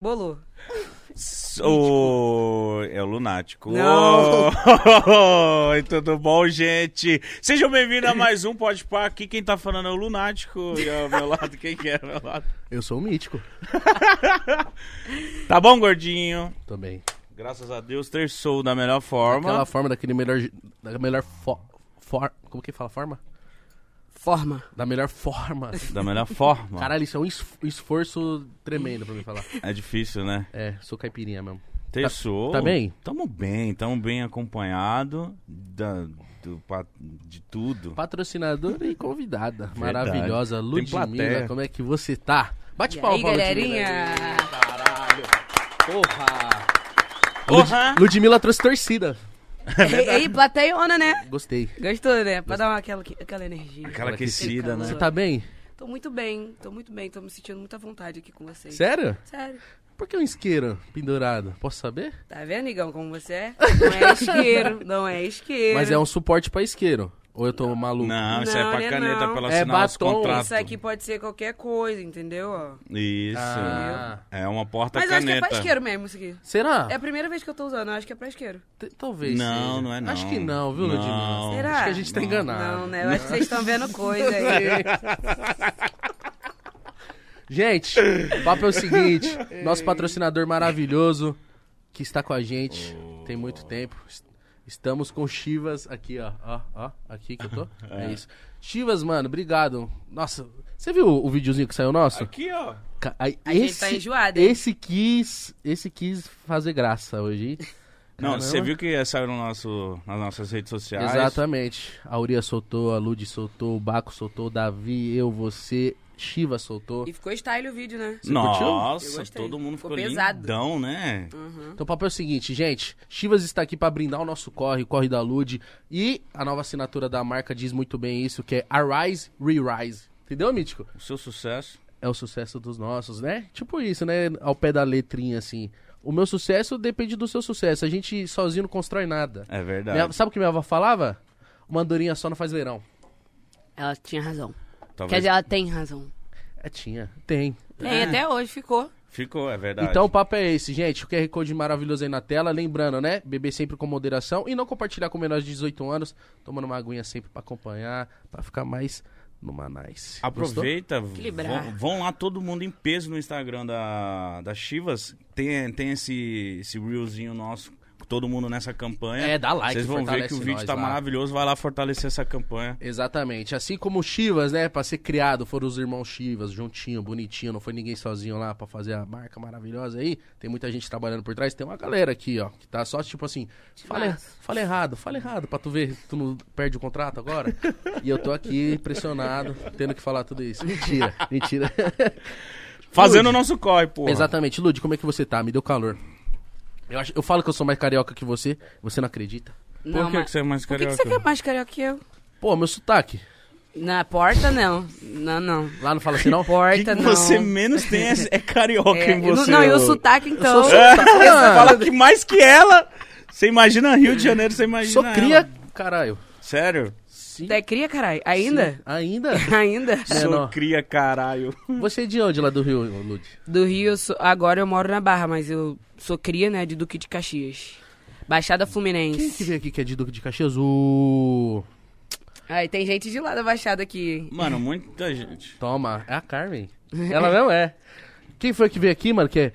Bolou. O... É o Lunático. Não. Oi, tudo bom, gente? Sejam bem-vindos a mais um Pode Pá. Aqui quem tá falando é o Lunático. E ao meu lado, quem que é ao meu lado? Eu sou o mítico Tá bom, gordinho? também. Graças a Deus, terçou da melhor forma. Aquela forma daquele melhor. Da melhor fo, for, Como que fala forma? Forma. Da melhor forma. Da melhor forma. Caralho, isso é um es- esforço tremendo pra mim falar. É difícil, né? É, sou caipirinha mesmo. Terçou. tá bem? Tamo bem, tamo bem acompanhado da, do, pa- de tudo. Patrocinadora e convidada. Verdade. Maravilhosa. Ludmilla, plateia. como é que você tá? Bate E palma aí, pra galerinha? Caralho. Porra. Porra! Lud- Ludmilla trouxe torcida. Ei, ei, plateiona, né? Gostei. Gostou, né? Pra dar uma, aquela, aquela energia. Aquela aquecida, né? Você tá bem? Tô muito bem, tô muito bem, tô me sentindo muita vontade aqui com vocês. Sério? Sério. Por que um isqueiro pendurado? Posso saber? Tá vendo, Igão, como você é? Não é isqueiro, não é isqueiro. Mas é um suporte pra isqueiro. Ou eu tô maluco? Não, isso é Não, pra né, caneta, não. pra ela É assinar os batom. contratos. Isso aqui pode ser qualquer coisa, entendeu? ó? Isso. Ah. É uma porta Mas eu acho que é pra isqueiro mesmo isso aqui. Será? É a primeira vez que eu tô usando, eu acho que é pra isqueiro. T- Talvez. Não, seja. não é não. Acho que não, viu, Não. Ludmilla? Será? Acho que a gente tá Não. enganado. Não, né? Eu acho que vocês estão vendo coisa aí. Gente, o papo é o seguinte: nosso patrocinador maravilhoso que está com a gente tem muito tempo. Est- Estamos com Chivas aqui, ó. Ó, ó, aqui que eu tô. É isso. Chivas, mano, obrigado. Nossa, você viu o videozinho que saiu nosso? Aqui, ó. Ca- aí, A gente tá enjoado, hein? Esse quis, esse quis fazer graça hoje. hein? Não, você viu que saiu no nosso, nas nossas redes sociais. Exatamente. A Uria soltou, a Lud soltou, o Baco soltou, o Davi, eu, você, Shiva soltou. E ficou style o vídeo, né? Você Nossa, todo mundo Ficou ficou, pesado. lindão, né? Então o papo é o seguinte, gente. Chivas está aqui para brindar o nosso corre, o corre da Lud. E a nova assinatura da marca diz muito bem isso, que é Arise, Re-Rise. Entendeu, Mítico? O seu sucesso. É o sucesso dos nossos, né? Tipo isso, né? Ao pé da letrinha, assim. O meu sucesso depende do seu sucesso. A gente sozinho não constrói nada. É verdade. Minha- sabe o que minha avó falava? Uma andorinha só não faz leirão. Ela tinha razão. Talvez Quer dizer, ela tem razão. É, tinha. Tem. Tem, até hoje ficou. ficou, é verdade. Então o papo é esse, gente. O QR Code maravilhoso aí na tela. Lembrando, né? Beber sempre com moderação e não compartilhar com menores de 18 anos. Tomando uma aguinha sempre pra acompanhar, pra ficar mais nice. Gostou? Aproveita, vão, vão lá todo mundo em peso no Instagram da, da Chivas. Tem, tem esse, esse reelzinho nosso, todo mundo nessa campanha. É, dá like, Vocês vão ver que o vídeo nós tá lá. maravilhoso. Vai lá fortalecer essa campanha. Exatamente. Assim como o Chivas, né? Pra ser criado, foram os irmãos Chivas, juntinho, bonitinho. Não foi ninguém sozinho lá pra fazer a marca maravilhosa aí. Tem muita gente trabalhando por trás. Tem uma galera aqui, ó, que tá só tipo assim: fala, Massa. fala errado, fala errado, pra tu ver, tu não perde o contrato agora. e eu tô aqui pressionado, tendo que falar tudo isso. Mentira, mentira. Fazendo o nosso corre, pô. Exatamente. Lud, como é que você tá? Me deu calor. Eu, acho- eu falo que eu sou mais carioca que você, você não acredita? Por Não, que, mas- que você é mais Por que, que carioca? você quer mais carioca que eu? Pô, meu sotaque. Na porta, não. Não, não. Lá não fala assim, não? Porta, que não. você menos tem é, é carioca É, em você. Não, e o sotaque, então. sou É, sotaque. você fala que mais que ela. Você imagina Rio de Janeiro, você imagina Sou ela. cria, caralho. Sério? Sim. Tu é cria, caralho? Ainda? Sim. Ainda? Ainda? Sou não. cria, caralho. Você é de onde lá do Rio, Lud? Do Rio, eu sou- agora eu moro na Barra, mas eu sou cria, né, de Duque de Caxias. Baixada Fluminense. Quem que veio aqui que é de Duque de Caxias? O... Aí tem gente de lá da Baixada aqui. Mano, muita gente. Toma, é a Carmen. Ela mesmo é. Quem foi que veio aqui, mano, que é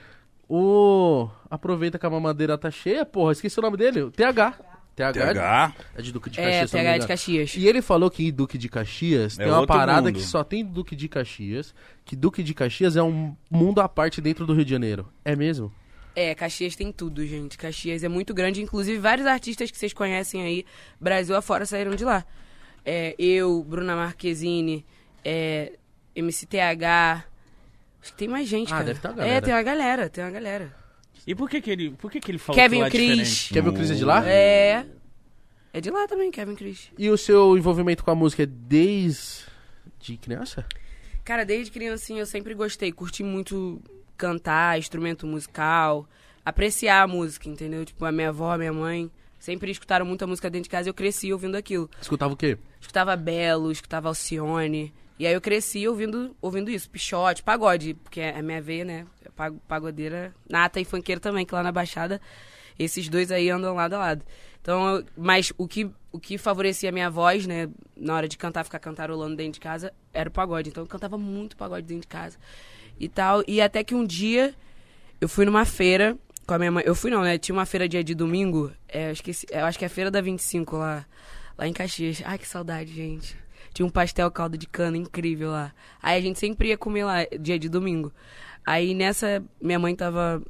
o... Aproveita que a mamadeira tá cheia, porra, esqueci o nome dele. O TH. TH, TH. é de Duque de É, Caxias, não me PH de. Caxias. E ele falou que em Duque de Caxias É tem uma parada mundo. que só tem Duque de Caxias, que Duque de Caxias é um mundo à parte dentro do Rio de Janeiro. É mesmo? É, Caxias tem tudo, gente. Caxias é muito grande. Inclusive, vários artistas que vocês conhecem aí, Brasil afora, saíram de lá. É, eu, Bruna Marquezine, é, MCTH. Acho que tem mais gente, Ah, cara. deve ter uma É, galera. tem uma galera, tem uma galera. E por que que ele, por que que ele falou Kevin que lá é Cris. diferente? Kevin Cris é de lá? É. É de lá também, Kevin Cris. E o seu envolvimento com a música é desde de criança? Cara, desde criancinha eu sempre gostei, curti muito cantar, instrumento musical, apreciar a música, entendeu? Tipo, a minha avó, a minha mãe sempre escutaram muita música dentro de casa e eu cresci ouvindo aquilo. Escutava o quê? Escutava Belo, escutava Alcione. E aí eu cresci ouvindo, ouvindo isso, pichote, pagode, porque é a minha veia, né? Pag- Pagodeira nata e funkeira também, que lá na Baixada, esses dois aí andam lado a lado. Então, mas o que, o que favorecia a minha voz, né, na hora de cantar, ficar cantarolando dentro de casa, era o pagode. Então eu cantava muito pagode dentro de casa e tal. E até que um dia eu fui numa feira com a minha mãe. Eu fui não, né? Tinha uma feira dia de domingo. É, eu, esqueci, eu acho que é a feira da 25 lá, lá em Caxias. Ai, que saudade, gente. Tinha um pastel caldo de cana incrível lá. Aí a gente sempre ia comer lá, dia de domingo. Aí nessa, minha mãe tava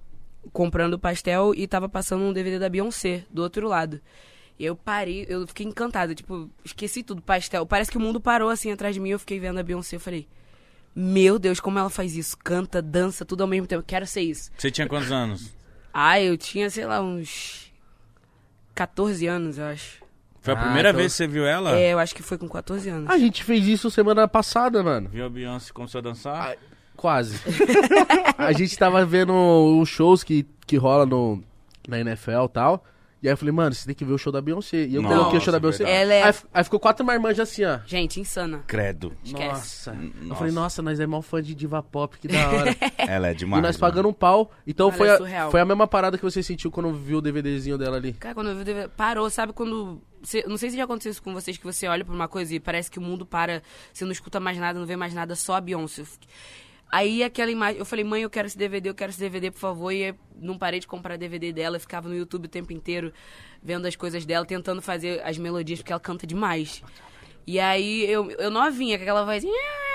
comprando pastel e tava passando um DVD da Beyoncé, do outro lado. E eu parei, eu fiquei encantada, tipo, esqueci tudo, pastel. Parece que o mundo parou assim atrás de mim, eu fiquei vendo a Beyoncé, eu falei, meu Deus, como ela faz isso? Canta, dança, tudo ao mesmo tempo. Quero ser isso. Você tinha quantos anos? Ah, eu tinha, sei lá, uns 14 anos, eu acho. Foi a Ah, primeira então- vez que você viu ela? É, eu acho que foi com 14 anos. A gente fez isso semana passada, mano. Viu a Beyoncé começou a dançar? Ai. Quase. a gente tava vendo os shows que, que rola no, na NFL e tal. E aí eu falei, mano, você tem que ver o show da Beyoncé. E eu Nossa, coloquei o show da Beyoncé. verdade. Ela é- Aí, aí ficou quatro marmanjas assim, ó. Gente, insana. Credo. Esquece. Nossa. Eu Nossa. falei, nossa, nós é mal fã de diva pop, que da hora. Ela é e demais. nós pagando um pau. Então foi é a, foi a mesma parada que você sentiu quando viu o DVDzinho dela ali. Cara, quando eu vi o DVD, parou, sabe quando. Você, não sei se já aconteceu isso com vocês, que você olha pra uma coisa e parece que o mundo para, você não escuta mais nada, não vê mais nada, só a Beyoncé. Aí aquela imagem, eu falei, mãe, eu quero esse DVD, eu quero esse DVD, por favor. E não parei de comprar DVD dela, eu ficava no YouTube o tempo inteiro, vendo as coisas dela, tentando fazer as melodias, porque ela canta demais. E aí eu, eu novinha, com aquela vozinha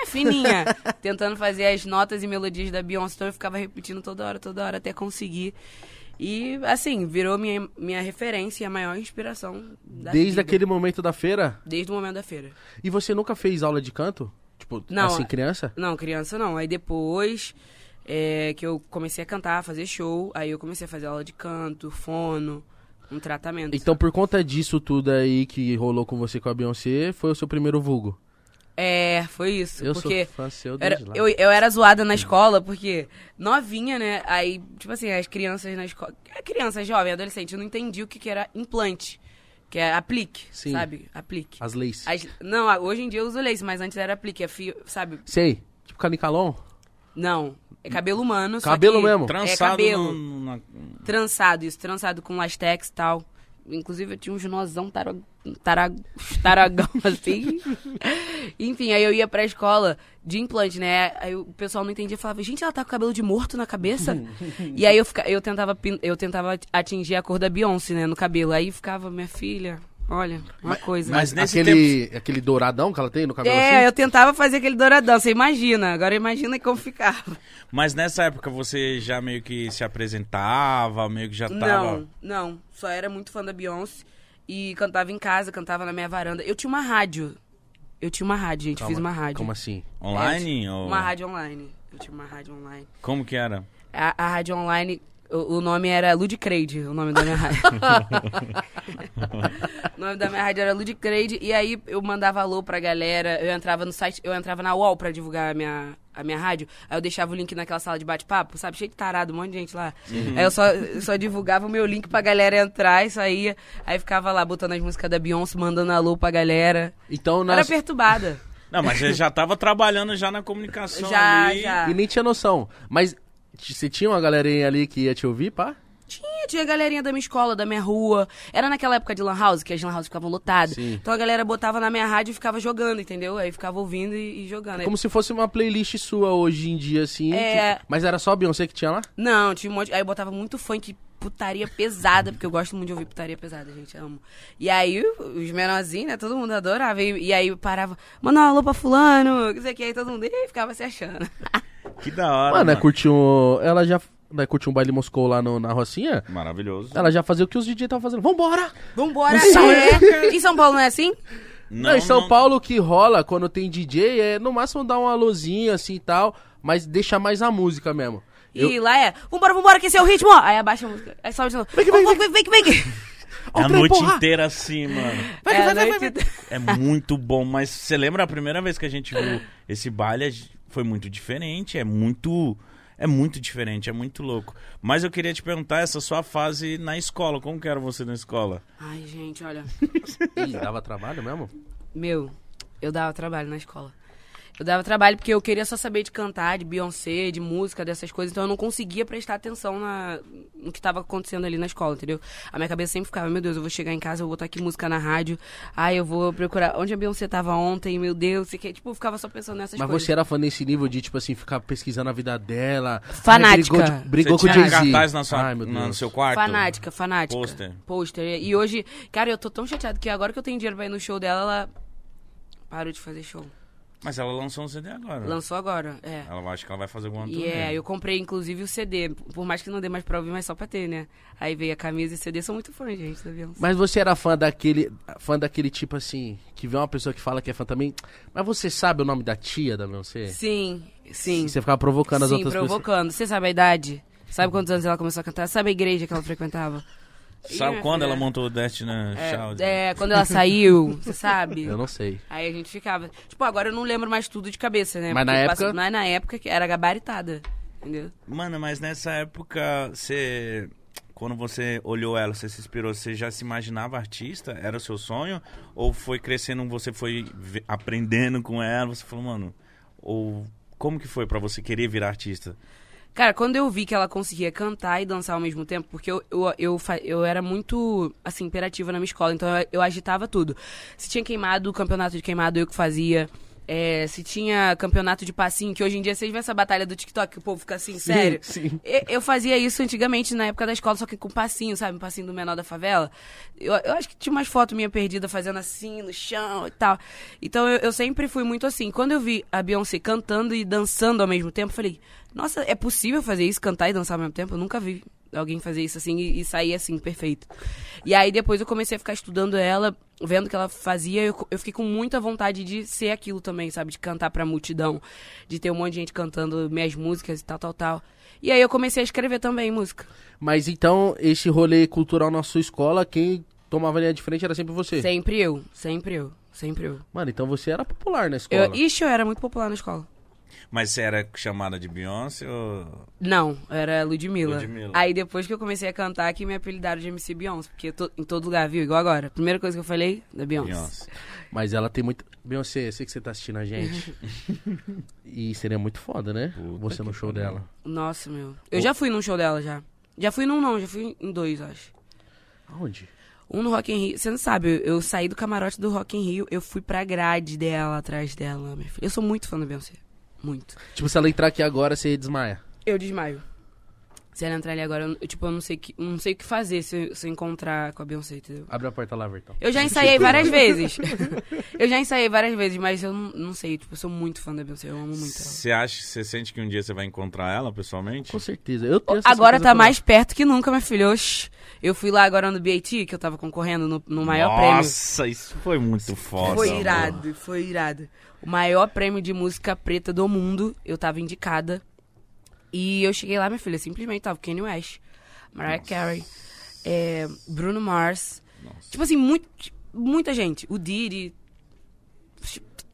fininha, tentando fazer as notas e melodias da Beyoncé, então eu ficava repetindo toda hora, toda hora, até conseguir. E, assim, virou minha, minha referência e a maior inspiração da Desde vida. aquele momento da feira. Desde o momento da feira. E você nunca fez aula de canto? Tipo, Não, assim, é- criança? Não, criança não. Aí depois é, que eu comecei a cantar, fazer show, aí eu comecei a fazer aula de canto, fono, um tratamento. Então, por conta disso tudo aí que rolou com você com a Beyoncé, foi o seu primeiro vulgo. É, foi isso. Eu porque sou fã seu era, eu, eu era zoada na escola, porque novinha, né? Aí, tipo assim, as crianças na escola. Criança, jovem, adolescente, eu não entendi o que, que era implante. Que é aplique, Sim. sabe? Aplique. As leis. As- não, hoje em dia eu uso lace, mas antes era aplique, é fio, sabe? Sei. Tipo canicalon? Não, é cabelo humano, só Cabelo que mesmo? Trançado é cabelo. no- na- trançado, isso, trançado com lastex e tal. Inclusive eu tinha uns nozão tara, tara, taragão assim. Enfim, aí eu ia pra escola de implante, né? Aí o pessoal não entendia, falava, gente, ela tá com cabelo de morto na cabeça? e aí eu, fica, eu, tentava, eu tentava atingir a cor da Beyoncé, né, no cabelo. Aí ficava, minha filha, olha, uma coisa. mas nesse aquele, aquele douradão que ela tem no cabelo É, assim? eu tentava fazer aquele douradão, você imagina. Agora imagina como ficava. Mas nessa época você já meio que se apresentava, meio que já tava. Não, não. Só era muito fã da Beyoncé. E cantava em casa, cantava na minha varanda. Eu tinha uma rádio. Eu tinha uma rádio, gente. Calma, fiz uma rádio. Como assim? Online? É, ou... Uma rádio online. Eu tinha uma rádio online. Como que era? A, a rádio online, o, o nome era Ludicrade, o nome da minha rádio. o nome da minha rádio era Ludicrade. E aí eu mandava alô pra galera. Eu entrava no site, eu entrava na UOL pra divulgar a minha, a minha rádio. Aí eu deixava o link naquela sala de bate-papo, sabe? Cheio de tarado, um monte de gente lá. Aí eu só, eu só divulgava o meu link pra galera entrar e saía. Aí ficava lá botando as músicas da Beyoncé, mandando alô pra galera. Então, Era nas... perturbada. Não, mas você já tava trabalhando já na comunicação Já, ali. já. E nem tinha noção. Mas você tinha uma galerinha ali que ia te ouvir, pá? Tinha, tinha galerinha da minha escola, da minha rua. Era naquela época de lan house, que as lan house ficavam lotadas. Sim. Então a galera botava na minha rádio e ficava jogando, entendeu? Aí ficava ouvindo e, e jogando. Como se fosse uma playlist sua hoje em dia, assim. É. que- Mas era só a Beyoncé que tinha lá? Não, tinha um monte. Aí eu botava muito funk, putaria pesada, porque eu gosto muito de ouvir putaria pesada, gente. Amo. E aí os menorzinhos, né? Todo mundo adorava. E, e aí eu parava, manda um alô pra fulano, não sei o que, aí todo mundo ih, ficava se achando. Que da hora. Mano, né, mano. curtiu. um- Ela já. Né, curtiu um baile Moscou lá no- na Rocinha? Maravilhoso. Ela já fazia o que os DJ estavam fazendo. Vambora! Vambora! Não É. Em São Paulo não é assim? Não, em São não- Paulo o que rola quando tem DJ é no máximo dar um alôzinho assim e tal, mas deixa mais a música mesmo. Eu- E lá é, vambora, vambora, que esse é o ritmo! Aí abaixa a música. Aí sobe de novo. Vem que vem, Vem, vem, vem, vem, vem. É a trem, noite porra! inteira assim, mano. Vai, É, vai, vai, vai. É muito bom, mas você lembra a primeira vez que a gente viu esse baile? Foi muito diferente, é muito. É muito diferente, é muito louco. Mas eu queria te perguntar essa sua fase na escola. Como que era você na escola? Ai, gente, olha. Ih, dava trabalho mesmo? Meu, eu dava trabalho na escola. Eu dava trabalho porque eu queria só saber de cantar, de Beyoncé, de música, dessas coisas. Então eu não conseguia prestar atenção na, no que estava acontecendo ali na escola, entendeu? A minha cabeça sempre ficava, meu Deus, eu vou chegar em casa, eu vou botar aqui música na rádio. Ai, eu vou procurar onde a Beyoncé tava ontem, meu Deus. Que, tipo, eu ficava só pensando nessas Mas coisas. você era fã desse nível de, tipo assim, ficar pesquisando a vida dela. Fanática. Ai, brigou de- brigou você com o tinha Jay-Z. cartaz na sua, Ai, meu na- no Deus. seu quarto? Fanática, fanática. Pôster. Pôster. E hoje, cara, eu tô tão chateado que agora que eu tenho dinheiro pra ir no show dela, ela parou de fazer show. Mas ela lançou um CD agora. Lançou agora, é. Ela acha que ela vai fazer alguma E turnê. é, eu comprei inclusive o CD, por mais que não dê mais pra ouvir, mas só pra ter, né? Aí veio a camisa e CD, sou muito fã, gente, da Beyoncé. Mas você era fã daquele, fã daquele tipo assim, que vê uma pessoa que fala que é fã também, mas você sabe o nome da tia da Beyoncé? Sim, sim. Você ficava provocando as sim, outras pessoas. provocando. Você sabe a idade? Sabe quantos anos ela começou a cantar? Sabe a igreja que ela frequentava? Sabe Ih, quando ela filha, montou o Destiny Child? É, é, quando ela saiu, você sabe? Eu não sei. Aí a gente ficava. Tipo, agora eu não lembro mais tudo de cabeça, né? Mas na Porque época- passou- Mas na época que era gabaritada. Entendeu? Mano, mas nessa época, você... Quando você olhou ela, você se inspirou, você já se imaginava artista? Era o seu sonho? Ou foi crescendo, você foi aprendendo com ela, você falou, mano... Ou como que foi pra você querer virar artista? Cara, quando eu vi que ela conseguia cantar e dançar ao mesmo tempo, porque eu, eu, eu, eu era muito, assim, imperativa na minha escola, então eu, eu agitava tudo. Se tinha queimado, o campeonato de queimado eu que fazia. É, se tinha campeonato de passinho, que hoje em dia vocês vêem essa batalha do TikTok, que o povo fica assim, sério. sim. Eu, eu fazia isso antigamente na época da escola, só que com passinho, sabe? Um passinho do menor da favela. Eu, eu acho que tinha umas fotos minha perdida fazendo assim no chão e tal. Então eu, eu sempre fui muito assim. Quando eu vi a Beyoncé cantando e dançando ao mesmo tempo, eu falei, nossa, é possível fazer isso, cantar e dançar ao mesmo tempo? Eu nunca vi alguém fazer isso assim e, e sair assim, perfeito. E aí depois eu comecei a ficar estudando ela, vendo o que ela fazia, eu, eu fiquei com muita vontade de ser aquilo também, sabe? De cantar pra multidão, de ter um monte de gente cantando minhas músicas e tal, tal, tal. E aí eu comecei a escrever também música. Mas então, esse rolê cultural na sua escola, quem tomava linha de frente era sempre você. Sempre eu, sempre eu, sempre eu. Mano, então você era popular na escola. eu ixi, eu era muito popular na escola. Mas você era chamada de Beyoncé ou... Não, era Ludmilla. Ludmilla. Aí depois que eu comecei a cantar, que me apelidaram de MC Beyoncé, porque em todo lugar, viu? Igual agora. Primeira coisa que eu falei, da Beyoncé. Beyoncé. Mas ela tem muito. Beyoncé, eu sei que você tá assistindo a gente. e seria muito foda, né? Puta você no show dela. Nossa, meu. Eu já fui num show dela, já. Já fui num não, já fui em dois, acho. Aonde? Um no Rock in Rio. Você não sabe, eu, eu saí do camarote do Rock in Rio, eu fui pra grade dela, atrás dela, minha filha. Eu sou muito fã da Beyoncé. Muito. Tipo, se ela entrar aqui agora, você desmaia. Eu desmaio. Se ela entrar ali agora, eu, tipo, eu não sei, que, não sei o que fazer se, eu- se eu encontrar com a Beyoncé, entendeu? Abre a porta lá, Vertão. Eu já ensaiei várias vezes. eu já ensaiei várias vezes, mas eu não, não sei, tipo, eu sou muito fã da Beyoncé, eu amo muito ela. Você acha, você sente que um dia você vai encontrar ela pessoalmente? Com certeza. Eu tenho essa Agora tá mais perto que nunca, minha filha. Oxi. Eu fui lá agora no BAT, que eu tava concorrendo no, no maior prêmio. Nossa, isso foi muito foda. Foi mano. irado, foi irado. O maior prêmio de música preta do mundo, eu tava indicada. E eu cheguei lá, minha filha, simplesmente tava Kanye West, Mariah Carey, é, Bruno Mars. Nossa. Tipo assim, muito, muita gente. O Diddy.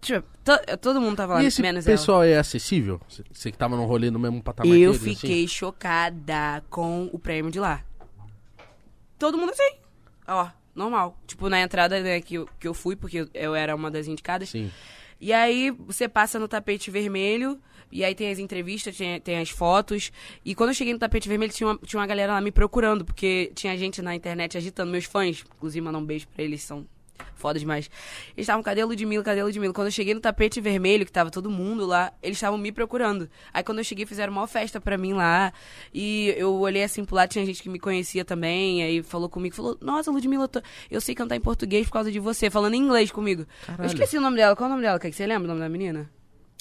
Tipo, to- todo mundo tava lá, E esse menos ela. pessoal é acessível? Você- que tava no rolê no mesmo patamar Eu eles, fiquei chocada com o prêmio de lá. Todo mundo assim. Ó, normal. Tipo, na entrada né, que, eu, que eu fui, porque eu, eu era uma das indicadas. Assim? Sim. E aí você passa no tapete vermelho, e aí tem as entrevistas, tem, tem as fotos. E quando eu cheguei no tapete vermelho, tinha uma, tinha uma galera lá me procurando, porque tinha gente na internet agitando. Meus fãs, inclusive, mandar um beijo pra eles, são foda demais. Eles estavam, cadê a Ludmilla, cadê a Ludmilla? Quando eu cheguei no tapete vermelho, que tava todo mundo lá, eles estavam me procurando. Aí quando eu cheguei, fizeram uma festa pra mim lá. E eu olhei assim pro lado, tinha gente que me conhecia também. Aí falou comigo, falou, nossa, Ludmilla, eu, tô- eu sei cantar em português por causa de você, falando em inglês comigo. Caralho. Eu esqueci o nome dela. Qual é o nome dela? Kaique? Você lembra o nome da menina?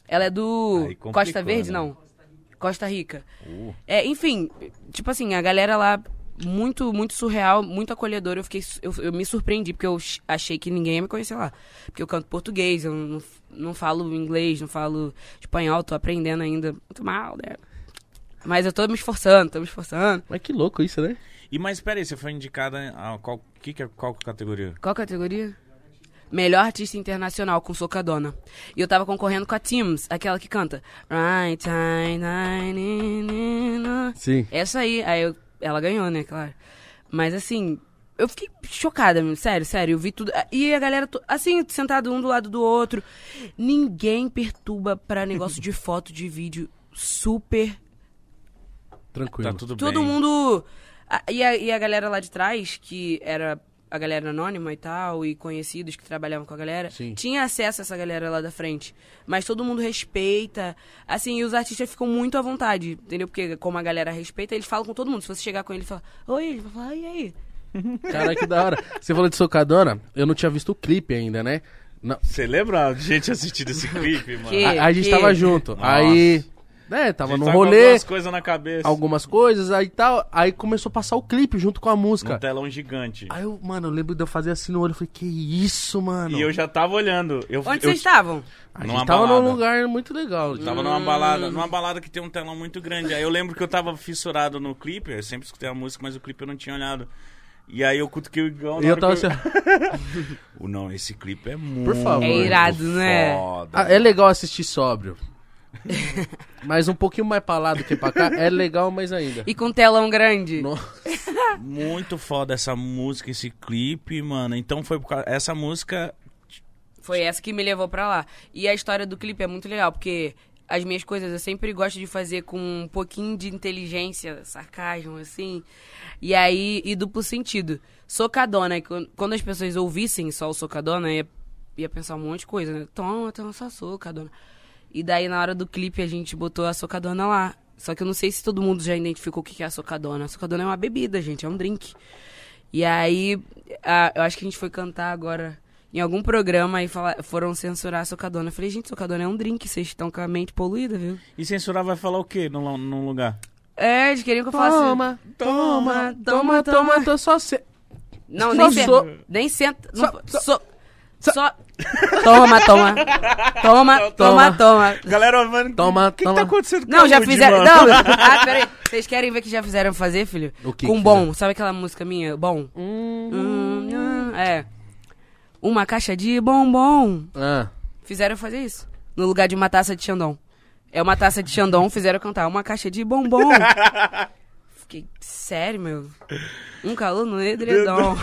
Ela é do Costa Verde, né? não? Costa Rica. Uh, É, enfim, tipo assim, a galera lá muito muito surreal, muito acolhedora. Eu fiquei eu, eu me surpreendi porque eu ch- achei que ninguém ia me conhecer lá. Porque eu canto português, eu não, não falo inglês, não falo espanhol, tô aprendendo ainda muito mal, né? Mas eu tô me esforçando, tô me esforçando. Mas que louco isso, né? E mas peraí, você foi indicada a qual, que que é, qual categoria? Qual categoria? Melhor artista internacional com Socadona. E eu tava concorrendo com a Teams, aquela que canta. Right, time, nine, nine, Sim. Essa aí, aí eu- ela ganhou, né, claro. Mas assim, eu fiquei chocada, meu, sério, sério. Eu vi tudo. E a galera, assim, sentado um do lado do outro. Ninguém perturba pra negócio de foto, de vídeo. Super Tranquilo. Tá tudo Todo bem. mundo. e, a, e a galera lá de trás, que era a galera anônima e tal, e conhecidos que trabalhavam com a galera, Sim. tinha acesso a essa galera lá da frente. Mas todo mundo respeita. Assim, e os artistas ficam muito à vontade, entendeu? Porque como a galera respeita, eles falam com todo mundo. Se você chegar com ele e falar, oi, ele vai falar, e aí? Cara, que da hora. Você falou de Socadona, eu não tinha visto o clipe ainda, né? Não. Você lembra a gente assistindo esse clipe, mano? Que- A, a gente que- tava junto. Nossa. Aí. É, tava no tá com rolê, algumas coisas na cabeça. algumas coisas, aí tal. Aí começou a passar o clipe junto com a música. Um telão gigante. Aí eu, mano, eu lembro de eu fazer assim no olho. Eu falei, que isso, mano? E eu já tava olhando. Eu, Onde eu vocês estavam? A gente numa tava balada. num lugar muito legal. Tava numa balada, numa balada que tem um telão muito grande. Aí eu lembro que eu tava fissurado no clipe, eu sempre escutei a música, mas o clipe eu não tinha olhado. E aí eu cutuquei o Igão. E eu tava assim, O Não, esse clipe é muito favor. É irado, né? foda. ah, é legal assistir sóbrio. mas um pouquinho mais pra lá do que pra cá, é legal mais ainda. E com telão grande. No- Muito foda essa música, esse clipe, mano. Então foi por causa... Essa música... Foi essa que me levou pra lá. E a história do clipe é muito legal, porque as minhas coisas eu sempre gosto de fazer com um pouquinho de inteligência, sarcasmo, assim. E aí, e duplo sentido. Socadona, quando as pessoas ouvissem só o socadona, ia, ia pensar um monte de coisa, né? Toma, toma só socadona. E daí, na hora do clipe, a gente botou a socadona lá. Só que eu não sei se todo mundo já identificou o que que é a socadona. A socadona é uma bebida, gente, é um drink. E aí, a- eu acho que a gente foi cantar agora em algum programa e fala- foram censurar a socadona. Eu falei, gente, socadona é um drink, vocês estão com a mente poluída, viu? E censurar vai falar o quê num, num lugar? É, eles queriam que eu falasse. Toma, toma, toma, toma, tô só se... Não, Só nem senta. sou- Nem senta. Não, Só- só, Toma, toma. Toma, toma, toma. Galera, mano, Toma, o que, que toma. tá acontecendo com Não, já fizeram. mano? Não, ah, peraí. Vocês querem ver que já fizeram fazer, filho? O que Com que bom. fizeram? Sabe aquela música minha? Bom. Hum, Hum, hum, é. Uma caixa de bombom. ah, Fizeram fazer isso. No lugar de uma taça de Xandão. É uma taça de Xandão, fizeram cantar uma caixa de bombom. Fiquei, sério, meu? Um calor no edredom.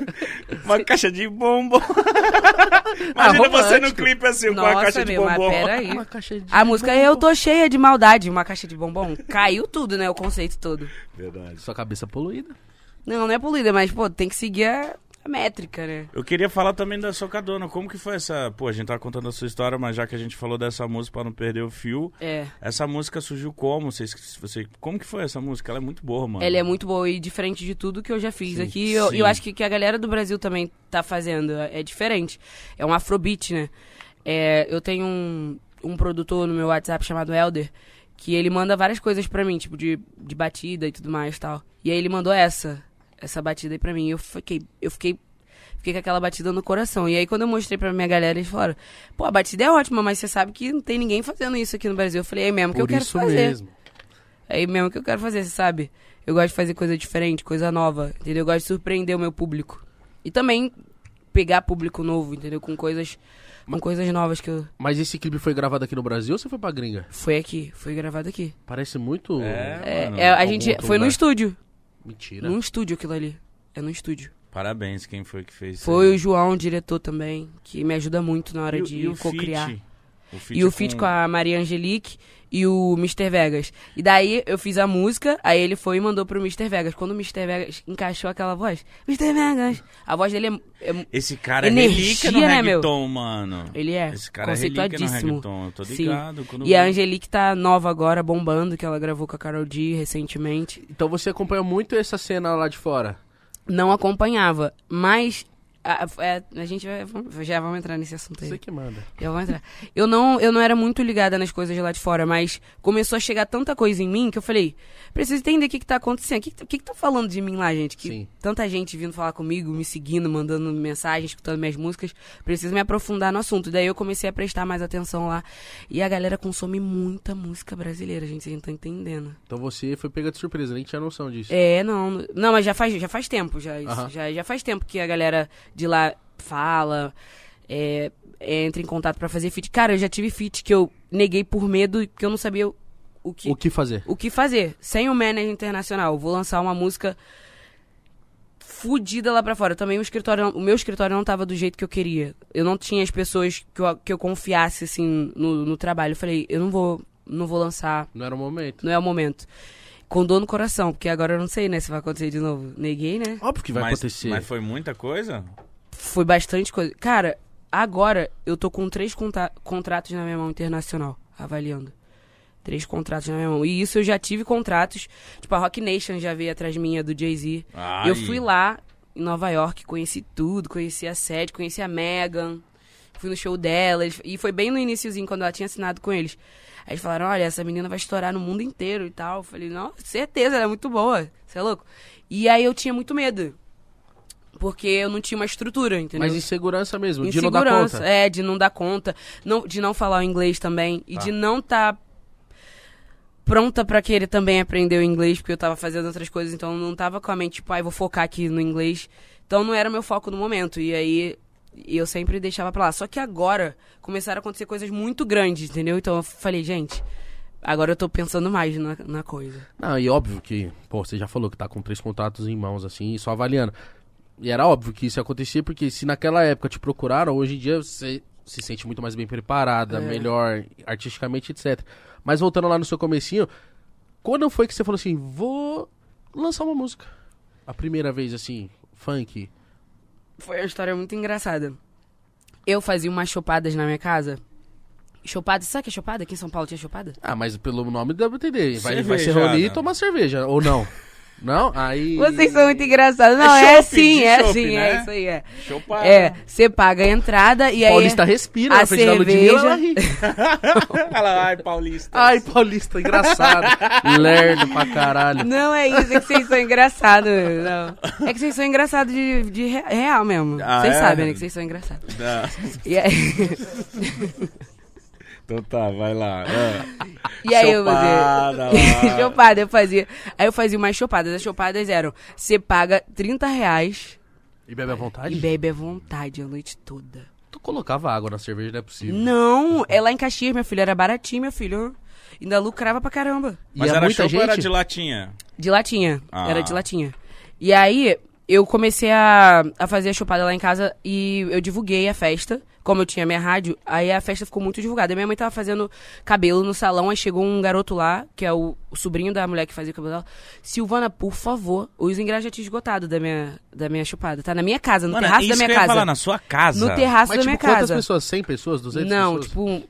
Uma caixa de bombom. Imagina Ah, você no clipe assim, com a Nossa, caixa de meu, mas bombom. peraí. uma caixa de... A música é Eu Tô Cheia de Maldade, uma caixa de bombom. Caiu tudo, né? O conceito todo. Verdade. Sua cabeça poluída. Não, não é poluída, mas, pô, tem que seguir a, a métrica, né? Eu queria falar também da Socadona. Como que foi essa... Pô, a gente tava contando a sua história, mas já que a gente falou dessa música pra não perder o fio... É. Essa música surgiu como? Vocês, você, como que foi essa música? Ela é muito boa, mano. Ela é muito boa e diferente de tudo que eu já fiz Sim, aqui. Eu, eu acho que, que a galera do Brasil também tá fazendo. É diferente. É um afrobeat, né? É, eu tenho um, um produtor no meu WhatsApp chamado Elder, que ele manda várias coisas pra mim, tipo de, de batida e tudo mais e tal. E aí ele mandou essa, essa batida aí pra mim. Eu fiquei, eu fiquei, fiquei com aquela batida no coração. E aí quando eu mostrei pra minha galera, eles falaram, pô, a batida é ótima, mas você sabe que não tem ninguém fazendo isso aqui no Brasil. Eu falei, é mesmo que eu Por quero isso fazer. mesmo. É mesmo que eu quero fazer, você sabe? Eu gosto de fazer coisa diferente, coisa nova, entendeu? Eu gosto de surpreender o meu público. E também pegar público novo, entendeu? Com coisas, com coisas novas que eu... Mas esse clipe foi gravado aqui no Brasil ou você foi pra gringa? Foi aqui, foi gravado aqui. Parece muito... É. É, mano, é, a gente... Foi no lugar. estúdio. Mentira. Num estúdio aquilo ali. É no estúdio. Parabéns, quem foi que fez isso Foi aí? o João, o diretor também, que me ajuda muito na hora E de e o co-criar. feat? E o é feat com a Maria Angelique e o Mr. Vegas. E daí eu fiz a música, aí ele foi e mandou pro Mr. Vegas. Quando o Mr. Vegas encaixou aquela voz, Mr. Vegas, a voz dele é, é- Esse cara é Energia, relíquia no né, meu? reggaeton, mano. ele é Esse cara é relíquia no conceituadíssimo. reggaeton, eu tô ligado. E a Angelique tá nova agora, bombando, que ela gravou com a Carol D recentemente. Então você acompanha muito essa cena lá de fora? Não acompanhava, mas a, é, a gente vai, já vamos entrar nesse assunto aí. Você que manda. Já vou entrar. Eu não, eu não era muito ligada nas coisas lá de fora, mas começou a chegar tanta coisa em mim que eu falei, preciso entender o que, que tá acontecendo. O que, que, que tá falando de mim lá, gente? Que Sim. tanta gente vindo falar comigo, me seguindo, mandando mensagem, escutando minhas músicas. Preciso me aprofundar no assunto. Daí eu comecei a prestar mais atenção lá. E a galera consome muita música brasileira, gente. Vocês não estão entendendo. Então você foi pega de surpresa, nem tinha noção disso. É, não. Não, mas já faz, já faz tempo. Já, isso, Aham. já, já faz tempo que a galera de lá fala, é, entra em contato pra fazer feat. Cara, eu já tive feat que eu neguei por medo, porque eu não sabia o que, O que fazer? o que fazer. Sem o manager internacional. Vou lançar uma música fudida lá pra fora. Também o escritório, o meu escritório não tava do jeito que eu queria. Eu não tinha as pessoas que eu, que eu confiasse, assim, no, no trabalho. Eu falei, eu não vou, não vou lançar, Não era o momento. não é o momento. Com dor no coração, porque agora eu não sei, né, se vai acontecer de novo. Neguei, né? Óbvio que vai mas, acontecer. Mas foi muita coisa? Foi bastante coisa. Cara, agora eu tô com três contratos na minha mão internacional, avaliando. Três contratos na minha mão. E isso eu já tive contratos. Tipo, a Rock Nation já veio atrás minha, do Jay-Z. Eu fui lá em Nova York, conheci tudo, conheci a sede, conheci a Megan. Fui no show dela. eles- E foi bem no iníciozinho, quando ela tinha assinado com eles. Aí eles falaram, olha, essa menina vai estourar no mundo inteiro e tal. Eu falei, não, certeza, ela é muito boa. Você é louco? E aí eu tinha muito medo. Porque eu não tinha uma estrutura, entendeu? Mas insegurança mesmo, de não dar Insegurança, conta. É, de não dar conta, não, de não falar o inglês também. E Tá. de não estar pronta pra querer também aprender o inglês, porque eu tava fazendo outras coisas, então eu não tava com a mente, tipo, ai, vou focar aqui no inglês. Então não era meu foco no momento. E aí eu sempre deixava pra lá. Só que agora começaram a acontecer coisas muito grandes, entendeu? Então eu falei, gente, agora eu tô pensando mais na, na coisa. Não, e óbvio que, pô, você já falou que tá com três contratos em mãos, assim, só avaliando. E era óbvio que isso ia acontecer, porque se naquela época te procuraram, hoje em dia você se sente muito mais bem preparada, É. melhor artisticamente, etc. Mas voltando lá no seu comecinho, quando foi que você falou assim, vou lançar uma música? A primeira vez, assim, funk. Foi uma história muito engraçada. Eu fazia umas chopadas na minha casa. Chopada, sabe o que é chopada? Aqui em São Paulo tinha chopada? Ah, mas pelo nome dá pra entender. Vai, vai ser Cervejada. reunir e tomar cerveja, ou não? não? Aí... Vocês são muito engraçados. Não, É é, assim, é assim, né? é isso aí, é. É, você paga a entrada e aí... Paulista respira a na frente da Ludmilla, ela ai, Paulista. Ai, Paulista, engraçado. Lerdo pra caralho. Não é isso, é que vocês são engraçados. Não. É que vocês são engraçados de, de re- real mesmo. Ah, vocês é? sabem, né, que vocês são engraçados. Não. E aí, Então tá, vai lá. Ah. e aí eu Chopada fazia... lá. chopada, eu fazia... Aí eu fazia umas chopadas. As chopadas eram... Você paga 30 reais E bebe à e vontade? bebe à vontade a noite toda. Tu colocava água na cerveja, não é possível. Não, é lá em Caxias, meu filho. Era baratinho, meu filho. Ainda lucrava pra caramba. E Mas é era muita ou era gente? de latinha? De latinha. Ah. Era de latinha. E aí, eu comecei a, a fazer a chupada lá em casa e eu divulguei a festa. Como eu tinha minha rádio, aí a festa ficou muito divulgada. Minha mãe tava fazendo cabelo no salão, aí chegou um garoto lá, que é o, o sobrinho da mulher que fazia o cabelo dela. Silvana, por favor, os ingressos já tinham esgotado da minha, da minha chupada. Tá na minha casa, no Mano, terraço isso da minha que eu ia casa. falar, na sua casa. No terraço Mas, da tipo, minha quantas casa. pessoas? 100 pessoas? 200 Não, pessoas? tipo.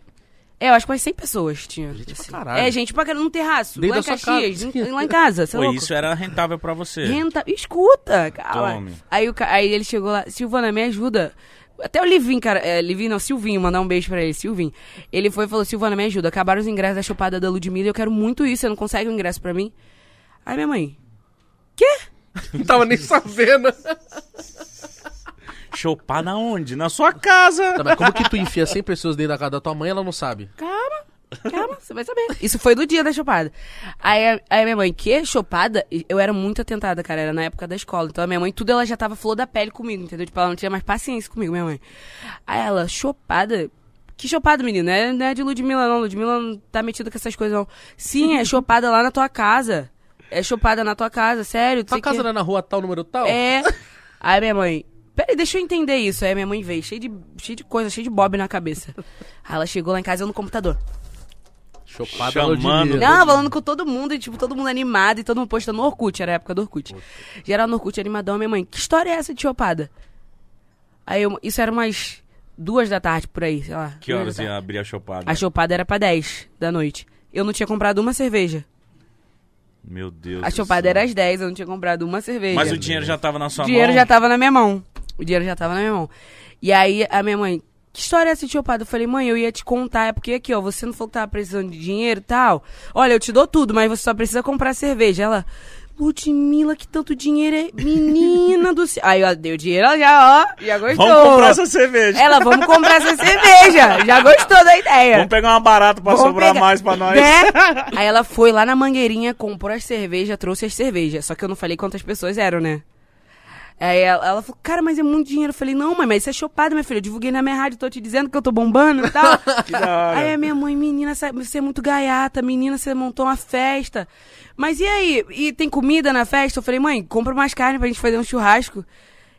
É, eu acho que umas 100 pessoas tinha. Gente pra assim. caralho. É, gente pra caralho, num terraço. Dentro lá em Caxias, em- lá em casa. É Pô, louco? isso era rentável pra você. Renta... Escuta, calma. Tome. Aí, o ca- aí ele chegou lá, Silvana, me ajuda. Até o Livinho, cara, é, Livinho não, Silvinho, mandar um beijo pra ele, Silvinho. Ele foi e falou, Silvana, me ajuda, acabaram os ingressos da chupada da Ludmilla e eu quero muito isso, você não consegue um ingresso pra mim? Aí minha mãe, Não tava nem sabendo. Chopar na onde? Na sua casa. Tá, mas como que tu enfia 100 pessoas dentro da casa da tua mãe ela não sabe? calma, calma, você vai saber. Isso foi do dia da chupada. Aí, aí minha mãe, que chupada? Eu era muito atentada, cara, era na época da escola. Então a minha mãe, tudo ela já tava flor da pele comigo, entendeu? Tipo, ela não tinha mais paciência comigo, minha mãe. Aí ela, chupada? Que chopada, menino? Não é, não é de Ludmilla, não. Ludmilla não tá metida com essas coisas, não. Sim, é chopada lá na tua casa. É chopada na tua casa, sério. não Tua casa que- era na rua tal, número tal? É. Aí minha mãe, peraí, deixa eu entender isso. Aí minha mãe veio, cheia de, cheia de coisa, cheia de bob na cabeça. Aí ela chegou lá em casa, eu no computador. Chopada Chamando. Não, falando com todo mundo, e tipo, todo mundo animado, e todo mundo postando no Orkut, era a época do Orkut. Geral no Orkut, animadão, minha mãe, que história é essa de chopada? Aí eu, isso era umas duas da tarde, por aí, sei lá. Que horas ia abrir a chopada? A chopada era pra 10 da noite. Eu não tinha comprado uma cerveja. Meu Deus A chopada era às 10, eu não tinha comprado uma cerveja. Mas o dinheiro já tava na sua O dinheiro mão? já tava na minha mão. O dinheiro já tava na minha mão. E aí a minha mãe, que história é essa de chopada? Eu falei, mãe, eu ia te contar, é porque aqui, ó, você não falou que tava precisando de dinheiro e tal. Olha, eu te dou tudo, mas você só precisa comprar cerveja. Ela, Ludmilla, que tanto dinheiro é. Menina do céu. Aí, ó, deu dinheiro, ela já, ó, já gostou. Vamos comprar essa cerveja. Ela, vamos comprar essa cerveja. Já gostou da ideia. Vamos pegar uma barata pra Vamos sobrar pegar- mais pra nós. Né? Aí ela foi lá na mangueirinha, comprou as cervejas, trouxe as cervejas. Só que eu não falei quantas pessoas eram, né? Aí ela, ela falou, cara, mas é muito dinheiro. Eu falei, não, mãe, mas isso é chopada, minha filha. Eu divulguei na minha rádio, tô te dizendo que eu tô bombando e tal. Que da hora. Aí a minha mãe, menina, sa- você é muito gaiata, menina, você montou uma festa. Mas e aí? E tem comida na festa? Eu falei, mãe, compra mais carne pra gente fazer um churrasco.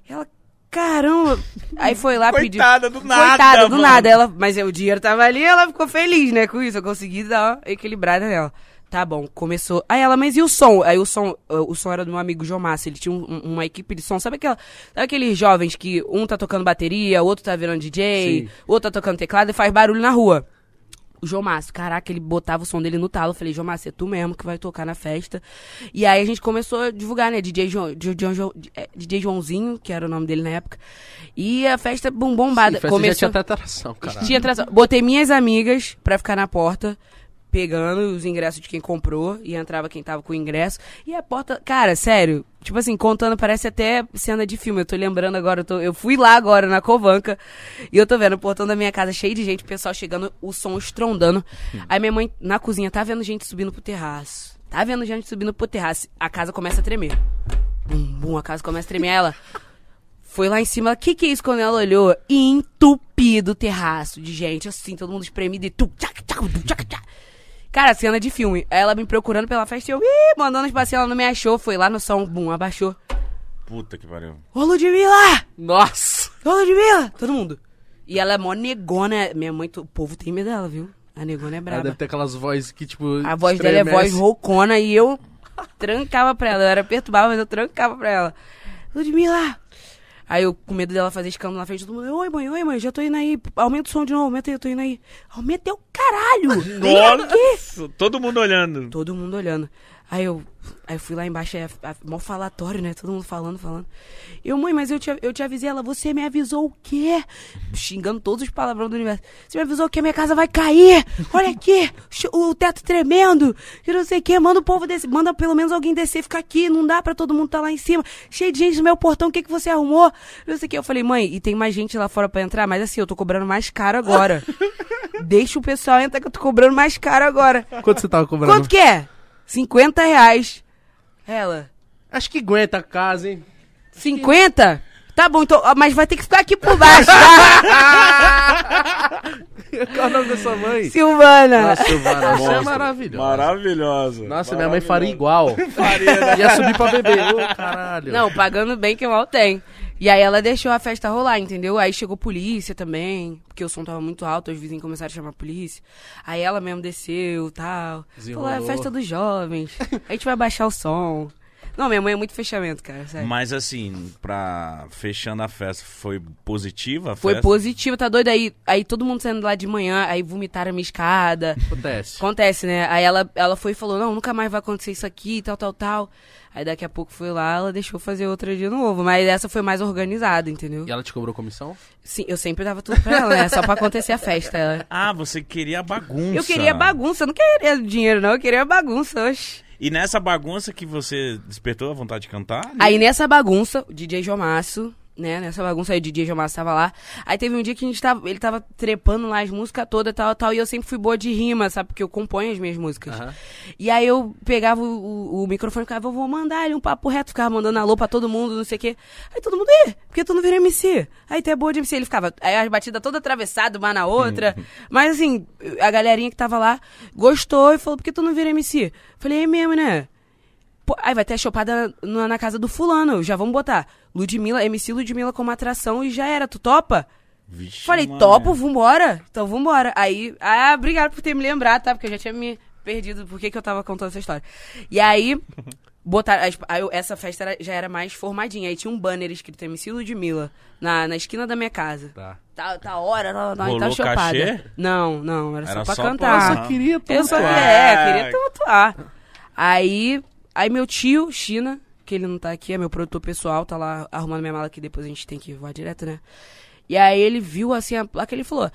Ela, caramba. Aí foi lá pedir. Coitada, do nada, Coitada, do mano. nada. Ela, mas o dinheiro tava ali ela ficou feliz, né, com isso. Eu consegui dar uma equilibrada nela. Tá bom, começou. Aí ela, mas e o som? Aí o som, o som era do meu amigo João Massa. Ele tinha um- um- uma equipe de som. Sabe, aquela, sabe aqueles jovens que um tá tocando bateria, o outro tá virando DJ, Sim. o outro tá tocando teclado e faz barulho na rua? O João Márcio, caraca, ele botava o som dele no talo. Eu falei, João Márcio, é tu mesmo que vai tocar na festa. E aí a gente começou a divulgar, né? DJ, João, DJ, João- é, DJ Joãozinho, que era o nome dele na época. E a festa bom, bombada. Sim, festa já Começou... tinha até atração, caralho. Tinha atração. Botei minhas amigas pra ficar na porta, pegando os ingressos de quem comprou, e entrava quem tava com o ingresso. E a porta, cara, sério, tipo assim, contando, parece até cena de filme. Eu tô lembrando agora, eu, tô- eu fui lá agora na Covanca, e eu tô vendo o portão da minha casa cheio de gente, o pessoal chegando, o som estrondando. Aí minha mãe na cozinha tá vendo gente subindo pro terraço. Tá vendo gente subindo pro terraço. A casa começa a tremer. Bum, bum, a casa começa a tremer. Ela, foi lá em cima, o que que é isso quando ela olhou? Entupido o terraço de gente, assim, todo mundo espremido e tu, tchac, tchac, tchac, tchac. Cara, cena de filme. Aí Ela me procurando pela festa e eu, ih, mandando os passeio, ela não me achou, foi lá no som, bum, abaixou. Puta que pariu. Ô, Ludmilla! Nossa! Ô, Ludmilla! Todo mundo. E ela é mó negona, minha mãe, o povo tem medo dela, viu? A negona é Ela braba. deve ter aquelas vozes que, tipo. A voz dela é voz estremece. roucona e eu trancava pra ela. Eu era perturbada, mas eu trancava pra ela. Ludmilla! Aí eu, com medo dela fazer escândalo na frente todo mundo. Oi, mãe, oi, mãe, já tô indo aí. Aumenta o som de novo, aumenta aí, eu tô indo aí. Aumenta o caralho! Nossa, todo mundo olhando. Todo mundo olhando. Aí eu, aí eu fui lá embaixo, é a- mó falatório, né? Todo mundo falando, falando. Eu, mãe, mas eu te, eu te avisei. Ela, você me avisou o quê? Xingando todos os palavrões do universo. Você me avisou que a minha casa vai cair. Olha aqui, o teto tremendo. E não sei o quê. Manda o povo descer. Manda pelo menos alguém descer, ficar aqui. Não dá pra todo mundo tá lá em cima. Cheio de gente no meu portão. O que, que você arrumou? Não sei o quê. Eu falei, mãe, e tem mais gente lá fora pra entrar? Mas assim, eu tô cobrando mais caro agora. Deixa o pessoal entrar que eu tô cobrando mais caro agora. Quanto você tava cobrando? Quanto que é? 50 reais. Ela. Acho que aguenta a casa, hein? 50? Tá bom, então, ó, mas vai ter que ficar aqui por baixo, tá? Qual é o nome da sua mãe? Silvana. Nossa, Silvana, você é maravilhosa. Maravilhosa. Nossa, minha mãe faria igual. Faria, né? Ia subir pra beber. Ô, caralho. Não, pagando bem que mal tem. E aí ela deixou a festa rolar, entendeu? Aí chegou polícia também, porque o som tava muito alto, os vizinhos começaram a chamar a polícia. Aí ela mesmo desceu, tal. Falou, é a festa dos jovens. A gente vai baixar o som. Não, minha mãe é muito fechamento, cara, sério. Mas assim, pra fechando a festa, foi positiva a Foi festa? positivo, tá doido? Aí, aí todo mundo saindo lá de manhã, aí vomitaram a minha escada. Acontece. Acontece, né? Aí ela, ela foi e falou, não, nunca mais vai acontecer isso aqui, tal, tal, tal. Aí daqui a pouco foi lá, ela deixou fazer outra de novo. Mas essa foi mais organizada, entendeu? E ela te cobrou comissão? Sim, eu sempre dava tudo pra ela, né? Só pra acontecer a festa. Ela- Ah, você queria bagunça. Eu queria bagunça, eu não queria dinheiro, não. Eu queria bagunça, oxe. E nessa bagunça que você despertou a vontade de cantar? Aí nessa bagunça, o DJ Jomaço, né? Nessa bagunça aí, o DJ Jomaço tava lá. Aí teve um dia que a gente tava, ele tava trepando lá as músicas todas, tal, tal. E eu sempre fui boa de rima, sabe? Porque eu componho as minhas músicas. Aham. E aí eu pegava o, o- o microfone e ficava, eu vou mandar ele um papo reto, ficava mandando alô pra todo mundo, não sei o quê. Aí todo mundo, ih, por que tu não vira MC? Aí tu é boa de MC. Ele ficava, aí as batidas toda atravessada, uma na outra. Mas assim, a galerinha que tava lá gostou e falou, por que tu não vira MC? Falei, é mesmo, né? Pô, aí vai ter a chopada na, na casa do fulano, já vamos botar. Ludmilla, MC Ludmilla como atração e já era, tu topa? Vixe, Falei, mano. topo, vambora. Então vambora. Aí, ah, obrigado por ter me lembrado, tá? Porque eu já tinha me perdido por que que eu tava contando essa história. E aí, botaram, as- aí eu- essa festa era- já era mais formadinha. Aí tinha um banner escrito MC Ludmilla na, na esquina da minha casa. Tá. Tá, tá hora, não, não, Rolou tá chopada. cachê? Não, não, era, Era só pra só pra- cantar. Só queria Eu só tumultuar. é, queria tumultuar. Aí, aí meu tio, China, que ele não tá aqui, é meu produtor pessoal, tá lá arrumando minha mala que depois a gente tem que voar direto, né? E aí ele viu assim a placa ele falou: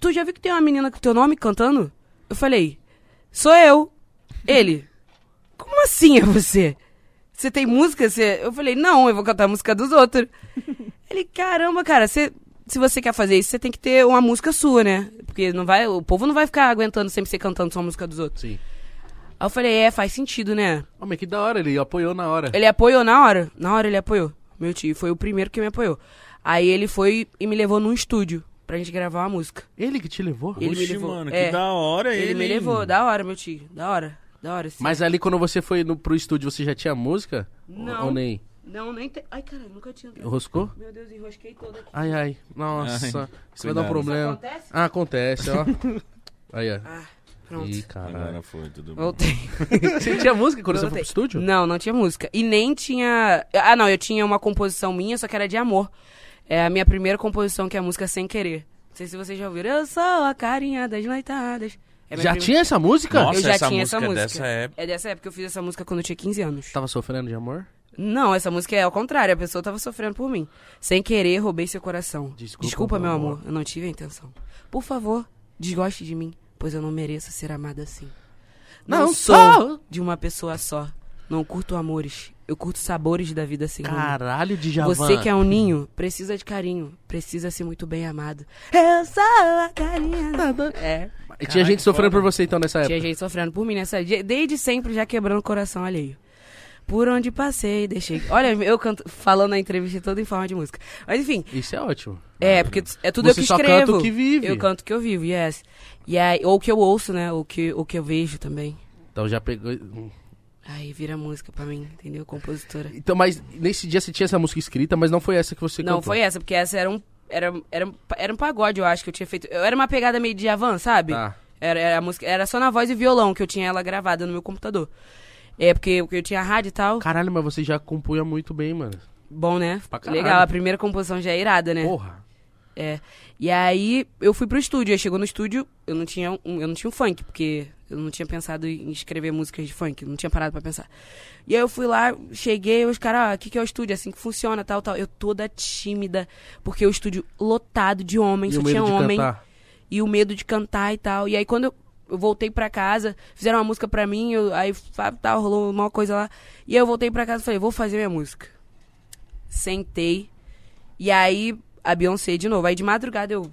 Tu já viu que tem uma menina com teu nome cantando? Eu falei, sou eu. Ele, como assim é você? Você tem música? Você... Eu falei, não, eu vou cantar a música dos outros. Ele, caramba, cara, você, se você quer fazer isso, você tem que ter uma música sua, né? Porque não vai, o povo não vai ficar aguentando sempre você cantando só a música dos outros. Sim. Aí eu falei, é, faz sentido, né? Homem, que da hora, ele apoiou na hora. Ele apoiou na hora? Na hora ele apoiou. meu tio. Foi o primeiro que me apoiou. Aí ele foi e me levou num estúdio pra gente gravar uma música. Ele que te levou? Ele me Oxi, levou. mano, É. que da hora ele. Ele me levou, da hora, meu tio. Da hora. Da hora, sim. Mas ali quando você foi no, pro estúdio, você já tinha música? Não. Ou nem? Não, nem tem. Ai, cara, nunca tinha. Roscou? Meu Deus, enrosquei toda aqui. Ai, ai. Nossa. Ai, isso vai dar um problema. Isso acontece? Ah, acontece, ó. Aí, ó. Ah, pronto. Ih, caralho. Agora foi, tudo bem. Voltei. Você tinha música quando você foi Voltei. pro estúdio? Não, não tinha música. E nem tinha. Ah, não, eu tinha uma composição minha, só que era de amor. É a minha primeira composição, que é a música Sem Querer. Não sei se vocês já ouviram. Eu sou a carinha das noitadas. É Já tinha essa música? Nossa, eu já essa tinha música essa é música. dessa época. É dessa época. Eu fiz essa música quando eu tinha 15 anos. Tava sofrendo de amor? Não, essa música é ao contrário. A pessoa tava sofrendo por mim. Sem querer, roubei seu coração. Desculpa, meu meu amor. amor. Eu não tive a intenção. Por favor, desgoste de mim, pois eu não mereço ser amada assim. Não, Não sou sou. de uma pessoa só. Não curto amores. Eu curto sabores da vida sem. Caralho de Javan. Você que é um ninho, precisa de carinho. Precisa ser muito bem amado. Eu sou a carinha. É. E tinha gente sofrendo por você então nessa Tinha época? gente sofrendo por mim nessa. Desde sempre já quebrando o coração alheio. Por onde passei, deixei. Olha, eu canto falando a entrevista toda em forma de música. Mas enfim, Isso é ótimo. é, porque é tudo Você eu que só escrevo. canta o que vive. Eu canto o que eu vivo, yes. E aí, ou o que eu ouço, né? Ou que, o que eu vejo também. Então já pegou. Aí vira música pra mim, entendeu? Compositora. Então, mas nesse dia você tinha essa música escrita, mas não foi essa que você Não, cantou. foi essa, porque essa era um. Era, era, era um pagode, eu acho, que eu tinha feito. Eu era uma pegada meio de Avan, sabe? Tá. Era, era, a música, era só na voz e violão que eu tinha ela gravada no meu computador. É, porque, porque eu tinha rádio e tal. Caralho, mas você já compunha muito bem, mano. Bom, né? Pra caralho. Legal, a primeira composição já é irada, né? Porra. É. E aí eu fui pro estúdio. Aí chegou no estúdio, eu não tinha um, eu não tinha um funk, porque eu não tinha pensado em escrever músicas de funk, não tinha parado pra pensar. E aí eu fui lá, cheguei, os caras, ah, o que, que é o estúdio? Assim que funciona, tal, tal. Eu toda tímida, porque o estúdio lotado de homens, E só o tinha homem. cantar. E o medo de cantar e tal. E aí quando eu, eu voltei pra casa, fizeram uma música pra mim, eu, aí tal, rolou uma coisa lá. E eu voltei pra casa e falei, vou fazer minha música. Sentei. E aí a Beyoncé de novo. Aí de madrugada eu.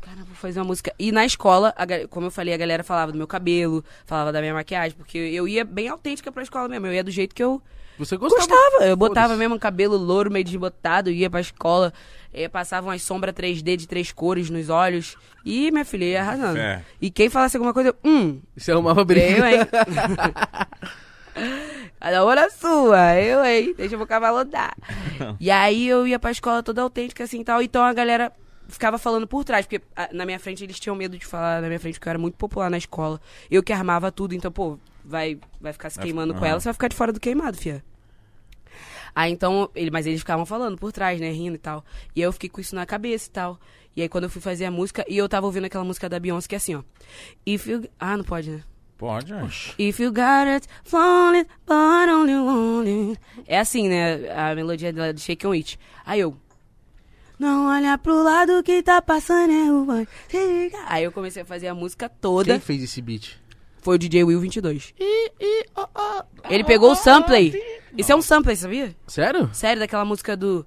Cara, vou fazer uma música. E na escola, a como eu falei, a galera falava do meu cabelo, falava da minha maquiagem, porque eu ia bem autêntica pra escola mesmo. Eu ia do jeito que eu Você gostava? gostava. Eu botava mesmo um cabelo louro, meio desbotado, ia pra escola, eh, passava umas sombras 3D de três cores nos olhos. E minha filha ia arrasando. É. E quem falasse alguma coisa, eu, hum, Você arrumava briga. eu, hein? Cada hora sua, eu, hein? Deixa o cavalo dar. e aí eu ia pra escola toda autêntica assim e tal. Então a galera ficava falando por trás, porque ah, na minha frente eles tinham medo de falar na minha frente, porque eu era muito popular na escola. Eu que armava tudo, então, pô, vai, vai ficar se queimando com ela, você vai ficar de fora do queimado, fia. Aí então, ele, mas eles ficavam falando por trás, né, rindo e tal. E aí eu fiquei com isso na cabeça e tal. E aí quando eu fui fazer a música, e eu tava ouvindo aquela música da Beyoncé que é assim, ó. If you... Ah, não pode, né? Pode, acho. If you got it, it, but only lonely. É assim, né? A melodia dela de Shake on It. Aí eu. Não olha pro lado que tá passando é o. Aí eu comecei a fazer a música toda. Quem fez esse beat? Foi o DJ Will 22. Ele pegou o sample. Isso é um sample, sabia? Sério? Sério, daquela música do.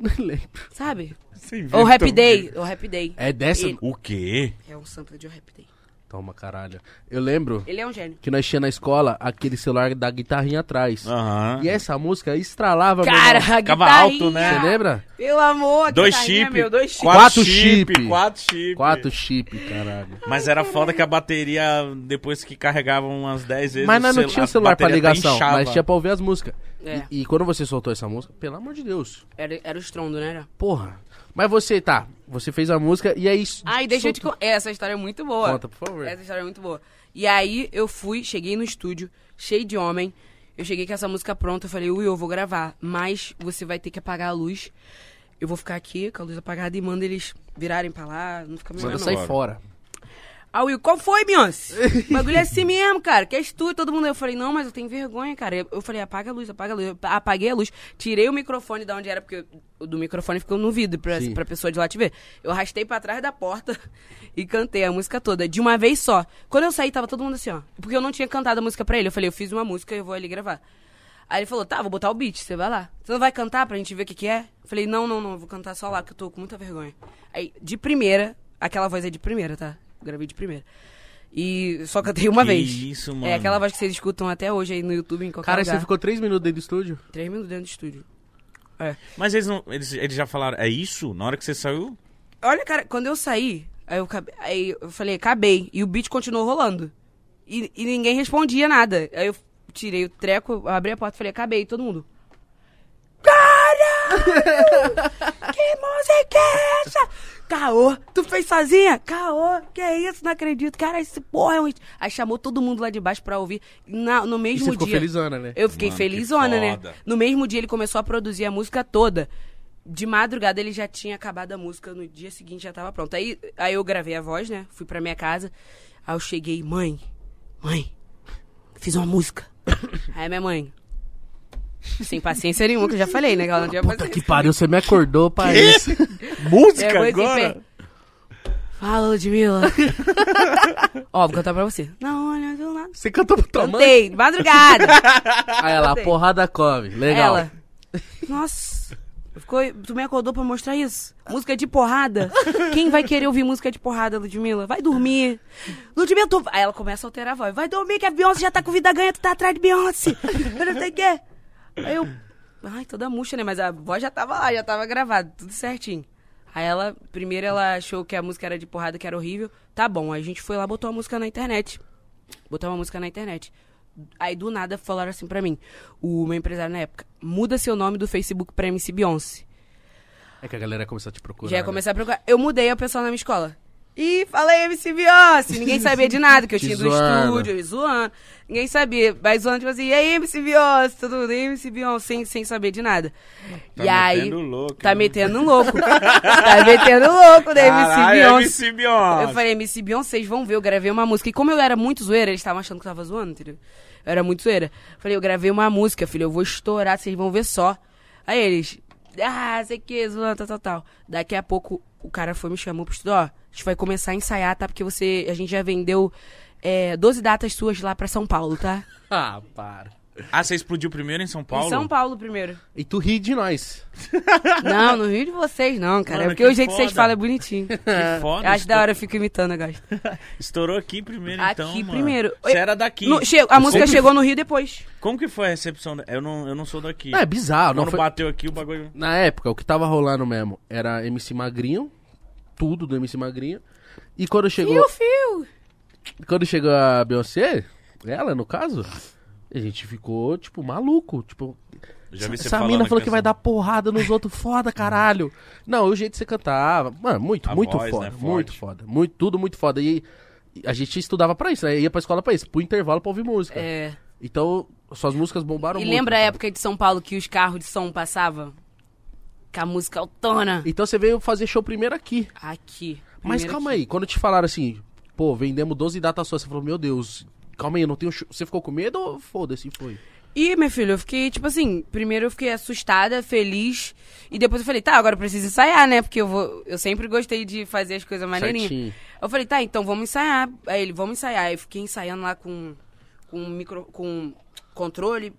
Não lembro. Sabe? Você O Happy Day. O Happy Day. É dessa? Ele- O quê? É um sample de O Happy Day. Toma, caralho. Eu lembro Ele é um gênio. que nós tinha na escola aquele celular da guitarrinha atrás. Aham. E essa música estralava, meu Cara, irmão. a Ficava alto, né? Você lembra? Pelo amor, a Dois guitarrinha, chip, meu, dois chip. Quatro chip, quatro chip. Quatro chip, caralho. Mas era foda que a bateria, depois que carregava umas 10 vezes. Mas nós não tinha celular pra ligação, mas tinha pra ouvir as músicas. É. E, e quando você soltou essa música, pelo amor de Deus, Era, era o estrondo, né? Era? porra. Mas você, tá, você fez a música e aí... Ai, deixa eu te soltou- contar. Essa história é muito boa. Conta, por favor. Essa história é muito boa. E aí eu fui, cheguei no estúdio, cheio de homem. Eu cheguei com essa música pronta, eu falei, Will, eu vou gravar, mas você vai ter que apagar a luz. Eu vou ficar aqui com a luz apagada e manda eles virarem pra lá, não fica melhor Manda não. sair Bora. Fora. Ah, Will, qual foi, Beyoncé? O bagulho é assim mesmo, cara. Que é estúdio, todo mundo. Eu falei, não, mas eu tenho vergonha, cara. Eu, falei, apaga a luz, apaga a luz. Eu apaguei a luz, tirei o microfone da onde era, porque o do microfone ficou no vidro pra, Sim. pra pessoa de lá te ver. Eu arrastei pra trás da porta e cantei a música toda, de uma vez só. Quando eu saí, tava todo mundo assim, ó. Porque eu não tinha cantado a música pra ele. Eu falei, eu fiz uma música e eu vou ali gravar. Aí ele falou, tá, vou botar o beat, você vai lá. Você não vai cantar pra gente ver o que que é? Eu falei, não, não, não, eu vou cantar só lá, que eu tô com muita vergonha. Aí, de primeira, aquela voz é de primeira, tá? Gravei de primeira. E só cantei uma Que vez. isso, mano. É aquela voz que vocês escutam até hoje aí no YouTube, em qualquer Cara, lugar. você ficou três minutos dentro do estúdio? Três minutos dentro do estúdio. É. Mas eles, não, eles, eles já falaram, é isso? Na hora que você saiu? Olha, cara, quando eu saí, aí eu, aí eu falei, acabei. E o beat continuou rolando. E, e ninguém respondia nada. Aí eu tirei o treco, abri a porta e falei, acabei. E todo mundo. Caralho! que música é essa? Caô, tu fez sozinha? Caô, que é isso? Não acredito. Cara, esse porra é um. Aí chamou todo mundo lá de baixo pra ouvir. Na- no E mesmo você ficou dia. felizona, né? Eu fiquei Mano, que felizona, né? No mesmo dia ele começou a produzir a música toda. De madrugada ele já tinha acabado a música, no dia seguinte já tava pronta. Aí, aí eu gravei a voz, né? Fui pra minha casa. Aí eu cheguei, mãe, mãe, fiz uma música. aí minha mãe, sem paciência nenhuma, que eu já falei, né? Que ela não tinha Puta paciência. que pariu, você me acordou pra isso. Música esse agora? Fala, Ludmilla. Ó, vou cantar pra você. Não, olha, do nada. Você cantou pra tua mãe? Cantei, de madrugada. Aí ela, Cantei. porrada come. Legal. Ela. Nossa. Ficou, tu me acordou pra mostrar isso? Música de porrada? Quem vai querer ouvir música de porrada, Ludmilla? Vai dormir. Ludmilla, tu... Aí ela começa a alterar a voz. Vai dormir que a Beyoncé já tá com vida ganha, tu tá atrás de Beyoncé. Eu não sei o quê. Aí eu... Ai, toda murcha, né? Mas a voz já tava lá, já tava gravada, tudo certinho. Aí ela, primeiro ela achou que a música era de porrada, que era horrível. Tá bom, aí a gente foi lá, botou a música na internet. Botou uma música na internet. Aí do nada falaram assim pra mim, o meu empresário na época, muda seu nome do Facebook pra MC Beyoncé. É que a galera começou a te procurar. Já ia né? começar a procurar. Eu mudei a pessoa na minha escola. E falei MC Beyoncé. Ninguém sabia de nada, que eu tinha do estúdio, zoando. Ninguém sabia. Mas zoando, tipo assim, e aí, MC Beyoncé, tudo bem, MC Beyoncé, sem, sem saber de nada. Tá e aí. metendo louco, tá hein? metendo louco. tá metendo louco da MC Caralho, Beyoncé. MC Beyoncé. Eu falei, MC Beyoncé, vocês vão ver, eu gravei uma música. E como eu era muito zoeira, eles estavam achando que eu tava zoando, entendeu? Eu era muito zoeira. Falei, eu gravei uma música, filho, eu vou estourar, vocês vão ver só. Aí eles, ah, sei que, zoando, tal, tal, tal. Daqui a pouco, o cara foi me chamou pro estúdio, ó, a gente vai começar a ensaiar, tá? Porque você, a gente já vendeu é, 12 datas suas lá pra São Paulo, tá? Ah, para. Ah, você explodiu primeiro em São Paulo? Em São Paulo primeiro. E tu ri de nós. Não, no Rio de vocês não, cara. Mano, é porque que o jeito que vocês falam é bonitinho. Que foda. Eu acho da hora, eu fico imitando agora. Estourou aqui primeiro, Aqui então, mano. primeiro. Você era daqui. No- che- a música Como que- chegou no Rio depois. Como que foi a recepção? da- Eu não, eu não sou daqui. Não, é bizarro. Não Quando foi... bateu aqui o bagulho... Na época, o que tava rolando mesmo era MC Magrinho. Tudo do MC Magrinho. E quando chegou, Fio, fio. quando chegou a Beyoncé, ela no caso, a gente ficou, tipo, maluco. Tipo, Já vi você essa mina falou que essa- vai dar porrada nos outros foda, caralho. Não, o jeito que você cantava. Mano, muito, A muito voz, foda. né, forte. muito foda. Muito, tudo muito foda. E e a gente estudava pra isso, né? Ia pra escola pra isso, pro intervalo pra ouvir música. É. Então, suas músicas bombaram E muito. lembra a cara. época de São Paulo que os carros de som passavam? Com a música autona. Então você veio fazer show primeiro aqui. Aqui. Mas Primeiro calma aqui. aí, quando te falaram assim, pô, vendemos 12 datas suas, você falou, meu Deus, calma aí, eu não tenho. Você ficou com medo ou foda-se, foi? E, meu filho, eu fiquei, tipo assim, primeiro eu fiquei assustada, feliz. E depois eu falei, tá, agora eu preciso ensaiar, né? Porque eu vou. Eu sempre gostei de fazer as coisas maneirinhas. Certinho. Eu falei, tá, então vamos ensaiar. Aí ele, vamos ensaiar. Aí eu fiquei ensaiando lá com, com micro. com controle.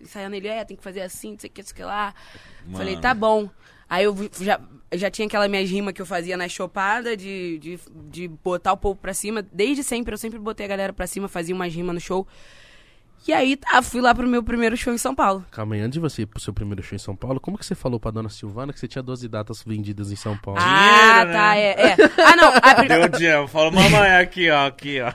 Ensaiando ele, é, tem que fazer assim, não sei o que, não sei o que lá. Falei, Mano. tá bom. Aí eu já, já tinha aquela minhas rimas que eu fazia na chopada de, de, de botar o povo pra cima. Desde sempre, eu sempre botei a galera pra cima, fazia umas rimas no show. E aí, tá, fui lá pro meu primeiro show em São Paulo. Calma aí, antes de você ir pro seu primeiro show em São Paulo, como que você falou pra dona Silvana que você tinha 12 datas vendidas em São Paulo? ah, Dinheiro, tá, né? é, é. Ah, não, a Deu dinheiro. Falou, mamãe, aqui, ó, aqui, ó.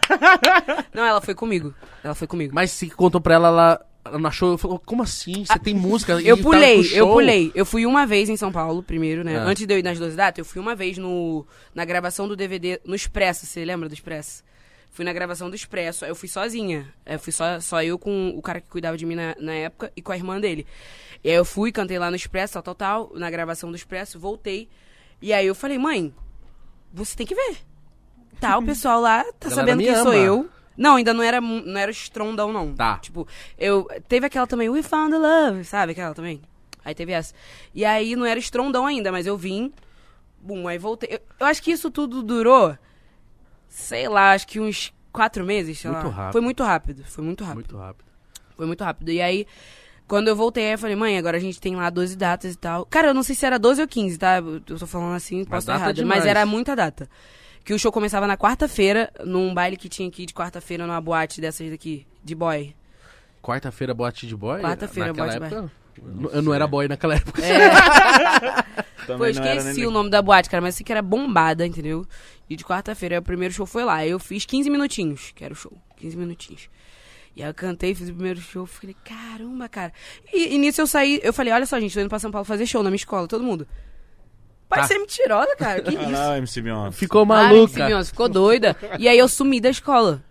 não, ela foi comigo. Ela foi comigo. Mas se contou pra ela, ela, ela não achou, falou, como assim? Você tem música? Eu pulei, eu show?" pulei. Eu fui uma vez em São Paulo, primeiro, né? Ah. Antes de eu ir nas 12 datas, eu fui uma vez no, na gravação do DVD, no Expresso, você lembra do Expresso? Fui na gravação do Expresso, eu fui sozinha. Aí Eu fui só, só eu com o cara que cuidava de mim na, na época e com a irmã dele. E aí eu fui, cantei lá no Expresso, tal, tal, tal, na gravação do Expresso, voltei. E aí eu falei, mãe, você tem que ver. Tá, o pessoal lá tá sabendo quem sou ama. eu. Não, ainda não era, não era estrondão, não. Tá. Tipo, eu. Teve aquela também, We Found the Love, sabe? Aquela também. Aí teve essa. E aí não era estrondão ainda, mas eu vim. Bum, aí voltei. Eu, eu acho que isso tudo durou. Sei lá, acho que uns quatro meses, sei Muito lá. rápido. Foi muito rápido. Foi muito rápido. Muito rápido. Foi muito rápido. E aí, quando eu voltei, aí eu falei, mãe, agora a gente tem lá 12 datas e tal. Cara, eu não sei se era 12 ou 15, tá? Eu tô falando assim, posso estar errado. demais. Mas era muita data. Que o show começava na quarta-feira, num baile que tinha aqui de quarta-feira, numa boate dessas daqui, de boy. Quarta-feira, boate de boy? Quarta-feira, boate de época, Eu não era boy naquela época. Pô, Também eu era esqueci nem- o nome da boate, cara, mas sei que era bombada, entendeu? E de quarta-feira, o primeiro show foi lá. Aí eu fiz 15 minutinhos, que era o show. 15 minutinhos. E aí eu cantei, fiz o primeiro show, falei, caramba, cara. E, e nisso eu saí, eu falei, olha só, gente, tô indo pra São Paulo fazer show na minha escola, todo mundo. Pai, Tá. você é mentirosa, cara, que Ah, isso? não, MC Beyoncé. Ficou maluca. Beyoncé, ficou doida. E aí eu sumi da escola.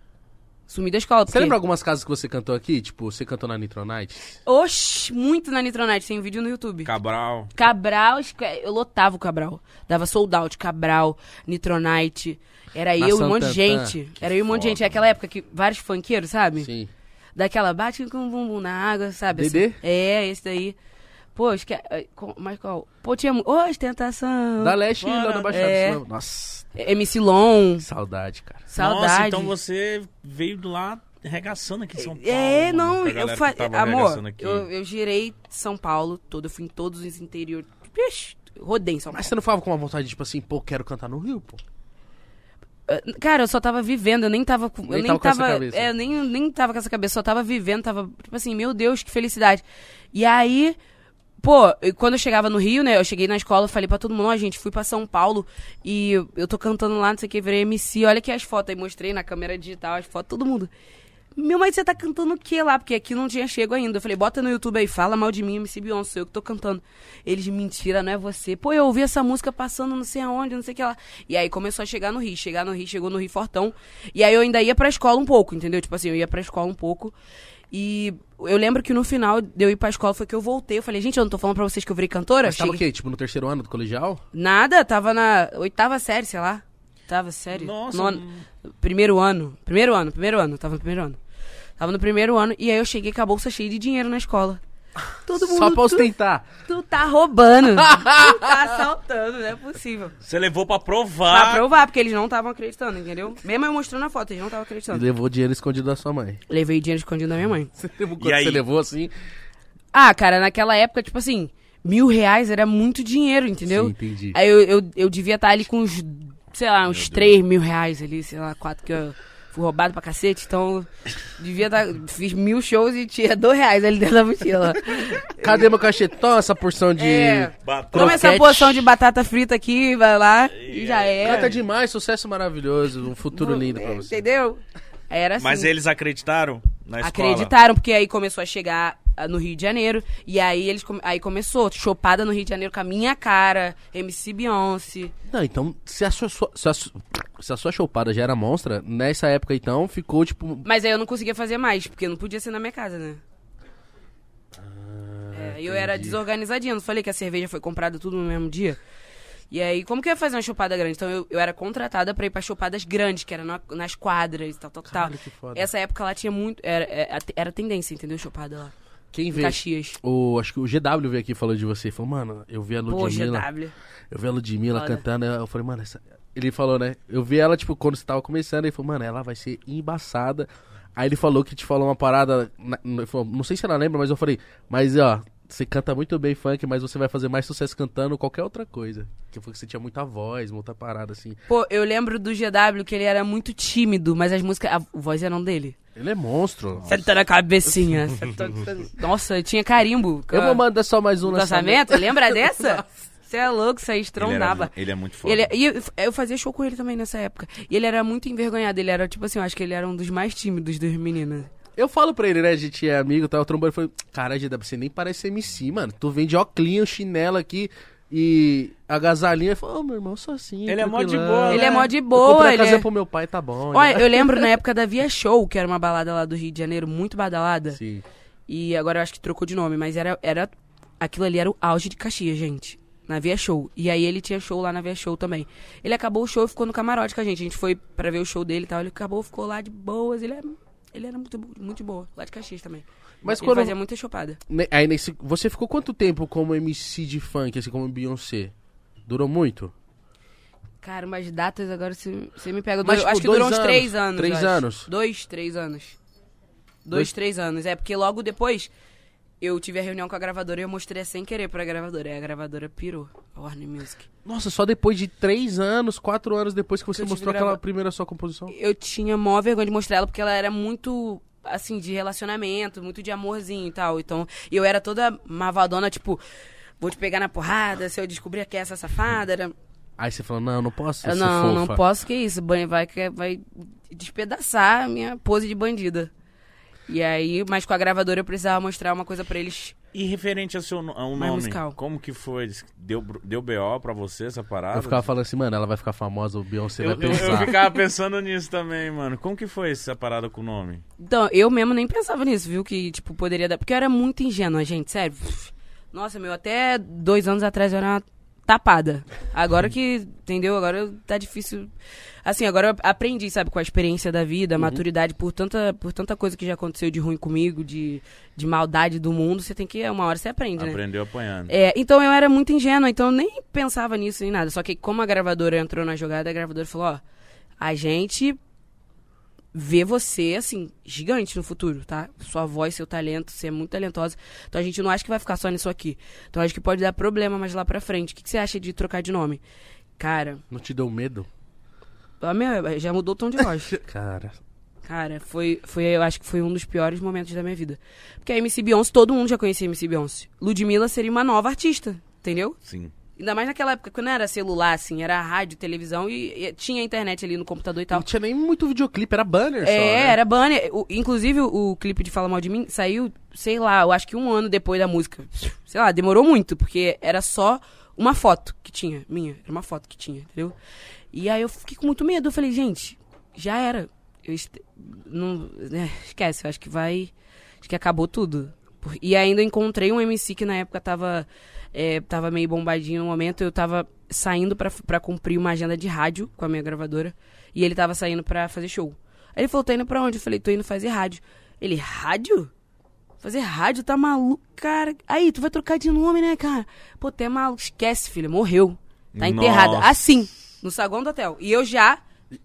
Sumi da escola. Você porque- lembra algumas casas que você cantou aqui? Tipo, você cantou na Nitronite? Oxi, muito na Nitronite, tem um vídeo no YouTube. Cabral. Cabral, esque- eu lotava o Cabral. Dava sold out, Cabral, Nitronite. Era Na eu e um monte de gente. Era eu e um monte de gente. É aquela época que vários funkeiros, sabe? Sim. Daquela bate com o bumbum na água, sabe? Dedê? Assim. É, esse daí. Pô, esque... com- mas qual? Pô, tinha ostentação. Da Leste lá Bora. na Baixada. É. Sul. Nossa, MC Long. saudade, cara. Saudade. Nossa, então você veio do lá regaçando aqui em São Paulo. É, mano, não, eu que tava Amor, eu, eu girei São Paulo todo, eu fui em todos os interiores. Rodei em São Paulo. Mas você não falava com uma vontade, tipo assim, pô, quero cantar no Rio, pô. Cara, eu só tava vivendo, eu nem tava com. Nem eu nem tava com essa é, eu nem, nem tava com essa cabeça, só tava vivendo, tava, tipo assim, meu Deus, que felicidade. E aí, pô, quando eu chegava no Rio, né, eu cheguei na escola, falei pra todo mundo, ó, gente, fui pra São Paulo e eu- eu tô cantando lá, não sei o que, virei MC, olha aqui as fotos. Aí mostrei na câmera digital as fotos, todo mundo. Meu, mas você tá cantando o que lá? Porque aqui não tinha chego ainda. Eu falei, bota no YouTube aí, fala mal de mim, MC Beyoncé, sou eu que tô cantando. Eles, mentira, não é você. Pô, eu ouvi essa música passando não sei aonde, não sei o que lá. E aí começou a chegar no Rio. Chegar no Rio, chegou no Rio Fortão. E aí eu ainda ia pra escola um pouco, entendeu? Tipo assim, eu ia pra escola um pouco. E eu lembro que no final de eu ir pra escola foi que eu voltei. Eu falei, gente, eu não tô falando pra vocês que eu virei cantora? Mas tava o quê? Tipo, no terceiro ano do colegial? Nada, tava na oitava série, sei lá. Tava série. Nossa, Nono- Primeiro ano. Primeiro ano, primeiro ano. Tava no primeiro ano. Tava no primeiro ano. E aí eu cheguei com a bolsa cheia de dinheiro na escola. Todo mundo. Só pra tu, ostentar. tu tá roubando. tu tá assaltando, não é possível. Você levou pra Pra provar. provar, porque eles não estavam acreditando, entendeu? Mesmo eu mostrando a foto, eles não estavam E acreditando. levou dinheiro escondido da sua mãe. Levei dinheiro escondido da minha mãe. Você levou E quanto você levou assim? Ah, cara, naquela época, tipo assim, mil reais era muito dinheiro, entendeu? Sim, entendi. Aí eu, eu, eu devia estar ali com uns, sei lá, uns 3 mil reais ali, sei lá, quatro que eu fui roubado pra cacete, então devia estar. fiz mil shows e tinha dois reais ali dentro da mochila. Cadê meu cachetão? Essa porção de. É. Batata. Toma essa porção de batata frita aqui, vai lá e já é. Canta demais, sucesso maravilhoso, um futuro lindo pra você. Entendeu? Era assim. Mas eles acreditaram na escola? Acreditaram, porque aí começou a chegar no Rio de Janeiro. E aí eles aí começou, chopada no Rio de Janeiro com a minha cara, MC Beyoncé. Não, então, se a sua, se a, se a sua chopada já era monstra, nessa época então ficou tipo. Mas aí eu não conseguia fazer mais, porque não podia ser na minha casa, né? Ah, É, eu era desorganizadinha, não falei que a cerveja foi comprada tudo no mesmo dia. E aí, como que eu ia fazer uma chopada grande? Então eu, eu era contratada pra ir pra chopadas grandes, que era na- nas quadras e tal, tal, tal. Caralho, foda. Essa época lá tinha muito. Era, era, era tendência, entendeu? Chopada lá. Quem Em vê? Caxias. O, acho que o GW veio aqui e falou de você. Falou, mano, eu vi a Pô, Ludmilla. GW. Eu vi a Ludmilla cantando. Eu falei, mano, essa... ele falou, né? Eu vi ela, tipo, quando você tava começando. Ele falou, mano, ela vai ser embaçada. Aí ele falou que te falou uma parada. na- falou, não sei se ela lembra, mas eu falei, mas ó, você canta muito bem funk, mas você vai fazer mais sucesso cantando qualquer outra coisa. Que foi que você tinha muita voz, muita parada assim. Pô, eu lembro do GW que ele era muito tímido, mas as músicas. A voz era não dele. Ele é monstro. Senta na cabecinha. senta- Nossa, tinha carimbo. Eu vou mandar só mais um no lançamento. Lembra dessa? Você é louco, isso aí Ele, era estrondava. mu- ele é muito foda. Ele, e eu, eu fazia show com ele também nessa época. E ele era muito envergonhado. Ele era, tipo assim, eu acho que ele era um dos mais tímidos dos meninos. Eu falo pra ele, né? A gente é amigo, tá? O trombone falou: Cara, GW, você nem parece MC, mano. Tu vem de óculos, chinelo aqui e agasalhinha. Ele falou: Ô, meu irmão, eu sou assim. Ele é mó de tranquilão." boa, Ele né? é mó de Eu boa. Ele casa é... pro meu pai, tá bom. Olha, né? eu lembro na época da Via Show, que era uma balada lá do Rio de Janeiro, muito badalada. Sim. E agora eu acho que trocou de nome, mas era, era. Aquilo ali era o auge de Caxias, gente. Na Via Show. E aí ele tinha show lá na Via Show também. Ele acabou o show e ficou no camarote com a gente. A gente foi pra ver o show dele e tal. Ele acabou, ficou lá de boas. Ele, é, ele era muito, muito boa. Lá de Caxias também. Mas ele quando. fazia muita chopada. Aí nesse. Você ficou quanto tempo como MC de funk, assim, como Beyoncé? Durou muito? Cara, umas datas agora você você me pega. Mas, eu tipo, acho que dois durou uns anos. três anos. Três anos? Dois, três anos. Dois, Dois- três anos. É, porque logo depois eu tive a reunião com a gravadora e eu mostrei sem querer pra gravadora. Aí a gravadora pirou. A Warner Music. Nossa, só depois de três anos, quatro anos depois que você tive mostrou grava- aquela primeira sua composição? Eu tinha mó vergonha de mostrar ela porque ela era muito. assim, de relacionamento, muito de amorzinho e tal. Então, e eu era toda mavadona, tipo, vou te pegar na porrada, se eu descobrir que é essa safada. Era... Aí você falou, não, não posso ser Eu, não, não fofa. posso, que isso, vai, que- vai despedaçar a minha pose de bandida. E aí, mas com a gravadora eu precisava mostrar uma coisa pra eles. E referente ao seu ao nome, musical. como que foi? Deu, deu BO pra você essa parada? Eu ficava falando assim, mano, ela vai ficar famosa, o Beyoncé Eu, vai eu- eu pensar. ficava pensando nisso também, mano. Como que foi essa parada com o nome? Então, eu mesmo nem pensava nisso, viu? Que, tipo, poderia dar. Porque eu era muito ingênua, gente, sério. Nossa, meu, até dois anos atrás eu era uma tapada. Agora que, entendeu? Agora tá difícil. Assim, agora eu aprendi, sabe, com a experiência da vida, a maturidade, por tanta, por tanta coisa que já aconteceu de ruim comigo, de, de maldade do mundo, você tem que. Uma hora você aprende, né? Aprendeu apanhando. É, então eu era muito ingênua, então eu nem pensava nisso nem nada. Só que como a gravadora entrou na jogada, a gravadora falou, ó, a gente vê você, assim, gigante no futuro, tá? Sua voz, seu talento, você é muito talentosa. Então a gente não acha que vai ficar só nisso aqui. Então acho que pode dar problema mais lá pra frente. O que, que você acha de trocar de nome? Cara, Não te deu medo? a minha, já mudou o tom de voz. Cara, Cara, foi, foi, eu acho que foi um dos piores momentos da minha vida. Porque a MC Beyoncé, todo mundo já conhecia a MC Beyoncé. Ludmilla seria uma nova artista, entendeu? Sim. Ainda mais naquela época que não era celular, assim, era rádio, televisão e, e tinha internet ali no computador e tal. não tinha nem muito videoclipe, era banner só, É, né? era banner. O- inclusive, o, o clipe de Fala Mal de Mim saiu, sei lá, eu acho que um ano depois da música. Sei lá, demorou muito, porque era só uma foto que tinha, minha. Era uma foto que tinha, entendeu? E aí eu fiquei com muito medo. Eu falei, gente, já era. Eu est- não, é, esquece, eu acho que vai. Acho que acabou tudo. E ainda encontrei um MC que na época tava, é, tava meio bombadinho no momento. Eu tava saindo pra, pra cumprir uma agenda de rádio com a minha gravadora. E ele tava saindo pra fazer show. Aí ele falou, tá indo pra onde? Eu falei, tô indo fazer rádio. Ele, rádio? Fazer rádio? Tá maluco, cara? Aí, tu vai trocar de nome, né, cara? Pô, tu é maluco. Esquece, filha, morreu. Tá enterrada. Nossa. Assim, no saguão do hotel. E eu já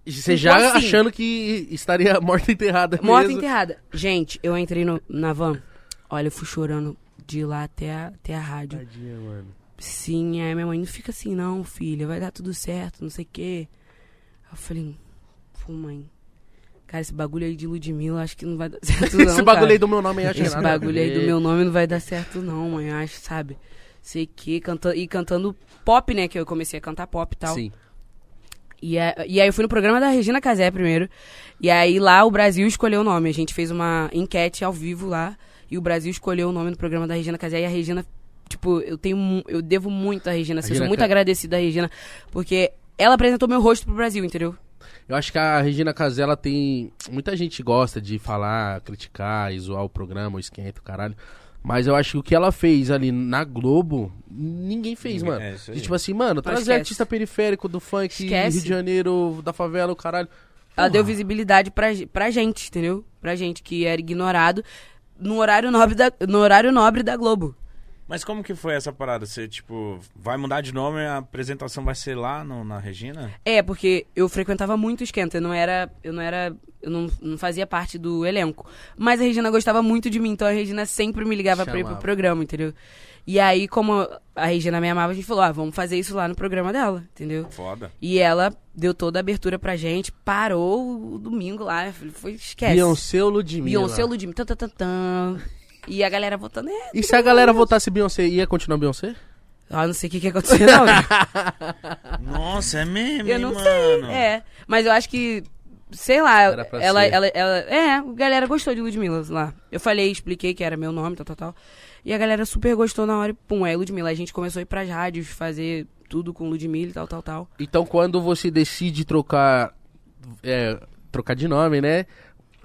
Você já Ficou assim. achando que estaria morta e enterrada Morta mesmo. enterrada. Gente, eu entrei no- na van. Olha, eu fui chorando de lá até a, até a rádio. Tadinha, mano. Sim, aí minha mãe, não fica assim não, filha, vai dar tudo certo, não sei o quê. Eu falei, pô, mãe, cara, esse bagulho aí de Ludmilla, acho que não vai dar certo não, Esse bagulho cara. aí do meu nome aí acho Esse nada a bagulho aí do meu nome não vai dar certo não, mãe, eu acho, sabe? Sei que, canta, e cantando pop, né, que eu comecei a cantar pop e tal. Sim. E, a- e aí eu fui no programa da Regina Casé primeiro. E aí lá o Brasil escolheu o nome. A gente fez uma enquete ao vivo lá. E o Brasil escolheu o nome do programa da Regina Casé. E a Regina, tipo, eu tenho eu devo muito à Regina. assim, eu Regina sou muito Ca- agradecida à Regina. Porque ela apresentou meu rosto pro Brasil, entendeu? Eu acho que a Regina Casella tem. Muita gente gosta de falar, criticar e zoar o programa, o esquenta, o caralho. Mas eu acho que o que ela fez ali na Globo, ninguém fez, Ninguém- mano. é. De, tipo assim, mano, trazer artista periférico do funk, Esquece. Rio de Janeiro, da favela, o caralho. Ela Porra. deu visibilidade pra, pra gente, entendeu? Pra gente que era ignorado no horário nobre da, no horário nobre da Globo. Mas como que foi essa parada? Você, tipo, vai mudar de nome, a apresentação vai ser lá no- na Regina? É, porque eu frequentava muito o esquenta, eu não era, eu não era, eu não, não fazia parte do elenco. Mas a Regina gostava muito de mim, então a Regina sempre me ligava pra ir pro Chamava. programa, entendeu? E aí, como a Regina me amava, a gente falou, ah, vamos fazer isso lá no programa dela, entendeu? Foda. E ela deu toda a abertura pra gente, parou o domingo lá, foi, esquece. Beyoncé ou Ludmilla? Beyoncé ou Ludmilla, tan, tan, tan, tan. E a galera votando, é, E se a galera votasse Beyoncé, ia continuar Beyoncé? ah, não sei o que que ia acontecer, não. Nossa, é meme, Eu não mano. sei. É, mas eu acho que, sei lá, Era pra ela, ser. ela, ela, É, a galera gostou de Ludmilla lá. Eu falei, expliquei que era meu nome, tal, tal, tal. E a galera super gostou na hora e pum, aí Ludmilla. A gente começou a ir pras rádios, fazer tudo com Ludmilla e tal, tal, tal. Então, quando você decide trocar, é, trocar de nome, né?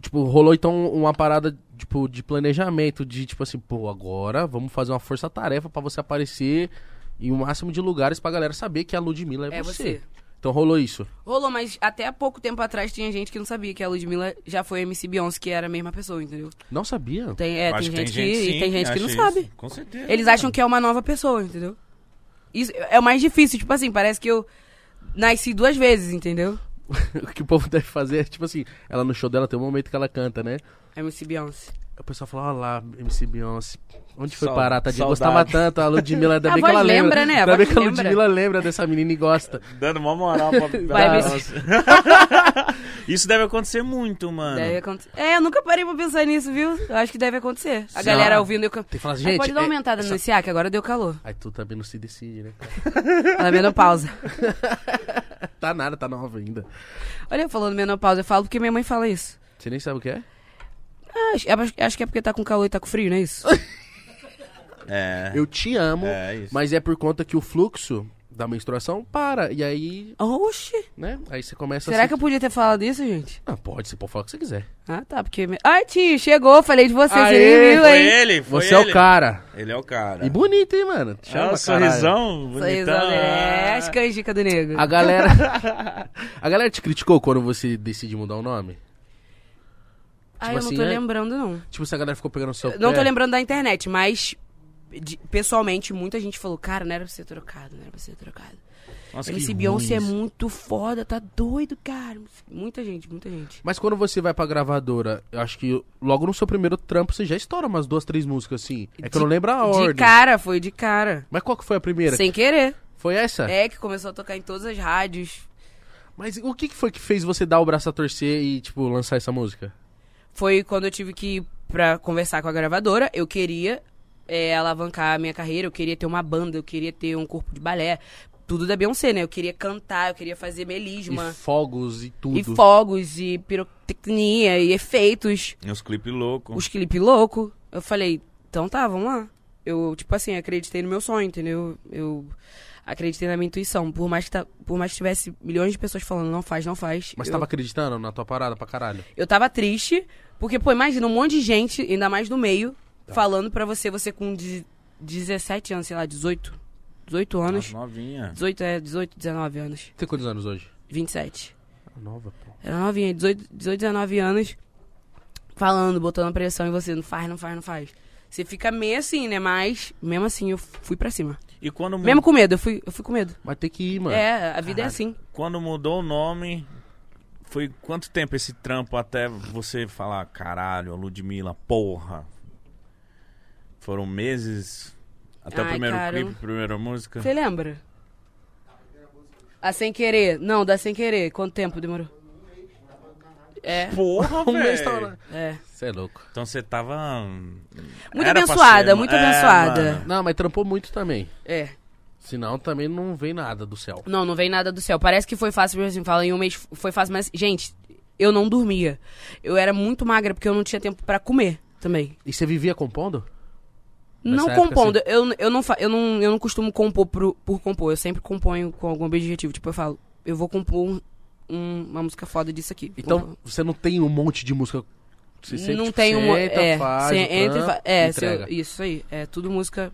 Tipo, rolou então uma parada, tipo, de planejamento, de tipo assim, pô, agora vamos fazer uma força-tarefa pra você aparecer em o máximo de lugares pra galera saber que a Ludmilla é, É você. você. Então rolou isso. Rolou, mas até há pouco tempo atrás tinha gente que não sabia que a Ludmilla já foi MC Beyoncé, que era a mesma pessoa, entendeu? Não sabia. Tem, é, tem acho gente, que, sim, tem gente que não acha sabe. isso. Com certeza. Eles acham que é uma nova pessoa, entendeu? Isso é o mais difícil, tipo assim, parece que eu nasci duas vezes, entendeu? o que o povo deve fazer é, tipo assim, ela no show dela tem um momento que ela canta, né? MC Beyoncé. O pessoal falou, olha lá, MC Beyoncé. Onde foi parar, tadinha? saudade. Gostava tanto, a Ludmilla, ainda A bem que ela lembra. lembra, né? A Ainda bem que a. Ludmilla lembra dessa menina e gosta. Dando uma moral pra Vai. Isso deve acontecer muito, mano. Deve acontecer. É, eu nunca parei pra pensar nisso, viu? Eu acho que deve acontecer. A Sim. galera ouvindo eu. Tem que falar assim, Aí gente... pode dar uma é- aumentada essa- no SA, que agora deu calor. Aí tu também não se decide, né? é menopausa. Tá nada, tá nova ainda. Olha, eu falando menopausa, eu falo porque minha mãe fala isso. Você nem sabe o que é? Ah, acho, acho que é porque tá com calor e tá com frio, não é isso? É. Eu te amo, É isso. mas é por conta que o fluxo da menstruação para. E aí, Oxi. né? Aí você começa Será a que eu podia ter falado isso, gente? Ah, pode, você pode falar o que você quiser. Ah, tá, porque... Ai, tio, chegou, falei de você, você Aê, nem viu, Foi hein? ele, foi Você é ele. o cara. Ele é o cara. E bonito, hein, mano? Te Ah, sorrisão, Sorrisão, bonitão. né? As canjicas do negro. A galera. a galera te criticou quando você decide mudar o nome? Ai, eu assim, não tô é- lembrando, não. Tipo, se a galera ficou pegando o seu Não pé. tô lembrando da internet, mas... de- pessoalmente, muita gente falou, cara, não era pra ser trocado, não era pra ser trocado. Nossa, que Beyoncé é muito foda, tá doido, cara. Muita gente, muita gente. Mas quando você vai pra gravadora, eu acho que logo no seu primeiro trampo você já estoura umas duas, três músicas assim. É que eu não lembro a De ordem. cara, foi de cara. Mas qual que foi a primeira? Sem querer. Foi essa? É, que começou a tocar em todas as rádios. Mas o que, que foi que fez você dar o braço a torcer e, tipo, lançar essa música? Foi quando eu tive que ir pra conversar com a gravadora. Eu queria é, alavancar a minha carreira, eu queria ter uma banda, eu queria ter um corpo de balé. Tudo da Beyoncé, né? Eu queria cantar, eu queria fazer melisma. E fogos e tudo. E fogos, e pirotecnia, e efeitos. E Os clipes loucos. Os clipes loucos. Eu falei, então tá, vamos lá. Eu, tipo assim, acreditei no meu sonho, entendeu? Eu acreditei na minha intuição. Por mais que, tá, por mais que tivesse milhões de pessoas falando, não faz, não faz. Mas eu, tava acreditando na tua parada pra caralho? eu tava triste, porque, pô, imagina um monte de gente, ainda mais no meio, Tá. falando pra você, você com de- 17 anos, sei lá, 18. 18 anos. Nossa, novinha. 18, é, 18, 19 anos. Tem quantos anos hoje? 27. Ah, nova, pô. Era novinha, 18, 18, 19 anos, falando, botando pressão em você, não faz, não faz, não faz. Você fica meio assim, né? Mas, mesmo assim, eu fui pra cima. E quando, mu- Mesmo com medo, eu fui, eu fui com medo. Mas tem que ir, mano. É, a vida é Caralho. assim. quando mudou o nome, foi quanto tempo esse trampo até você falar, caralho, Ludmilla, porra? Foram meses até o Ai, primeiro cara, clipe, primeira música? Você lembra? A sem querer. Não, da sem querer. Quanto tempo demorou? É, Porra, Um mês velho. é. Você é louco. Então você tava... Muito Era abençoada, ser, muito é, abençoada. mano. Não, mas trampou muito também. É. Senão também não vem nada do céu. Não, não vem nada do céu. Parece que foi fácil, assim, fala em um mês foi fácil, mas, gente, eu não dormia. Eu era muito magra porque eu não tinha tempo pra comer também. E você vivia compondo? Nessa Não época, compondo, eu, eu, não, fa- eu, não, eu não costumo compor por, por compor. Eu sempre componho com algum objetivo. Tipo, eu falo, eu vou compor um- um- uma música foda disso aqui. Então, você não tem um monte de música. Você sempre, não tipo, tem uma. senta, É, faz, entra é eu- isso aí. É tudo música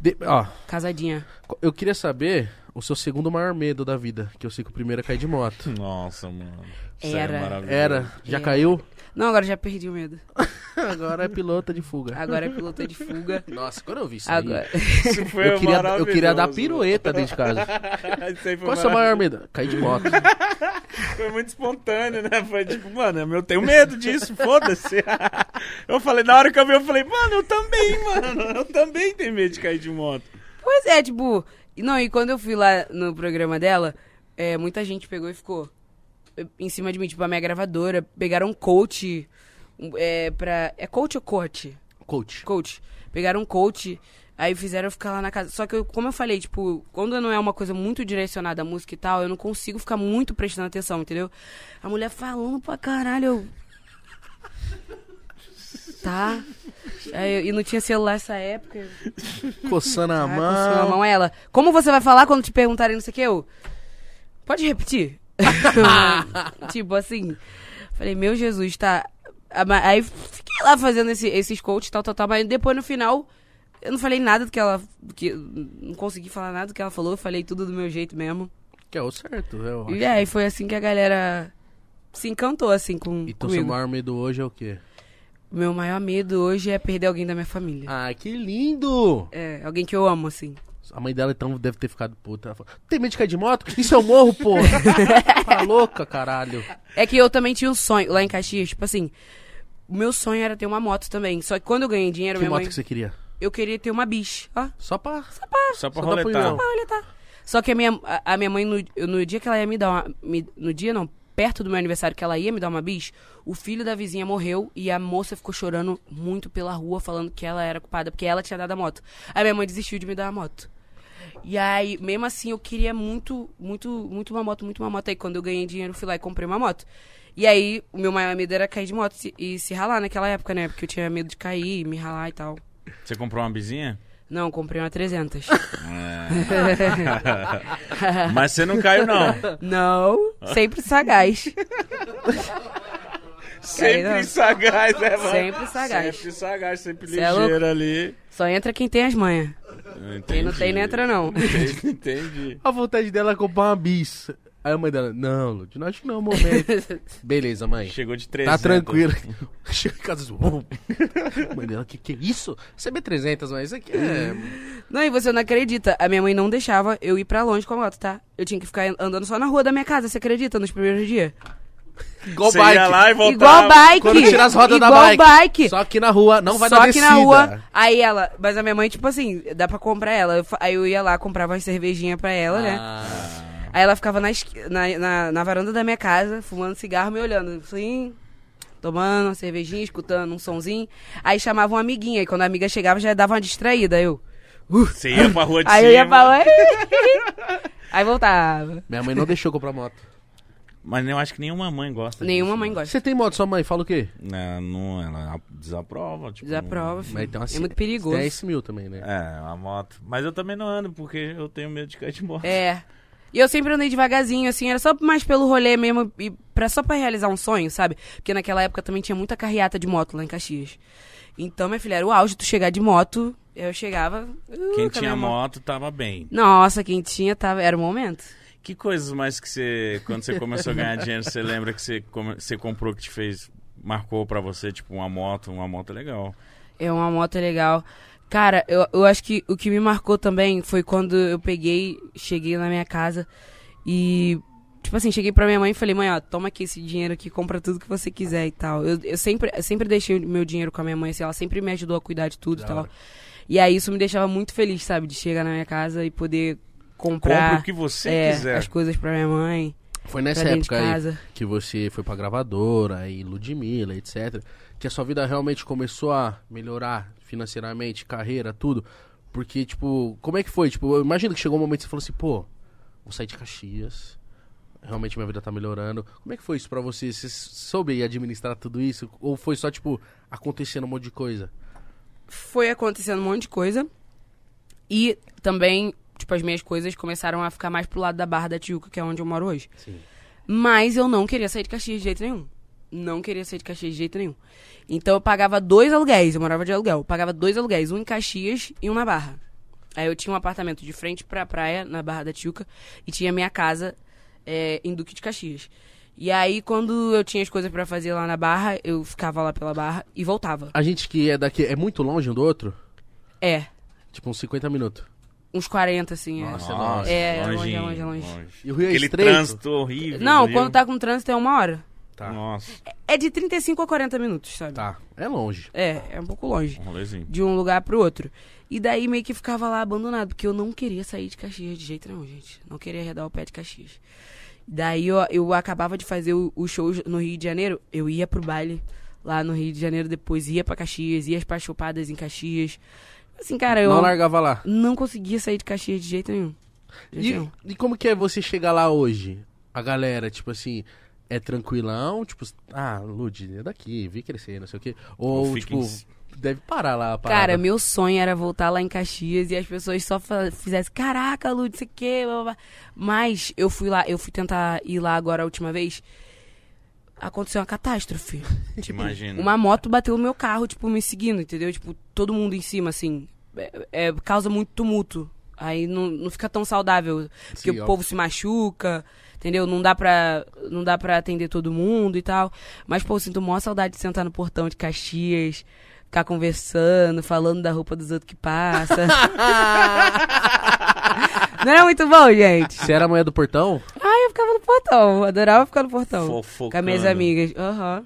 De- ó, casadinha. eu queria saber o seu segundo maior medo da vida. Que eu sei que o primeiro é cair de moto. Nossa, mano. Era. É maravilhoso. Era. Já É. caiu? Não, agora já perdi o medo. Agora é pilota de fuga. Agora é piloto de fuga. Nossa, quando eu vi isso Agora. aí, Isso foi eu queria, eu queria dar pirueta dentro de casa. Isso aí foi Qual é o seu maior medo? Cair de moto. Foi muito espontâneo, né? Foi tipo, mano, eu tenho medo disso, foda-se. Eu falei, na hora que eu vi, eu falei, mano, eu também, mano. Eu também tenho medo de cair de moto. Pois é, tipo. e Não, e quando eu fui lá no programa dela, é, muita gente pegou e ficou em cima de mim, tipo, a minha gravadora. Pegaram um coach. É, pra. É coach ou coach? Coach. Coach. Pegaram um coach. Aí fizeram eu ficar lá na casa. Só que, eu, como eu falei, tipo, quando não é uma coisa muito direcionada à música e tal, eu não consigo ficar muito prestando atenção, entendeu? A mulher falando pra caralho, eu. Tá. Aí, e não tinha celular nessa época. Coçando a Ah, mão. coçando a mão ela. Como você vai falar quando te perguntarem não sei o que? Eu. Pode repetir? tipo assim. Falei, meu Jesus, tá. Ah, Aí fiquei lá fazendo esse, esses coaches, tal, tal, tal. Mas depois no final, eu não falei nada do que ela. Do que, não consegui falar nada do que ela falou. Eu falei tudo do meu jeito mesmo. Que é o certo, eu acho. E aí foi assim que a galera se encantou, assim, com, Então seu comigo. maior medo hoje é o quê? Meu maior medo hoje é perder alguém da minha família. Ai, que lindo! É, alguém que eu amo, assim. A mãe dela então deve ter ficado puta. Ela falou, Tem medo de cair de moto? Isso eu morro, porra! tá louca, caralho. É que eu também tinha um sonho lá em Caxias, tipo assim. O meu sonho era ter uma moto também. Só que quando eu ganhei dinheiro, Que minha moto mãe. que você queria? Eu queria ter uma bicha. Ó. Só pra... Só pra Só dá roletar. punhão. Olha, tá. Só que a minha, a, a minha mãe, no, no dia que ela ia me dar uma. me- no dia não, perto do meu aniversário, que ela ia me dar uma bis, o filho da vizinha morreu e a moça ficou chorando muito pela rua, falando que ela era culpada, porque ela tinha dado a moto. Aí minha mãe desistiu de me dar a moto. E aí, mesmo assim, eu queria muito, muito, muito uma moto, muito uma moto. Aí quando eu ganhei dinheiro, fui lá e comprei uma moto. E aí, o meu maior medo era cair de moto e, se ralar naquela época, né? Porque eu tinha medo de cair, me ralar e tal. Você comprou uma bizinha? Não, comprei uma 300. Mas você não caiu, não. Não, sempre sagaz. Sempre sagaz, né, mano? Sempre sagaz. Sempre sagaz, sempre Cê é ali. Só entra quem tem as manhas. Quem não tem, não entra, não. Entendi. Entendi. A vontade dela é comprar uma bis. Aí a mãe dela, não, Lud, não acho que não é o momento. Beleza, mãe. Chegou de 300. Tá tranquilo. Chega em casa "Uou." Mãe dela, que que é isso? CB300, mas isso aqui é... Não, e você não acredita. A minha mãe não deixava eu ir pra longe com a moto, tá? Eu tinha que ficar andando só na rua da minha casa, você acredita? Nos primeiros dias. Igual Você bike. ia lá e voltava. Igual bike. Quando tira as rodas da Igual bike. bike. Só que na rua, não vai Só dar que descida. na rua. Aí ela. Mas a minha mãe, tipo assim, dá pra comprar ela. Eu fa- aí eu ia lá, comprava uma cervejinha pra ela, né? Ah. Aí ela ficava na, esqui- na, na, na varanda da minha casa, fumando cigarro, me olhando, assim, tomando uma cervejinha, escutando um sonzinho. Aí chamava uma amiguinha, e quando a amiga chegava já dava uma distraída. Aí eu. Você ia pra rua de Aí cima. eu ia pra lá. aí voltava. Minha mãe não deixou eu comprar moto. Mas eu acho que nenhuma mãe gosta Nenhuma disso, mãe né? gosta. Você tem moto, sua mãe fala o quê? Não, não, ela desaprova. Tipo, Desaprova, filho. Mas tem uma É muito perigoso. 10 mil também, né? É, uma moto. Mas eu também não ando, porque eu tenho medo de cair de moto. É. E eu sempre andei devagarzinho, assim, era só mais pelo rolê mesmo, e pra, só pra realizar um sonho, sabe? Porque naquela época também tinha muita carreata de moto lá em Caxias. Então, minha filha, era o auge tu chegar de moto, eu chegava. uh, Quem a tinha moto. moto tava bem. Nossa, quem tinha tava. Era o momento. Que coisas mais que você, quando você começou a ganhar dinheiro, você lembra que você, come- você comprou que te fez, marcou pra você, tipo, uma moto, uma moto legal. É uma moto legal. Cara, eu, eu acho que o que me marcou também foi quando eu peguei, cheguei na minha casa e, tipo assim, cheguei pra minha mãe e falei, mãe, ó, toma aqui esse dinheiro aqui, compra tudo que você quiser e tal. Eu, eu sempre, eu sempre deixei meu dinheiro com a minha mãe, assim, ela sempre me ajudou a cuidar de tudo e tal. E aí isso me deixava muito feliz, sabe, de chegar na minha casa e poder comprar Compre o que você é, quiser. as coisas pra minha mãe, Foi nessa época aí casa. que você foi pra gravadora e Ludmilla, etc. Que a sua vida realmente começou a melhorar financeiramente, carreira, tudo. Porque, tipo, como é que foi? Tipo, eu imagino que chegou um momento que você falou assim, pô, vou sair de Caxias. Realmente minha vida tá melhorando. Como é que foi isso pra você? Você soube administrar tudo isso? Ou foi só, tipo, acontecendo um monte de coisa? foi acontecendo um monte de coisa. E também, tipo, as minhas coisas começaram a ficar mais pro lado da Barra da Tijuca, que é onde eu moro hoje. Sim. Mas eu não queria sair de Caxias de jeito nenhum. Não queria sair de Caxias de jeito nenhum. Então eu pagava dois aluguéis, eu morava de aluguel. Eu pagava dois aluguéis, um em Caxias e um na Barra. Aí eu tinha um apartamento de frente pra praia, na Barra da Tijuca, e tinha minha casa é, em Duque de Caxias. E aí, quando eu tinha as coisas pra fazer lá na Barra, eu ficava lá pela Barra e voltava. A gente que é daqui, é muito longe um do outro? É, Tipo, uns 50 minutos. Uns 40, assim. é. Nossa, é longe. É, é longe, é longe, é longe. E o Rio é Aquele estreito? trânsito horrível. Não, quando tá com trânsito é uma hora. Tá. Nossa, É de 35 a 40 minutos, sabe? Tá. É longe. É, é um pouco longe. um rolezinho. De um lugar pro outro. E daí meio que ficava lá abandonado, porque eu não queria sair de Caxias de jeito nenhum, gente. Não queria arredar o pé de Caxias. Daí eu, eu acabava de fazer o, o show no Rio de Janeiro, eu ia pro baile lá no Rio de Janeiro, depois ia pra Caxias, ia pra chupadas em Caxias. Assim, cara, eu Não largava lá. não conseguia sair de Caxias de jeito nenhum. De jeito E, nenhum. e como que é você chegar lá hoje? A galera, tipo assim, é tranquilão? Tipo, ah, Lud, é daqui, vi crescer, não sei o quê. Ou, tipo, em- deve parar lá. Cara, meu sonho era voltar lá em Caxias e as pessoas só fizessem, caraca, Lu, não sei o quê, blá, blá, blá." Mas eu fui lá, eu fui tentar ir lá agora a última vez. Aconteceu uma catástrofe. Te imagino. Uma moto bateu no meu carro, tipo, me seguindo, entendeu? Tipo, todo mundo em cima, assim. É, é, causa muito tumulto. Aí não, não fica tão saudável. Porque Sim, o ó. povo se machuca, entendeu? Não dá pra, não dá pra atender todo mundo e tal. Mas, pô, eu sinto maior saudade de sentar no portão de Caxias, ficar conversando, falando da roupa dos outros que passa. não era muito bom, gente? Você era a mulher do portão? Ai, eu ficava no portão. Adorava ficar no portão. Fofocando. Com as minhas amigas. Aham.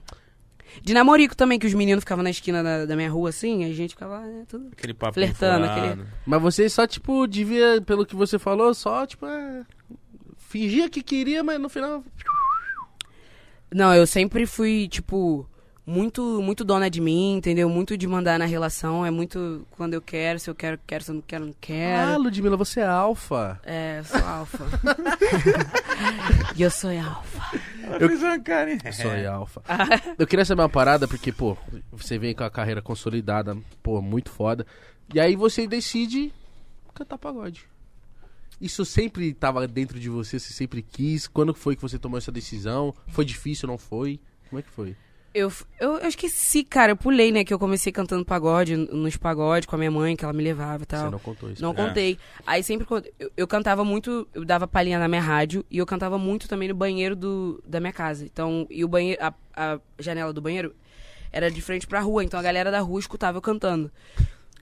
De namorico também, que os meninos ficavam na esquina da, da minha rua assim, a gente ficava né, tudo. Aquele papo Flertando, furado. Mas você só, tipo, devia, pelo que você falou, só, tipo, é, fingia que queria, mas no final. Não, eu sempre fui, tipo, muito, muito dona de mim, entendeu? Muito de mandar na relação. É muito quando eu quero, se eu quero, quero, se eu não quero, não Ah, quero. Ludmilla, você é alfa. É, eu sou alfa. e eu sou alfa. Ela fez uma cara, hein? Sou alfa. Eu queria saber uma parada, porque, pô, você vem com a carreira consolidada, pô, muito foda. E aí você decide cantar pagode. Isso sempre tava dentro de você, você sempre quis. Quando foi que você tomou essa decisão? Foi difícil, não foi? Como é que foi? Eu, eu, eu esqueci, cara, eu pulei, né? Que eu comecei cantando pagode, nos pagodes com a minha mãe, que ela me levava e tal. Você não contou isso. Não mim. contei. Aí sempre eu, eu cantava muito, eu dava palhinha na minha rádio e eu cantava muito também no banheiro do, da minha casa. Então, e o banheiro, a, a janela do banheiro era de frente pra rua, então a galera da rua escutava eu cantando.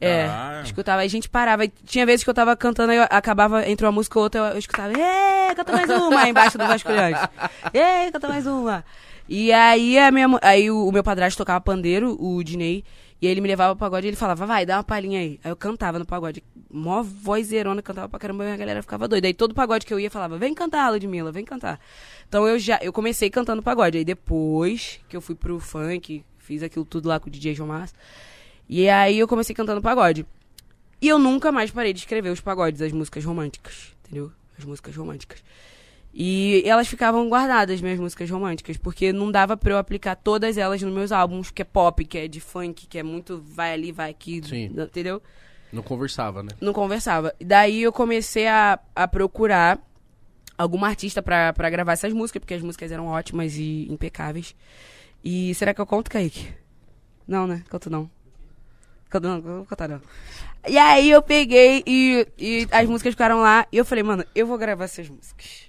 É, Ah. escutava, aí a gente parava. E tinha vezes que eu tava cantando, aí eu acabava entre uma música ou outra, eu, eu escutava, ê, canta mais uma, aí embaixo do Vasculhante. Ê, canta mais uma. E aí a minha, aí o, meu padrasto tocava pandeiro, o Dinei, e ele me levava pro pagode e ele falava, vai, dá uma palhinha aí. Aí eu cantava no pagode. Mó vozeirona, cantava pra caramba, e a galera ficava doida. Aí todo pagode que eu ia falava, vem cantar, Ludmilla, vem cantar. Então eu já, eu comecei cantando pagode. Aí depois que eu fui pro funk, fiz aquilo tudo lá com o DJ João. E aí eu comecei cantando pagode. E eu nunca mais parei de escrever os pagodes, as músicas românticas, entendeu? As músicas românticas. E elas ficavam guardadas, minhas músicas românticas, porque não dava pra eu aplicar todas elas nos meus álbuns, que é pop, que é de funk, que é muito vai ali, vai aqui, Sim. entendeu? Não conversava, né? Não conversava. Daí eu comecei a, a procurar alguma artista pra, pra gravar essas músicas, porque as músicas eram ótimas e impecáveis. E será que eu conto, Kaique? Não, né? Conto não. Conto não, não vou contar não. E aí eu peguei e, e as músicas ficaram lá e eu falei, mano, eu vou gravar essas músicas.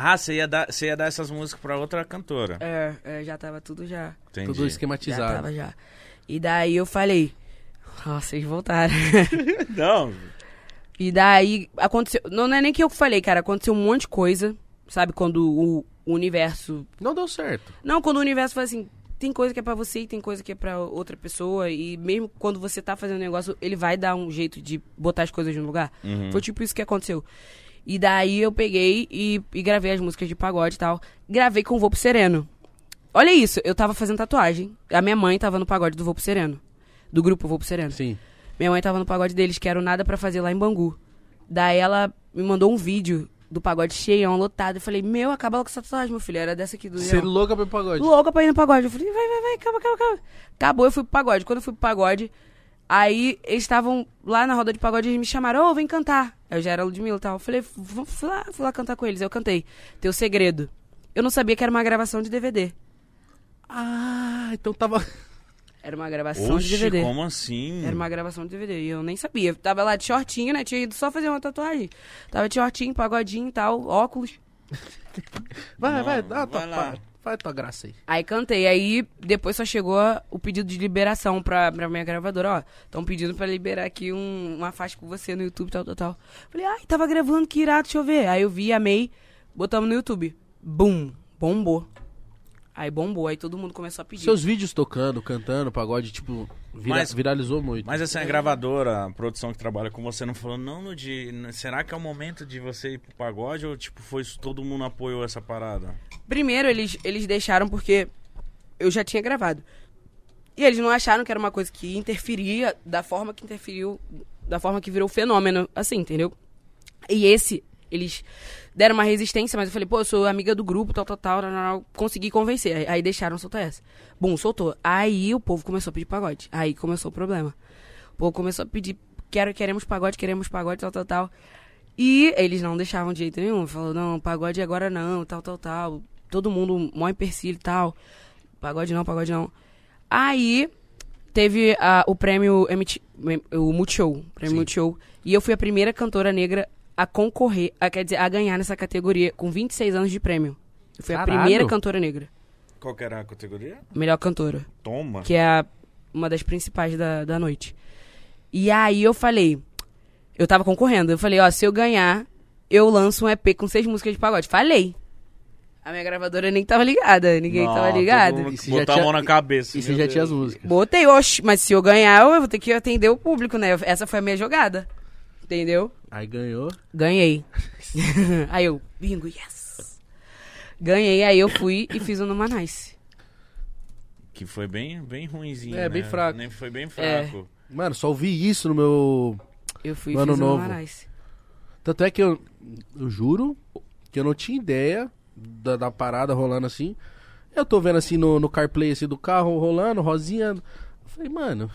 Ah, você ia, dar, você ia dar essas músicas pra outra cantora. É, é, já tava tudo já. Entendi. Tudo Já esquematizado. tava já. E daí eu falei, nossa, vocês voltaram. Não. E daí aconteceu. Não é nem que eu falei, cara, aconteceu um monte de coisa. Sabe, quando o, o universo. Não deu certo. Não, quando o universo fala assim, tem coisa que é pra você e tem coisa que é pra outra pessoa. E mesmo quando você tá fazendo um negócio, ele vai dar um jeito de botar as coisas no lugar. Uhum. Foi tipo isso que aconteceu. E daí eu peguei e, e gravei as músicas de pagode e tal. Gravei com o Vou pro Sereno. Olha isso, eu tava fazendo tatuagem. A minha mãe tava no pagode do Vou pro Sereno. Do grupo Vou pro Sereno. Sim. Minha mãe tava no pagode deles, que era o Nada Pra Fazer lá em Bangu. Daí ela me mandou um vídeo do pagode cheião, lotado. Eu falei, meu, acaba logo com essa tatuagem, meu filho. Era dessa aqui do Você Leão. louca pro pagode. Louca pra ir no pagode. Eu falei, vai, vai, vai, calma, calma, calma. Acabou, eu fui pro pagode. Quando eu fui pro pagode, aí eles estavam lá na roda de pagode, eles me chamaram, ô, vem cantar. Eu já era Ludmilla e tal. Eu falei, "Vou- fui lá, fui lá cantar com eles. Eu cantei. Teu segredo. Eu não sabia que era uma gravação de DVD. Ah, então tava. Era uma gravação Oxi, de DVD. como assim? Era uma gravação de DVD. E eu nem sabia. Eu tava lá de shortinho, né? Tinha ido só fazer uma tatuagem. Tava de shortinho, pagodinho e tal, óculos. Vai, Não, vai, dá tua, vai lá. pá, faz tua graça aí. Aí cantei. Aí depois só chegou o pedido de liberação pra, pra minha gravadora. Ó, estão pedindo pra liberar aqui um- uma faixa com você no YouTube, tal, tal, tal. Falei, ai, tava gravando, que irado, deixa eu ver. Aí eu vi, amei, botamos no YouTube. Bum, bombou. Aí bombou, aí todo mundo começou a pedir. Seus vídeos tocando, cantando, pagode, tipo, vira- Mas- viralizou muito. Mas assim, a gravadora, a produção que trabalha com você não falou, não, Ludi, será que é o momento de você ir pro pagode ou tipo, foi isso, todo mundo apoiou essa parada? Primeiro, eles, eles deixaram porque eu já tinha gravado. E eles não acharam que era uma coisa que interferia da forma que interferiu, da forma que virou fenômeno, assim, entendeu? E esse, eles deram uma resistência, mas eu falei, pô, eu sou amiga do grupo, tal, tal, tal, tal, tal, consegui convencer. Aí, deixaram soltar essa. Bum, soltou. Aí o povo começou a pedir pagode. Aí começou o problema. O povo começou a pedir, quero, queremos pagode, queremos pagode, tal, tal, tal. E eles não deixavam de jeito nenhum. Falou, não, pagode agora não, tal, tal, tal. Todo mundo mó empecilho e tal. Pagode não, pagode não. Aí teve a- o prêmio MT, o Multishow, prêmio Sim. Multishow. E eu fui a primeira cantora negra a concorrer, a, quer dizer, a ganhar nessa categoria com 26 anos de prêmio. Eu fui Caralho. a primeira cantora negra. Qual que era a categoria? Melhor cantora Toma. que é a- uma das principais da, da noite. E aí eu falei, eu tava concorrendo, eu falei, ó, se eu ganhar, eu lanço um EP com seis músicas de pagode. Falei. A minha gravadora nem tava ligada, ninguém Não, tava ligado. Botar a mão na cabeça. E você já Deus. tinha as músicas. Botei, oxe, mas se eu ganhar, eu vou ter que atender o público, né? Essa foi a minha jogada. Entendeu? Aí ganhou. Ganhei. aí eu, bingo, yes. Ganhei, aí eu fui e fiz o Numa Nice. Que foi bem, bem ruimzinho. É, bem né? fraco. Nem foi bem É. fraco. Mano, só ouvi isso no meu. Eu fui e No ano fiz o novo. Numa Nice. Tanto é que eu, eu juro que eu não tinha ideia da, da parada rolando assim. Eu tô vendo assim no, no CarPlay assim, do carro rolando, rosinha. Eu falei, mano.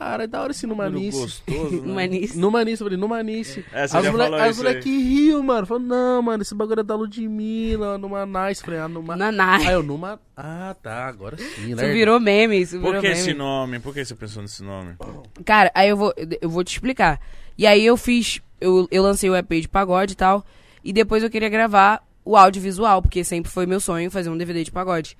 Cara, é da hora esse Numanice. gostoso, né? Numa Nice. Numanice, eu falei, Numanice. É, você As já mole- falou as isso moleque riu, mano. Falou, não, mano, esse bagulho é da Ludmilla, numa nice. Falei, ah, numa. Aí eu, numa. Ah, tá, agora sim, Isso né? virou meme, isso virou Por que meme. esse nome? Por que você pensou nesse nome? Cara, aí eu vou, eu vou te explicar. E aí eu fiz, eu, eu lancei o EP de pagode e tal, e depois eu queria gravar o audiovisual, porque sempre foi meu sonho fazer um DVD de pagode.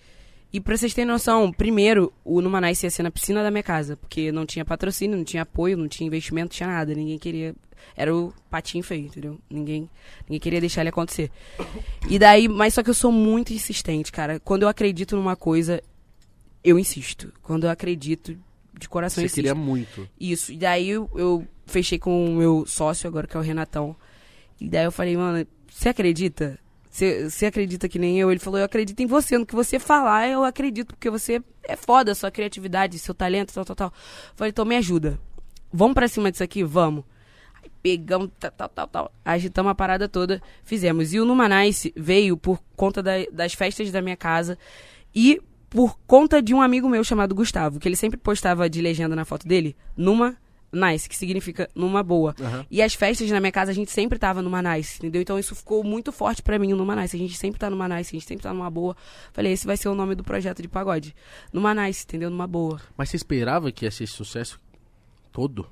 E pra vocês terem noção, primeiro, o Numanice ia ser na piscina da minha casa, porque não tinha patrocínio, não tinha apoio, não tinha investimento, não tinha nada, ninguém queria... Era o patinho feio, entendeu? Ninguém, ninguém queria deixar ele acontecer. E daí, mas só que eu sou muito insistente, cara. Quando eu acredito numa coisa, eu insisto. Quando eu acredito, de coração Você insisto. queria muito. Isso. E daí eu, eu fechei com o meu sócio agora, que é o Renatão. E daí eu falei, mano, você acredita? Você acredita que nem eu? Ele falou, eu acredito em você. No que você falar, eu acredito, porque você é foda, sua criatividade, seu talento, tal, tal, tal. Eu falei, então me ajuda. Vamos pra cima disso aqui? Vamos. Aí pegamos, tal, tal, tal, tal. Agitamos a parada toda, fizemos. E o Numanice veio por conta da- das festas da minha casa e por conta de um amigo meu chamado Gustavo, que ele sempre postava de legenda na foto dele, numa nice, que significa numa boa. Aham. E as festas na minha casa a gente sempre tava numa nice, entendeu? Então isso ficou muito forte pra mim, numa nice. A gente sempre tá numa nice, a gente sempre tá numa boa. Falei, esse vai ser o nome do projeto de pagode. Numa nice, entendeu? Numa boa. Mas você esperava que ia ser esse sucesso todo?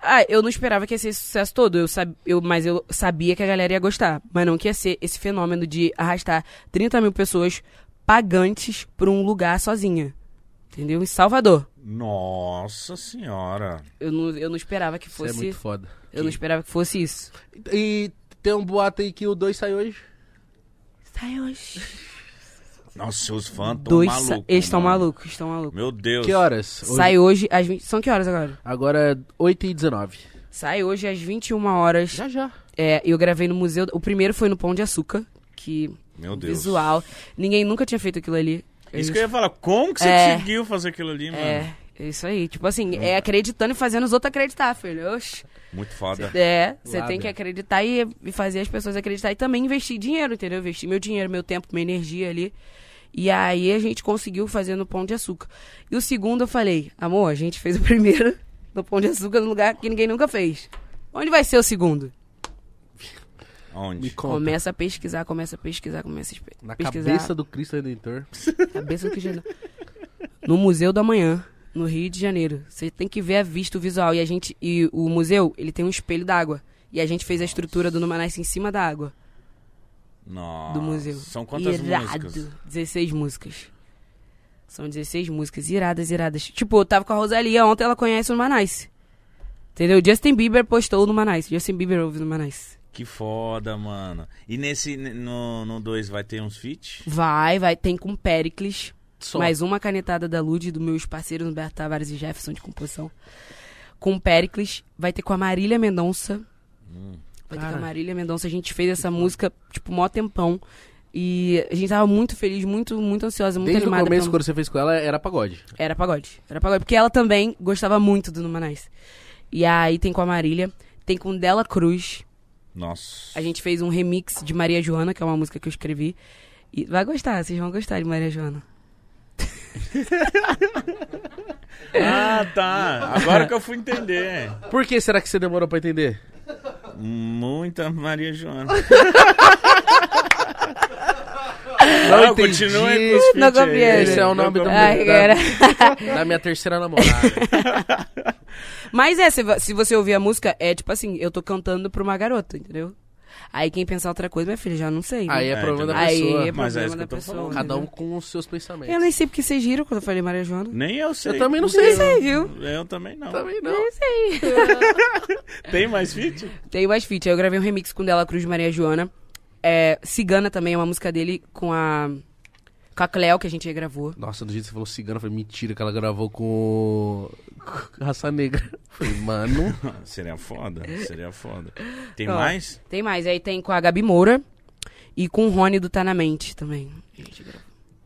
Ah, eu não esperava que ia ser esse sucesso todo, eu sab... eu... mas eu sabia que a galera ia gostar. Mas não que ia ser esse fenômeno de arrastar 30 mil pessoas pagantes pra um lugar sozinha. Entendeu? Em Salvador. Nossa senhora. Eu não, eu não esperava que Isso é fosse. muito foda. eu não esperava que fosse isso. E tem um boato aí que o 2 sai hoje. Sai hoje. Nossa, seus fãs tão Dois. malucos. sa- Eles estão malucos, estão malucos. Meu Deus. Que horas? Hoje- Sai hoje às 20. São que horas agora? Agora é 8 e 19 Sai hoje às 21 horas. Já, já. É, eu gravei no museu. O primeiro foi no Pão de Açúcar, que Meu Deus. visual. Ninguém nunca tinha feito aquilo ali. Isso que eu ia falar. Como que você É. conseguiu fazer aquilo ali, mano? É, é isso aí. Tipo assim, é acreditando e fazendo os outros acreditar, filho. Oxe. Muito foda. É, você tem que acreditar e, e fazer as pessoas acreditar e também investir dinheiro, entendeu? Investir meu dinheiro, meu tempo, minha energia ali. E aí a gente conseguiu fazer no Pão de Açúcar. E o segundo eu falei, amor, a gente fez o primeiro no Pão de Açúcar num lugar que ninguém nunca fez. Onde vai ser o segundo? Me Onde? conta. Começa a pesquisar, começa a pesquisar, começa a Na pesquisar. cabeça do Cristo Redentor. Cabeça do Cristiano. No Museu do Amanhã, no Rio de Janeiro. Você tem que ver a vista, o visual. E a gente. E o museu, ele tem um espelho d'água. E a gente fez a estrutura do Numanice em cima da água Nossa. do museu. São quantas Irado. músicas? 16 músicas. São 16 músicas, iradas, iradas. Tipo, eu tava com a Rosalia, ontem ela conhece o Numanice. Entendeu? Justin Bieber postou no Numanice. Justin Bieber ouve no Numanice. Que foda, mano. E nesse, no 2 vai ter uns feat? Vai, vai. Tem com Pericles. Só. Mais uma canetada da Lud, dos meus parceiros Humberto Tavares e Jefferson de composição. Com Pericles. Vai ter com a Marília Mendonça. Vai ter com a Marília Mendonça. A gente fez essa música, tipo, mó tempão. E a gente tava muito feliz, muito, muito ansiosa, muito Desde o animada. começo, pra- quando você fez com ela, era pagode. Era pagode. Era pagode. Porque ela também gostava muito do Numanais. E aí tem com a Marília. Tem com Dela Cruz. Nossa. A gente fez um remix de Maria Joana, que é uma música que eu escrevi. E vai gostar, vocês vão gostar de Maria Joana. Ah, tá. Agora que eu fui entender. Por que será que você demorou pra entender? Muita Maria Joana. Não Não, entendi. continua aí com os feat Não. Esse é o nome do meu- da, da minha terceira namorada. Mas é, se, se você ouvir a música, é tipo assim, eu tô cantando pra uma garota, entendeu? Aí quem pensar outra coisa, minha filha, já não sei. né? Aí é É, problema da Aí pessoa. é Mas é problema isso que eu tô pessoa. falando. Cada um com os seus pensamentos. Eu nem sei porque vocês giram quando eu falei Maria Joana. Nem eu sei. Eu também não sei. quê? sei, viu? Eu também não. Também não. Não sei. Tem mais feat? Tem mais feat. Eu gravei um remix com Dela Cruz de Maria Joana. É, Cigana também é uma música dele com a. Com a Cleo, que a gente gravou. Nossa, do jeito que você falou cigana, foi mentira que ela gravou com, com Raça Negra. Falei, mano. Seria foda, seria foda. Tem Ó. mais? Tem mais. Aí tem com a Gabi Moura e com o Rony do Tá Na Mente também.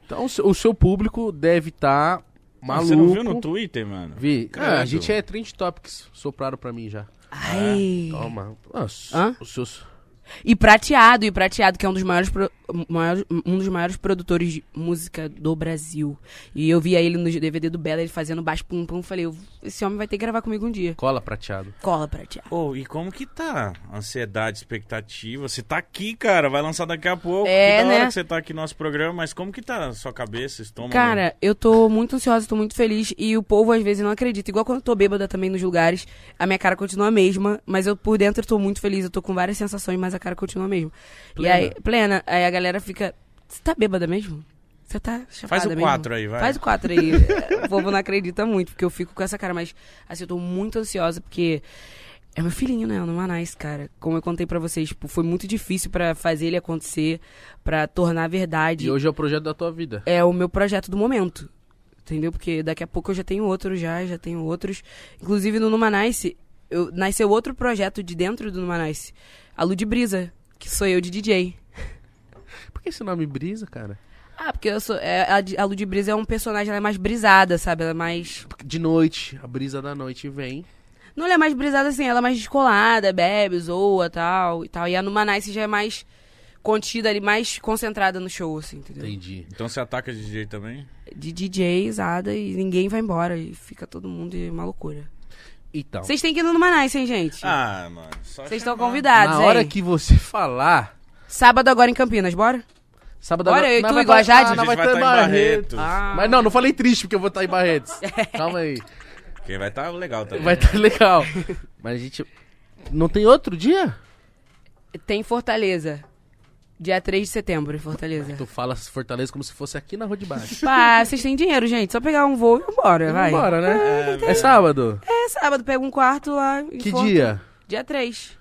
Então o seu, público deve estar maluco. Você não viu no Twitter, mano? Vi. Credo. Ah, a gente é trend topics. Sopraram pra mim já. Ai. Toma. Nossa, Hã? os seus... E Prateado, e Prateado, que é um dos maiores, pro- maiores- um dos maiores produtores de música do Brasil. E eu via ele no DVD do Bela, ele fazendo baixo pum pum. Falei, esse homem vai ter que gravar comigo um dia. Cola prateado. Cola, Prateado. Ô, e como que tá? Ansiedade, expectativa. Você tá aqui, cara, vai lançar daqui a pouco. É, que da hora né? que você tá aqui no nosso programa, mas como que tá a sua cabeça, estômago? Cara, eu tô muito ansiosa, tô muito feliz. E o povo às vezes não acredita. Igual quando eu tô bêbada também nos lugares, a minha cara continua a mesma. Mas eu por dentro tô muito feliz. Eu tô com várias sensações, mas a cara continua a mesma. Plena. E aí, plena. Aí a galera fica. Você tá bêbada mesmo? Você tá chapada Faz o mesmo?" 4 aí, vai. Faz o 4 aí. o povo não acredita muito, porque eu fico com essa cara. Mas, assim, eu tô muito ansiosa, porque é meu filhinho, né? No Manais, cara. Como eu contei pra vocês, tipo, foi muito difícil pra fazer ele acontecer, pra tornar verdade E hoje é o projeto da tua vida. é o meu projeto do momento. Entendeu? Porque daqui a pouco eu já tenho outro já, já tenho outros. Inclusive no Numanice, eu nasceu outro projeto de dentro do Numanice. A Lud Brisa, que sou eu de DJ. Por que esse nome brisa, cara? Ah, porque eu sou. É, a, a Lud Brisa é um personagem, ela é mais brisada, sabe? Ela é mais. De noite, a brisa da noite vem. Não ela é mais brisada assim, ela é mais descolada, bebe, zoa tal e tal. E a Numanice já é mais contida ali, mais concentrada no show, assim, entendeu? Entendi. Então você ataca de DJ também? De DJ, usada, e ninguém vai embora. E fica todo mundo e uma loucura. Então, Vocês têm que ir no Numanice, hein, gente? Ah, mano. Vocês estão convidados, na hora hein? que você falar... Sábado agora em Campinas, bora? Sábado Bora, agora- eu e tu, vai igual a tá- Jade? Ah, A gente vai vai estar tá em em Barretos. Barretos. Ah. Mas não, não falei triste porque eu vou estar em Barretos. Calma aí. Porque vai estar legal também. Vai estar legal. Mas a gente... Não tem outro dia? Tem Fortaleza. Dia 3 de setembro, em Fortaleza. Tu fala Fortaleza como se fosse aqui na rua de baixo. Pá, vocês têm dinheiro, gente. Só pegar um voo e vambora, vai. Vambora, né? É, É sábado? É sábado, pega um quarto lá. em Que dia? Dia 3.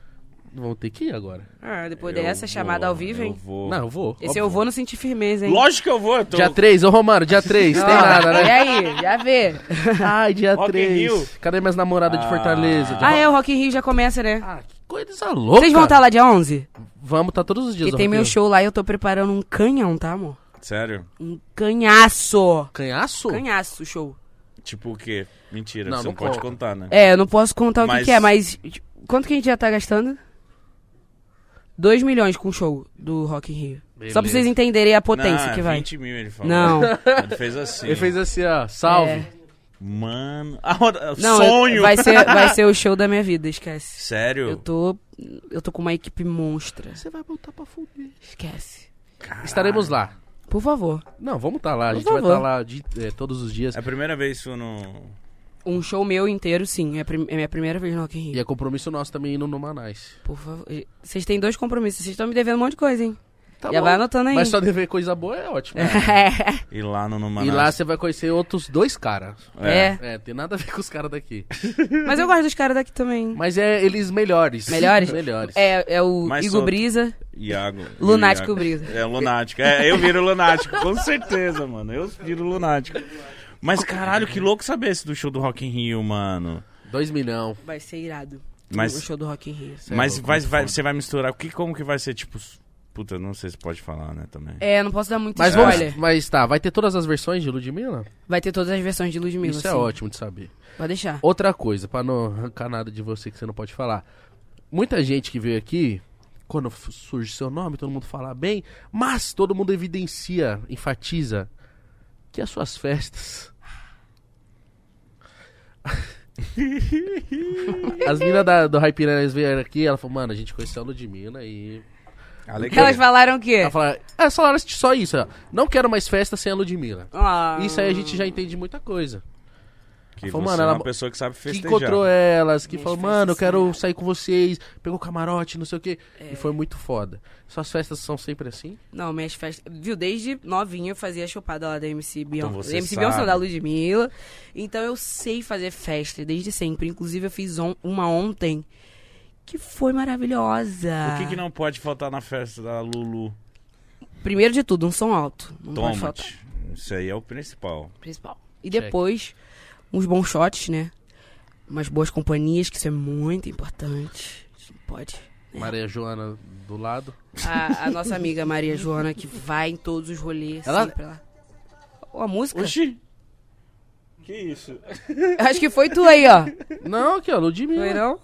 Vamos ter que ir agora. Ah, depois Eu dessa vou, chamada ao vivo, Eu hein? vou. Não, eu vou. Esse óbvio. eu vou não sentir firmeza, hein? Lógico que eu vou. Eu tô... Dia 3, ô Romano, dia 3, tem nada, E né? aí, já vê. Ai, dia Rock in 3. Rio. Cadê minhas namoradas de Ah. Fortaleza? Ah, é, o Rock in Rio já começa, né? Ah, que coisa louca. Vocês vão estar lá dia 11? Vamos estar todos os dias. No tem meu Rio. show lá e eu tô preparando um canhão, tá, amor? Sério? Um canhaço. Canhaço? Canhaço, show. Tipo o quê? Mentira, Não, você não não, pode conta. contar, né? É, eu não posso contar o que Mas- que, é, mas quanto que a gente já tá gastando? 2 milhões com o show do Rock in Rio. Beleza. Só pra vocês entenderem a potência não, que é vai. 20 mil, ele falou. Não. Ele fez assim. Ele fez assim, ó, salve. É. Mano. Ah, Não, sonho! eu- vai ser, vai ser o show da minha vida, esquece. Sério? Eu tô eu tô com uma equipe monstra. Você vai voltar pra fuder. Esquece. Caralho. Estaremos lá. Por favor. Não, vamos estar lá. A Por gente vai favor. estar lá de- é, todos os dias. É a primeira vez isso no. Um show meu inteiro, sim. É é minha primeira vez no Rock in Rio. E é compromisso nosso também indo no Manais. Por favor. Vocês têm dois compromissos. Vocês estão me devendo um monte de coisa, hein? Tá Já bom. vai anotando aí. Mas só dever coisa boa é ótimo. Ir lá no E Numanas. lá você vai conhecer outros dois caras. É. É, tem nada a ver com os caras daqui. Mas eu gosto dos caras daqui também. Mas é eles melhores. Melhores? melhores. É, é o Mais Igor. Brisa. Iago. Lunático Iago. Brisa. É, lunático. É, eu viro lunático, com certeza, mano. Eu viro lunático. Mas caralho, que louco saber esse do show do Rock in Rio, mano. Dois milhão. Vai ser irado. Mas- O show do Rock in Rio. É Mas louco, vai, vai- você vai misturar. O que, como que vai ser, tipo. Puta, não sei se pode falar, né, também. É, não posso dar muito Mas, vamos, spoiler. mas tá, vai ter todas as versões de Ludmilla? Vai ter todas as versões de Ludmilla, Isso é sim. ótimo de saber. Pode deixar. Outra coisa, pra não arrancar nada de você que você não pode falar. Muita gente que veio aqui, quando surge seu nome, todo mundo fala bem, mas todo mundo evidencia, enfatiza que as suas festas. As minas da- do Hype Piranhas vieram aqui, ela falou, mano, a gente conheceu a Ludmilla e. Elas falaram o quê? Ela falou, é, falaram só isso, ó. Não quero mais festa sem a Ludmilla. Ah. Isso aí a gente já entende muita coisa. Que Falou, mano, é uma ela- pessoa que sabe que festejar. encontrou elas, que falou, mano, eu quero sair com vocês, pegou camarote, não sei o quê. É. E foi muito foda. Suas festas são sempre assim? Não, minhas festas. Viu, desde novinha eu fazia a chopada lá da MC Beyoncé. Então você da MC sabe. Beyoncé, da Ludmilla. Então eu sei fazer festa desde sempre. Inclusive eu fiz on- uma ontem que foi maravilhosa. O que, que não pode faltar na festa da Lulu? Primeiro de tudo, um som alto. Não pode faltar. Tomate. Isso aí é o principal. Principal. E Check. depois, uns bons shots, né? Umas boas companhias, que isso é muito importante. A gente não pode. Maria Joana do lado. A, a nossa amiga Maria Joana, que vai em todos os rolês, Ela- sempre lá. Ô, a música? Oxi! Que isso? Acho que foi tu aí, ó. Não, aqui, ó, Foi Ludmilla. não?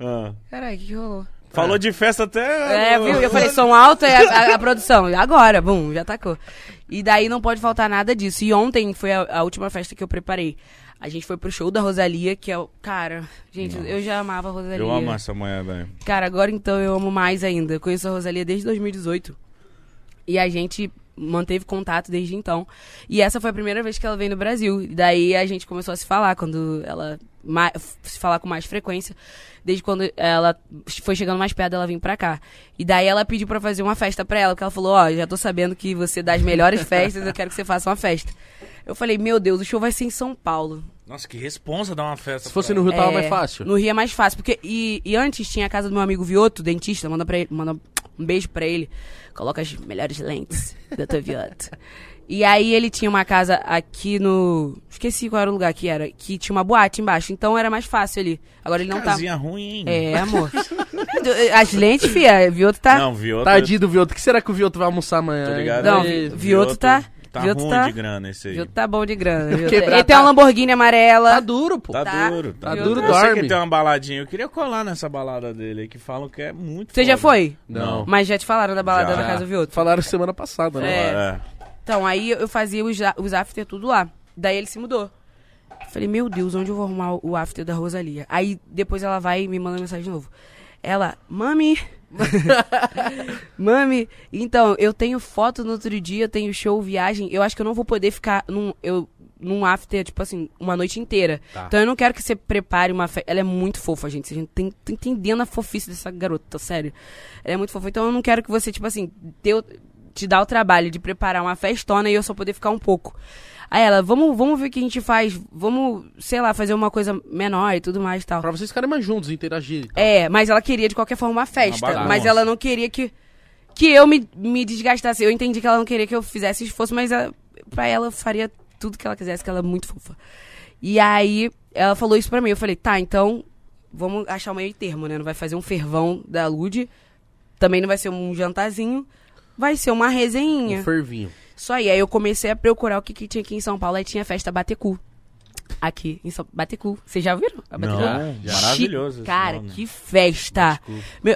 Ah. Caralho, o que, que rolou? Falou de festa até. É, viu? Eu falei som alto é a, a- a produção. Agora, bum, já tacou. E daí não pode faltar nada disso. E ontem foi a, a última festa que eu preparei. A gente foi pro show da Rosalia, que é o. Cara, gente, eu já amava a Rosalia. Eu amo essa mulher, velho. Cara, agora então eu amo mais ainda. Eu conheço a Rosalia desde 2018. E a gente manteve contato desde então. E essa foi a primeira vez que ela veio no Brasil. E daí a gente começou a se falar quando ela se falar com mais frequência. Desde quando ela foi chegando mais perto, ela vir pra cá. E daí ela pediu pra fazer uma festa pra ela, porque ela falou: "Ó, já tô sabendo que você dá as melhores festas, eu quero que você faça uma festa". Eu falei: "Meu Deus, o show vai ser em São Paulo". Nossa, que responsa dar uma festa. Se fosse pra no Rio, tava É, mais fácil. No Rio é mais fácil, porque e, e antes tinha a casa do meu amigo Vioto, dentista, manda para ele, manda um beijo pra ele. Coloca as melhores lentes, Dr. Vioto. E aí ele tinha uma casa aqui no, esqueci qual era o lugar que era, que tinha uma boate embaixo, então era mais fácil ali. Agora ele não tá Casinha ruim, hein? É, amor. As lentes, fia, Vioto tá Não, viu? Tadinho do Vioto. O que será que o Vioto vai almoçar amanhã? Tô ligado. Não, Ei, Vioto tá- Tá Vioto ruim tá- de grana esse aí. Vioto tá bom de grana. Quebrar, Ele tem tá- uma Lamborghini amarela. Tá duro, pô. Tá, Tá. duro, tá, Tá duro. duro, Eu sei dorme. que tem uma baladinha. Eu queria colar nessa balada dele aí, que falam que é muito Você já foi? Não. Mas já te falaram da balada Já. da casa do Vioto? Falaram semana passada, né? É. É. Então, aí eu fazia os, os after tudo lá. Daí ele se mudou. Falei, meu Deus, onde eu vou arrumar o- o after da Rosalia? Aí depois ela vai e me manda mensagem de novo. Ela, mami. mami, então, eu tenho foto no outro dia, eu tenho show, viagem. Eu acho que eu não vou poder ficar num, eu, num after, tipo assim, uma noite inteira. Tá. Então eu não quero que você prepare uma festa. Ela é muito fofa, gente. Vocês não tem, entendendo a fofice dessa garota, sério. Ela é muito fofa. Então eu não quero que você, tipo assim, te dá o trabalho de preparar uma festona e eu só poder ficar um pouco. Aí ela, vamos, vamos ver o que a gente faz. Vamos, sei lá, fazer uma coisa menor e tudo mais e tal. Pra vocês ficarem mais juntos, interagirem. e tal. É, mas ela queria de qualquer forma uma festa. bagunça. mas ela não queria que, que eu me, me desgastasse. Eu entendi que ela não queria que eu fizesse esforço, mas ela, pra ela eu faria tudo que ela quisesse, que ela é muito fofa. E aí ela falou isso pra mim. Eu falei, tá, então vamos achar o meio termo, né? Não vai fazer um fervão da Lud. Também não vai ser um jantarzinho. Vai ser uma resenha. Um fervinho. Só aí. Aí eu comecei a procurar o que, que tinha aqui em São Paulo. Aí tinha festa Batecu. Aqui em São Batecu. Vocês já viram? A Batecu? Não, Já, maravilhoso. Cara, que festa.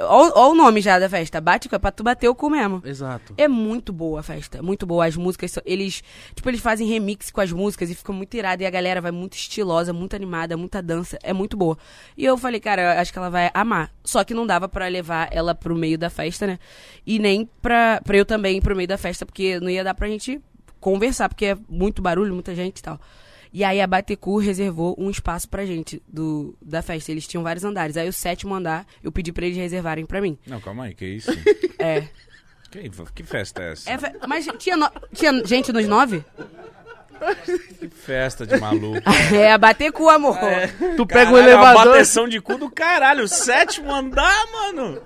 Olha o nome já da festa. Bate é pra tu bater o cu mesmo. Exato. É muito boa a festa, muito boa. As músicas, eles, tipo, eles fazem remix com as músicas e fica muito irado. E a galera vai muito estilosa, muito animada, muita dança. É muito boa. E eu falei, cara, eu acho que ela vai amar. Só que não dava pra levar ela pro meio da festa, né? E nem pra, pra eu também ir pro meio da festa, porque não ia dar pra gente conversar, porque é muito barulho, muita gente e tal. E aí a Batecu reservou um espaço pra gente do, da festa. Eles tinham vários andares. Aí o sétimo andar, eu pedi pra eles reservarem pra mim. Não, calma aí, que isso? É. que, que festa é essa? É mas tinha, no- tinha gente nos nove? Que festa de maluco. É, bater cu, amor. Tu pega Caralho, o é Uma elevador. bateção de cu do caralho. Sétimo andar, mano.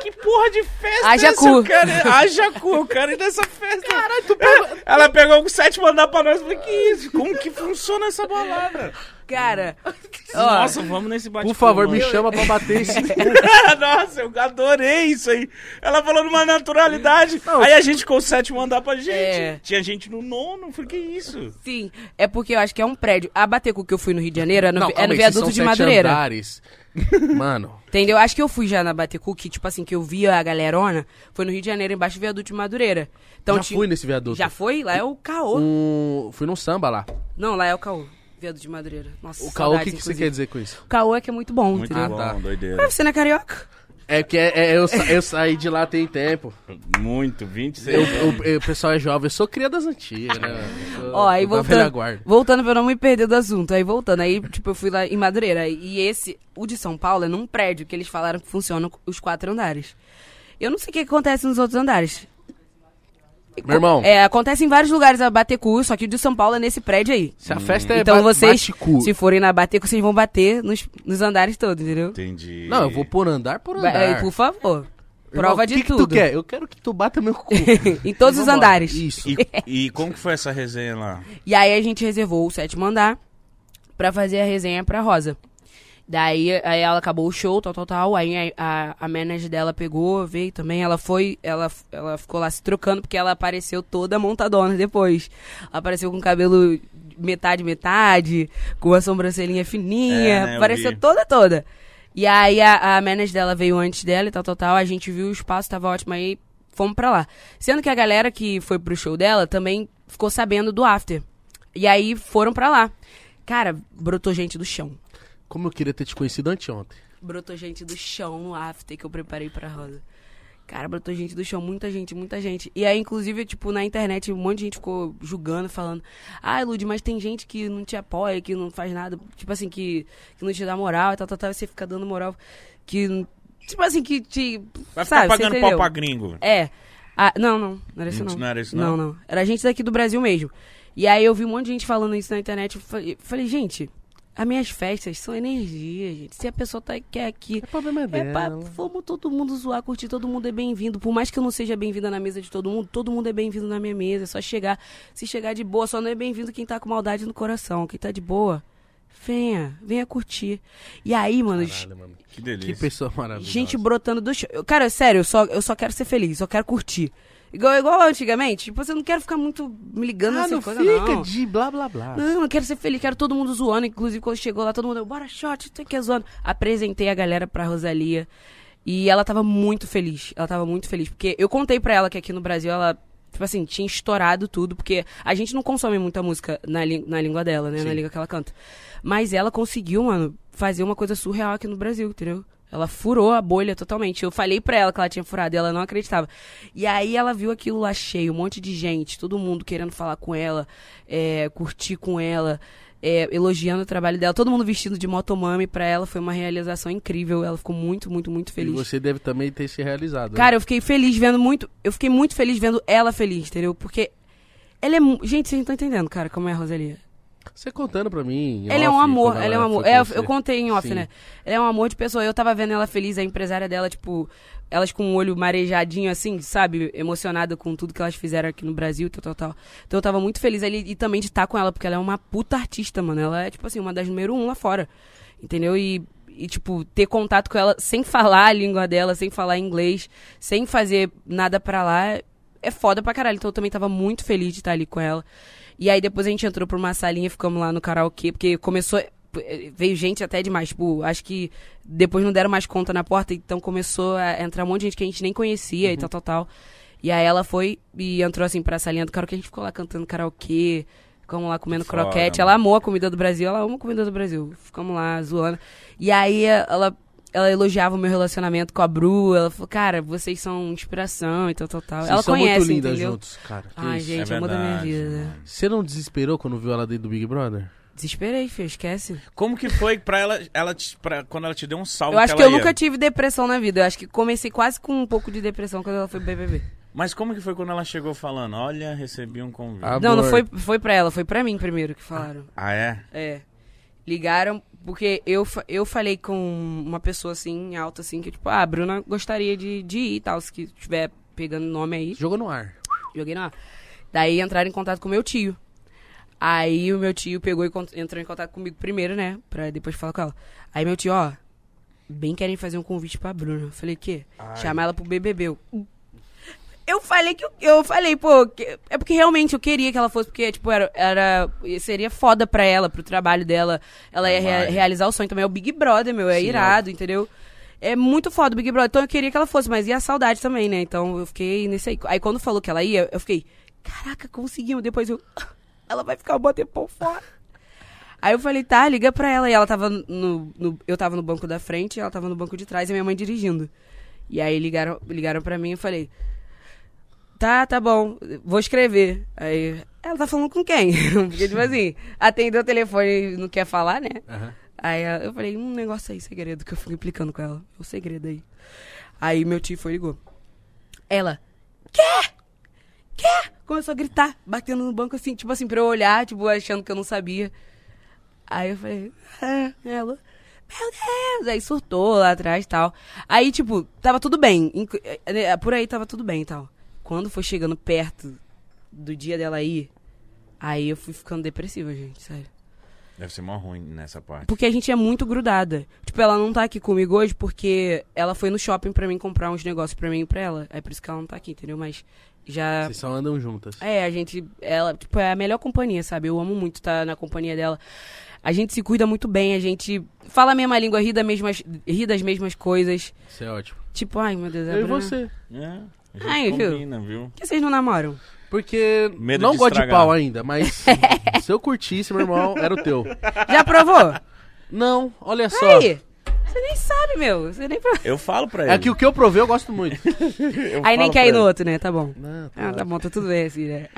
Que porra de festa Haja é essa? cu. Quero ir- Haja cu, eu quero ir nessa festa. Caralho, tu pegou... Ela pegou o sétimo andar pra nós. Eu falei, que isso? Como que funciona essa balada? Cara, ó, Nossa, vamos nesse bate Por favor, me chama pra bater esse. Nossa, eu adorei isso aí. Ela falou numa naturalidade. aí a gente com o sétimo andar pra gente. É. Tinha gente no nono. Falei, que isso? sim. É porque eu acho que é um prédio. A Batecu que eu fui no Rio de Janeiro é no, Não, é no viaduto são de sete Madureira. Andares. Mano, Entendeu? Acho que eu fui já na Batecu, que tipo assim, que eu via a galerona, foi no Rio de Janeiro, embaixo do viaduto de Madureira. Então, já fui nesse viaduto. Já foi? Lá é o caô. Um, fui num samba lá. Não, lá é o caô. Viaduto de Madureira. Nossa, O caô, o que, que você quer dizer com isso? O caô é que é muito bom, Muito entendeu? bom, tá. doideira. Mas você não é carioca? É que é, é- eu, sa- eu saí de lá tem tempo. Muito, 26 Eu, anos. eu- eu- o pessoal é jovem, eu sou cria das antigas, né? Eu sou Ó, aí da velha voltando, guarda. voltando pra eu não me perder do assunto. Aí voltando, aí tipo, eu fui lá em Madureira. E esse, o de São Paulo, é num prédio que eles falaram que funcionam os quatro andares. Eu não sei o que acontece nos outros andares. Meu irmão. É, acontece em vários lugares a Batecu, só que o de São Paulo é nesse prédio aí. Se a festa é então ba- vocês, bate-cu. se forem na Batecu, vocês vão bater nos, nos andares todos, entendeu? Entendi. Não, eu vou por andar por andar. é, por favor. Irmão, Prova o de que que tudo. tu quer? Eu quero que tu bata meu cu. em todos os andares. Isso. E, e como que foi essa resenha lá? E aí a gente reservou o sétimo andar pra fazer a resenha pra Rosa. Daí aí ela acabou o show, tal, tal, tal. Aí a, a, manager dela pegou, veio também. Ela foi, ela, ela ficou lá se trocando porque ela apareceu toda montadona depois. Ela apareceu com o cabelo metade, metade, com a sobrancelhinha fininha. É, né, eu apareceu toda, toda. E aí a, a manager dela veio antes dela e tal, tal, tal. A gente viu o espaço, tava ótimo. Aí fomos pra lá. Sendo que a galera que foi pro show dela também ficou sabendo do after. E aí foram pra lá. Cara, brotou gente do chão. Como eu queria ter te conhecido anteontem. Brotou gente do chão no after que eu preparei pra Rosa. Cara, brotou gente do chão, muita gente, muita gente. E aí, inclusive, tipo, na internet, um monte de gente ficou julgando, falando: Ai, Lud, mas tem gente que não te apoia, que não faz nada, tipo assim, que, que não te dá moral e tal, tal, tal, você fica dando moral. Que. Tipo assim, que te. Vai ficar sabe, você pagando pau pra gringo. É. Ah, não, não. Não era isso, Não- não. não era isso, Não, não? não. Era gente daqui do Brasil mesmo. E aí eu vi um monte de gente falando isso na internet. Eu falei, gente, as minhas festas são energia, gente. Se a pessoa tá, quer aqui. É problema É dela. pra vamos todo mundo zoar, curtir, todo mundo é bem-vindo. Por mais que eu não seja bem-vinda na mesa de todo mundo, todo mundo é bem-vindo na minha mesa. É só chegar. Se chegar de boa, só não é bem-vindo quem tá com maldade no coração. Quem tá de boa, venha, venha curtir. E aí, mano, Caralho, mano. Que delícia. Que pessoa maravilhosa. Gente brotando do chão. Cara, sério, eu só, eu só quero ser feliz, só quero curtir. Igual, igual antigamente. Tipo, eu não quero ficar muito me ligando Ah, nessa não coisa, fica não. de blá blá blá. Não, eu quero ser feliz, quero todo mundo zoando. Inclusive, quando chegou lá, todo mundo, bora shot, tu que é zoando. Apresentei a galera pra Rosalia. E ela tava muito feliz. Ela tava muito feliz. Porque eu contei pra ela que aqui no Brasil ela, tipo assim, tinha estourado tudo. Porque a gente não consome muita música na, na língua dela, né? Na Sim. língua que ela canta. Mas ela conseguiu, mano, fazer uma coisa surreal aqui no Brasil, entendeu? Ela furou a bolha totalmente. Eu falei pra ela que ela tinha furado e ela não acreditava. E aí ela viu aquilo lá cheio, um monte de gente, todo mundo querendo falar com ela, é, curtir com ela, é, elogiando o trabalho dela. Todo mundo vestido de motomami pra ela. Foi uma realização incrível. Ela ficou muito, muito, muito E feliz. você deve também ter se realizado. né? Cara, eu fiquei feliz vendo muito. Eu fiquei muito feliz vendo ela feliz, entendeu? Porque ela é. Gente, vocês não estão entendendo, cara, como é a Rosalia. Você contando pra mim. Ela é um amor, ela é um amor. É, eu, eu contei em off, Sim. né? Ela é um amor de pessoa. Eu tava vendo ela feliz, a empresária dela, tipo, elas com o olho marejadinho, assim, sabe? Emocionada com tudo que elas fizeram aqui no Brasil, tal, tal, tal. Então eu tava muito feliz ali e também de estar com ela, porque ela é uma puta artista, mano. Ela é, tipo assim, uma das número um lá fora. Entendeu? E, e, tipo, ter contato com ela sem falar a língua dela, sem falar inglês, sem fazer nada pra lá, é foda pra caralho. Então eu também tava muito feliz de estar ali com ela. E aí depois a gente entrou pra uma salinha, ficamos lá no karaokê, porque começou. Veio gente até demais, tipo, acho que depois não deram mais conta na porta, então começou a entrar um monte de gente que a gente nem conhecia e tal, tal, tal. E aí ela foi e entrou assim pra salinha do karaokê, a gente ficou lá cantando karaokê, ficamos lá comendo Foda, croquete. mano. Ela amou a comida do Brasil, ela ama a comida do Brasil. Ficamos lá zoando. E aí ela, ela elogiava o meu relacionamento com a Bru, ela falou, cara, vocês são inspiração e tal, tal, tal. Vocês ela são conhece, muito lindas entendeu? juntos, cara. Que Ai, isso. gente, É amor da minha vida. Você não desesperou quando viu ela dentro do Big Brother? Desesperei, filho, esquece. Como que foi pra ela, ela te- pra, quando ela te deu um salve Eu acho que ela eu ia? nunca tive depressão na vida. Eu acho que comecei quase com um pouco de depressão quando ela foi pro BBB. Mas como que foi quando ela chegou falando, olha, recebi um convite? Não, não foi, foi pra ela, foi pra mim primeiro que falaram. Ah, é? É. Ligaram, porque eu, eu falei com uma pessoa assim, alta assim, que tipo, ah, a Bruna gostaria de, de ir e tal, se que tiver pegando nome aí. Jogou no ar. Joguei na. Daí entraram em contato com meu tio. Aí o meu tio pegou e entrou em contato comigo primeiro, né? Pra depois falar com ela. Aí meu tio, ó, bem querem fazer um convite pra Bruna. Eu falei, quê? Chamar ela pro BBB. Eu, eu falei que eu, falei, pô, que- é porque realmente eu queria que ela fosse, porque, tipo, era, era seria foda pra ela, pro trabalho dela. Ela ia rea- realizar o sonho também. É o Big Brother, meu, é Sim, irado, entendeu? É muito foda o Big Brother. Então eu queria que ela fosse, mas e a saudade também, né? Então eu fiquei nesse aí. Aí quando falou que ela ia, eu fiquei, caraca, conseguimos. Depois eu, ela vai ficar um bom tempão fora. Aí eu falei, tá, liga pra ela. E ela tava no, no- Eu tava no banco da frente, ela tava no banco de trás e minha mãe dirigindo. E aí ligaram, ligaram pra mim e eu falei, tá, tá bom, vou escrever. Aí, ela tá falando com quem? Porque, tipo assim, atendeu o telefone e não quer falar, né? Aham. Aí eu falei, um negócio aí, segredo, que eu fui implicando com ela. O segredo aí. Aí meu tio foi ligou. Ela, quê? quê? Começou a gritar, batendo no banco assim, tipo assim, pra eu olhar, tipo, achando que eu não sabia. Aí eu falei, ah, ela, meu Deus! Aí surtou lá atrás e tal. Aí, tipo, tava tudo bem. Eh, eh, Por aí tava tudo bem e tal. Quando foi chegando perto do dia dela ir, aí eu fui ficando depressiva, gente, sério. Deve ser mó ruim nessa parte. Porque a gente é muito grudada. Tipo, ela não tá aqui comigo hoje porque ela foi no shopping pra mim comprar uns negócios pra mim e pra ela. É por isso que ela não tá aqui, entendeu? Mas já. Vocês só andam juntas. É, a gente. Ela, tipo, é a melhor companhia, sabe? Eu amo muito estar na companhia dela. A gente se cuida muito bem, a gente fala a mesma língua, ri, da mesmas, ri das mesmas coisas. Isso é ótimo. Tipo, ai meu Deus, é Eu e você. É, a gente Ai, viu? combina, viu? Por que vocês não namoram? Porque Medo não de gosto de estragar. pau ainda, mas se eu curtisse, meu irmão, era o teu. Já provou? Não, olha só. Aí! Você nem sabe, meu. Você nem provou. Eu falo pra ele. É que o que eu provei eu gosto muito. Eu Aí nem falo quer pra ir no outro, né? Tá bom. Não, tá Ah, tá bom, tá tudo bem assim, né?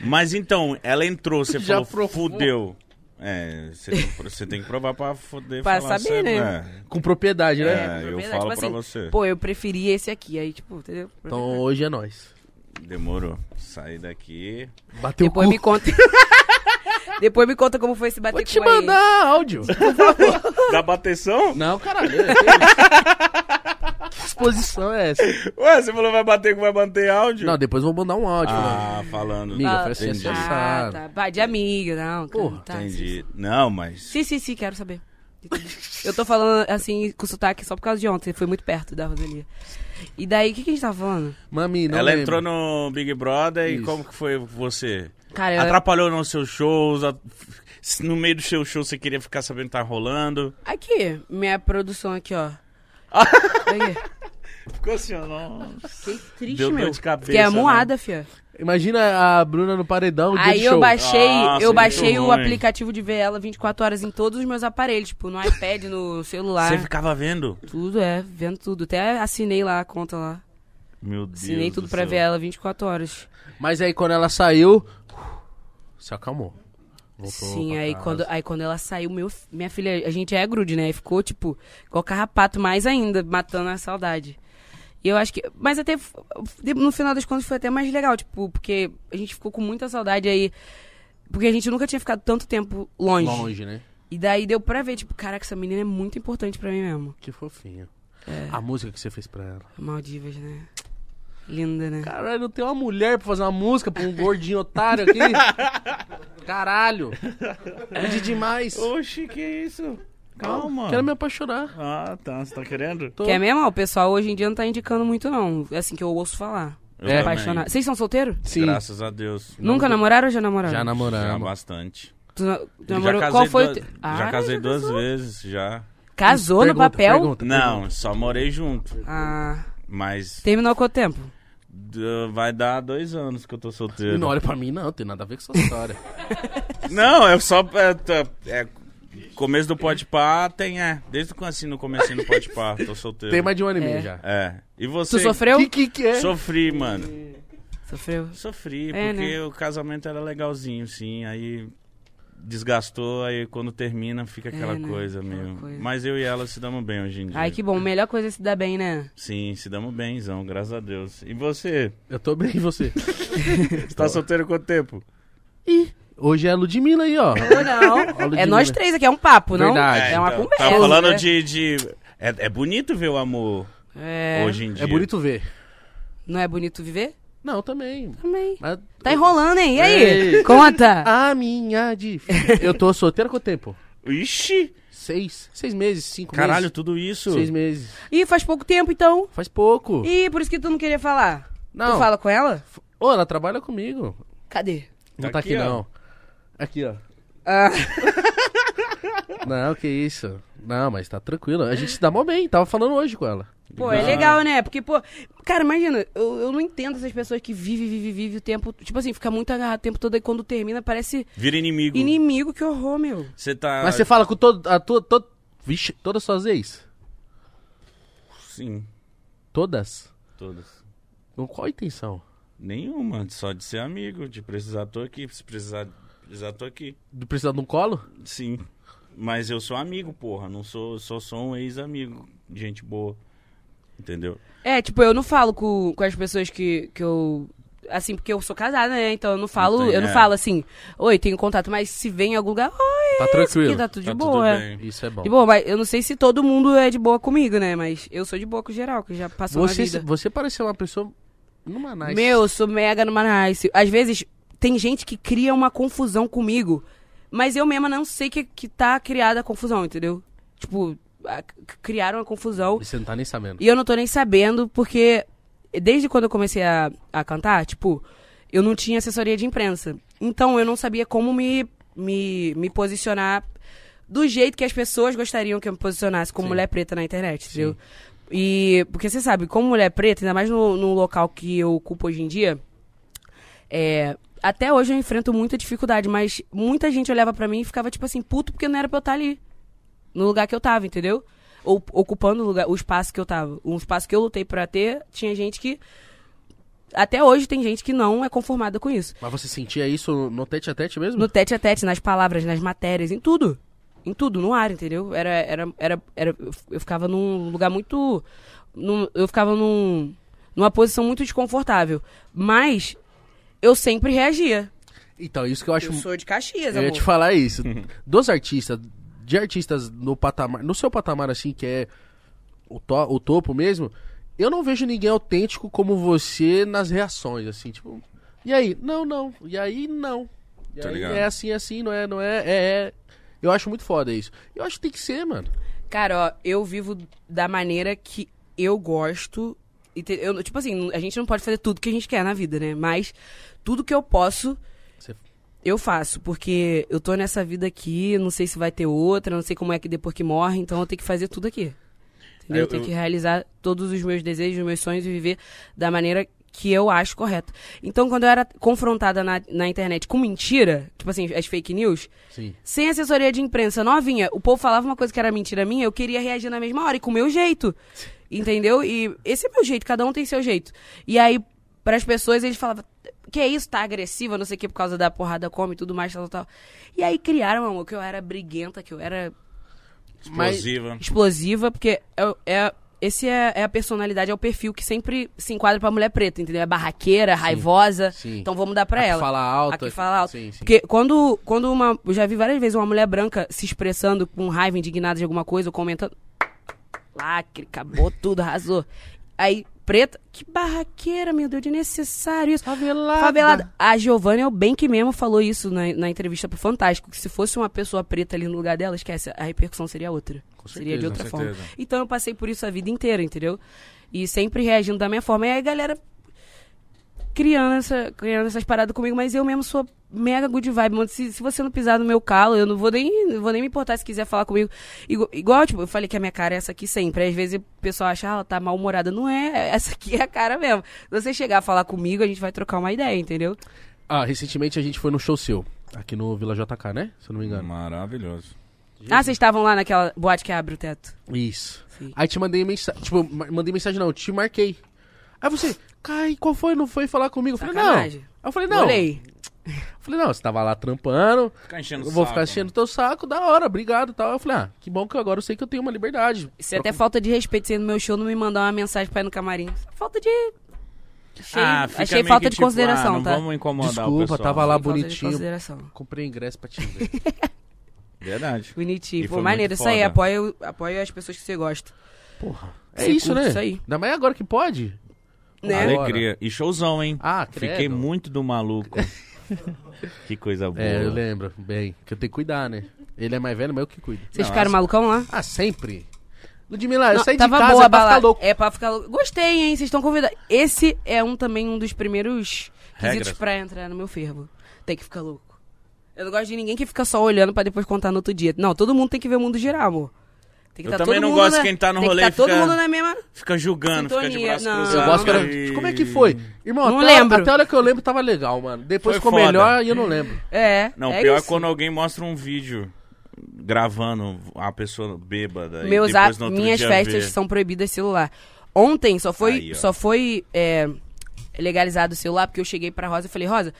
Mas então, ela entrou, você Já falou, provou. fudeu. É, você tem, você tem que provar pra foder Pra falar saber, né? Com propriedade, É, né? é, com eu propriedade, falo tipo pra assim, você. Pô, eu preferi esse aqui. Aí, tipo, entendeu? Então hoje é nós. Demorou. Sair daqui. Bateu Depois o cu. me conta. Depois me conta como foi se bater Vou te com aí. mandar áudio. Dá bateção? Não, caralho. que exposição é essa? Ué, você falou vai bater, vai manter áudio? Não, depois eu vou mandar um áudio. Ah, falando. Amiga, foi assim, entendi. Ah, tá. Vai, de amiga, não. Porra, tá, Entendi. Não, mas. Sim, sim, sim, quero saber. Eu tô falando assim com sotaque só por causa de ontem. Foi muito perto da Rosalia. E daí, o que, que a gente tava falando? Mami, não Ela lembro. entrou no Big Brother e Isso. como que foi você? Cara, eu... Atrapalhou nos seus shows? a- No meio do seu show você queria ficar sabendo que tá rolando? Aqui, minha produção aqui, ó. Ficou assim, ó. Nossa. Fiquei triste, Deu dor meu. de cabeça, Fiquei né? amuada, fia. Imagina a Bruna no paredão, dia Aí de eu show. baixei, Nossa, eu baixei o ruim. aplicativo de ver ela 24 horas em todos os meus aparelhos, tipo, no iPad, no celular. Você ficava vendo? Tudo, é, vendo tudo. Até assinei lá a conta lá. Meu Deus. Assinei tudo do pra céu. ver ela 24 horas. Mas aí quando ela saiu, se acalmou. Voltou Sim, aí casa. quando, aí quando ela saiu, meu, minha filha, a gente é grude, né? Aí ficou, tipo, igual carrapato mais ainda, matando a saudade. E eu acho que. Mas até. No final das contas foi até mais legal, tipo, porque a gente ficou com muita saudade aí. Porque a gente nunca tinha ficado tanto tempo longe. Longe, né? E daí deu pra ver, tipo, caraca, essa menina é muito importante pra mim mesmo. Que fofinho. É. A música que você fez pra ela. Maldivas, né? Linda, né? Caralho, não tem uma mulher pra fazer uma música pra um gordinho otário aqui? Caralho. Pedi demais. Oxi, que isso? Calma. Quero me apaixonar. Ah, tá. Você tá querendo? Tô. Que é mesmo? O pessoal hoje em dia não tá indicando muito, não. É assim que eu ouço falar. Eu É. também. Apaixonado. Vocês são solteiros? Sim. Graças a Deus. Nunca namoraram ou já namoraram? Já Já namoramos. bastante. Tu, na- tu Já namorou? Qual foi? o te- já Ah, casei já duas vezes, já. Casou no Pergunta, papel? pergunta, Não, pergunta. só morei junto. Ah. Mas Terminou quanto tempo? Vai dar dois anos que eu tô solteiro. E não olha pra mim, não. Tem nada a ver com essa história. Não, é só. É, é, começo do pode pá tem, é. Desde quando assim no começo do pode pá, tô solteiro. Tem mais de um ano e meio É. já. É. E você? Tu sofreu? Que que que é? Sofri, mano. Sofreu. Sofri, É, porque né? o casamento era legalzinho, sim. Aí desgastou, aí quando termina fica aquela É, né? coisa Aquela meio. coisa. Mas eu e ela se damos bem hoje em dia. Ai, que bom. Melhor coisa é se dar bem, né? Sim, se damos bemzão, graças a Deus. E você? Eu tô bem, e você? Você tá solteiro quanto tempo? Ih, hoje é a Ludmilla aí, ó. Não. Ludmilla. é nós três aqui, é um papo, não? Verdade. É uma então, conversa. Tava falando né? de. de... É, é bonito ver o amor É. hoje em dia. É bonito ver. Não é bonito viver? Não, também. Também. Mas... Tá enrolando, hein? E aí? Ei. Conta. A minha difícil. Eu tô solteiro há quanto tempo? Ixi! Seis. Seis meses, cinco Caralho, meses. tudo isso. Seis meses. Ih, faz pouco tempo, então. Faz pouco. Ih, por isso que tu não queria falar. Não. Tu fala com ela? Ô, ela trabalha comigo. Cadê? Não Tá tá aqui, aqui, não. Aqui, ó. Ah, Não, que isso. Não, mas tá tranquilo. A gente se dá mó bem. Tava falando hoje com ela. pô, é legal, né? Porque, pô, cara, imagina, eu, eu não entendo essas pessoas que vivem, vivem, vivem o tempo. Tipo assim, fica muito agarrado o tempo todo e quando termina parece Vira inimigo. inimigo, que horror, meu. Você tá. Mas você fala com todo, a to, to, vixe, todas suas ex? Sim, Todas? todas. Com qual a intenção? Nenhuma, só de ser amigo, de precisar tô aqui, se precisar, precisar tô aqui. De precisar de um colo? Sim. Mas eu sou amigo, porra, não sou, só sou um ex-amigo, gente boa. Entendeu? É, tipo, eu não falo com, com as pessoas que, que eu assim, porque eu sou casada, né? Então eu não falo, Entendi, eu não é. falo assim, oi, tenho contato, mas se vem em algum lugar, oi, Tá tranquilo. aqui tá tudo de Tá boa. tudo é. bem. Isso é bom. De boa, mas eu não sei se todo mundo é de boa comigo, né? Mas eu sou de boa com geral, que já passou Você, vida. você pareceu uma pessoa numa nice. Meu, eu sou mega numa nice. Às vezes, tem gente que cria uma confusão comigo, mas eu mesma não sei que, que tá criada a confusão, entendeu? Tipo, a- criaram a confusão Você não tá nem sabendo. e eu não tô nem sabendo, porque desde quando eu comecei a, a cantar, tipo, eu não tinha assessoria de imprensa. Então eu não sabia como me, me, me posicionar do jeito que as pessoas gostariam que eu me posicionasse como Sim. mulher preta na internet, entendeu? E, porque você sabe, como mulher preta, ainda mais no, no local que eu ocupo hoje em dia, é, até hoje eu enfrento muita dificuldade, mas muita gente olhava pra mim e ficava tipo assim, puto, porque não era pra eu estar ali. No lugar que eu tava, entendeu? Ou ocupando o, lugar, o espaço que eu tava. Um espaço que eu lutei pra ter, tinha gente que. Até hoje tem gente que não é conformada com isso. Mas você sentia isso no tete a tete mesmo? No tete a tete, nas palavras, nas matérias, em tudo. Em tudo, no ar, entendeu? Era, era, era, era, eu ficava num lugar muito. num- eu ficava num, numa posição muito desconfortável. Mas eu sempre reagia. Então, isso que eu acho. Eu sou de Caxias, Eu ia amor. te falar isso. Dos artistas, de artistas no patamar, no seu patamar assim, que é o, to- o topo mesmo, eu não vejo ninguém autêntico como você nas reações, assim, tipo, e aí? Não, não. E aí, não. E Tá aí ligado. é assim, assim, não é, não é, é, é. Eu acho muito foda isso. Eu acho que tem que ser, mano. Cara, ó, eu vivo da maneira que eu gosto. E te- eu, tipo assim, a gente não pode fazer tudo que a gente quer na vida, né? Mas tudo que eu posso, Você- eu faço. Porque eu tô nessa vida aqui, não sei se vai ter outra, não sei como é que depois que morre, então eu tenho que fazer tudo aqui. Entendeu? Eu- Eu tenho eu- que realizar todos os meus desejos, os meus sonhos e viver da maneira que eu acho correta. Então, quando eu era confrontada na, na internet com mentira, tipo assim, as fake news, Sim. sem assessoria de imprensa novinha, o povo falava uma coisa que era mentira minha, eu queria reagir na mesma hora e com o meu jeito. Entendeu? E esse é meu jeito, cada um tem seu jeito. E aí, para as pessoas, eles falavam, que é isso, tá agressiva, não sei o que, por causa da porrada come e tudo mais, tal, tal, tal. E aí criaram, amor, que eu era briguenta, que eu era Explosiva. explosiva, porque é, é- esse é, é a personalidade, é o perfil que sempre se enquadra pra mulher preta, entendeu? É barraqueira, raivosa. sim. Então vamos dar pra A que ela. fala alto. A que fala alto. Sim, sim. Porque quando, quando uma. Eu já vi várias vezes uma mulher branca se expressando com raiva, indignada de alguma coisa, ou comentando. Lacre, acabou tudo, arrasou. Aí, preta, que barraqueira, meu Deus, de necessário isso. Favelada. Favelada. A Giovanna Elbank mesmo falou isso na, na entrevista pro Fantástico, que se fosse uma pessoa preta ali no lugar dela, esquece, a repercussão seria outra. seria de certeza, outra com forma. certeza. Então eu passei por isso a vida inteira, entendeu? E sempre reagindo da minha forma. E aí a galera criando, essa, criando essas paradas comigo, mas eu mesmo sou mega good vibe, mano. Se, se você não pisar no meu calo, eu não vou nem, não vou nem me importar se quiser falar comigo. Igual, igual, tipo, eu falei que a minha cara é essa aqui sempre. Às vezes o pessoal acha, ah, ela tá mal-humorada. Não é, essa aqui é a cara mesmo. Se você chegar a falar comigo, a gente vai trocar uma ideia, entendeu? Ah, recentemente a gente foi no show seu. Aqui no Vila JK, né? Se eu não me engano. Maravilhoso. Ah, vocês estavam lá naquela boate que abre o teto. Isso. Sim. Aí te mandei mensagem. Tipo, ma- mandei mensagem não, te marquei. Aí você, Kai, qual foi? Não foi falar comigo? Eu falei, não. Aí eu falei, não. Olhei. Eu falei, não, você tava lá trampando. Ficar enchendo Eu o vou saco, ficar enchendo teu saco, da hora, obrigado e tal. Eu falei, ah, que bom que agora eu sei que eu tenho uma liberdade. Isso é até falta de respeito no meu show não me mandar uma mensagem pra ir no camarim. Falta de. Achei, Ah, achei falta que de tipo, consideração, ah, não tá? vamos incomodar o Desculpa, pessoal. tava lá Achei falta de bonitinho. consideração. Comprei ingresso pra te ver. Verdade. Bonitinho. E Pô, foi maneiro. Isso aí, apoia, apoia as pessoas que você gosta. Porra. É Você isso, né? isso aí. Ainda mais agora que pode. Né? Alegria. E showzão, hein? Ah, credo. Fiquei muito do maluco. que coisa boa. É, eu lembro, bem. Que eu tenho que cuidar, né? Ele é mais velho, mas eu que cuido. Vocês Não, ficaram essa- malucão lá? Ah, sempre. Ludmilla, eu Não, saí de tava casa boa é a pra ficar balada. louco. É pra ficar louco. Gostei, hein? Vocês estão convidados. Esse é um também um dos primeiros quesitos pra entrar no meu fervo. Tem que ficar louco. Eu não gosto de ninguém que fica só olhando pra depois contar no outro dia. Não, todo mundo tem que ver o mundo girar, amor. Tem que Eu tá também todo não mundo gosto na- de quem tá no tem rolê que tá todo fica- mundo na mesma... Fica julgando, fica de Sintonia, braço não. cruzado. Eu gosto e- Como é que foi? Irmão, Não até, lembro. até a hora que eu lembro tava legal, mano. Depois Foi ficou foda. melhor e eu não lembro. É, Não, é pior é isso. quando alguém mostra um vídeo gravando a pessoa bêbada. Meus e depois a- no outro minhas dia festas vê. são proibidas celular. Ontem só foi, Aí, só foi é, legalizado o celular porque eu cheguei pra Rosa e falei, Rosa,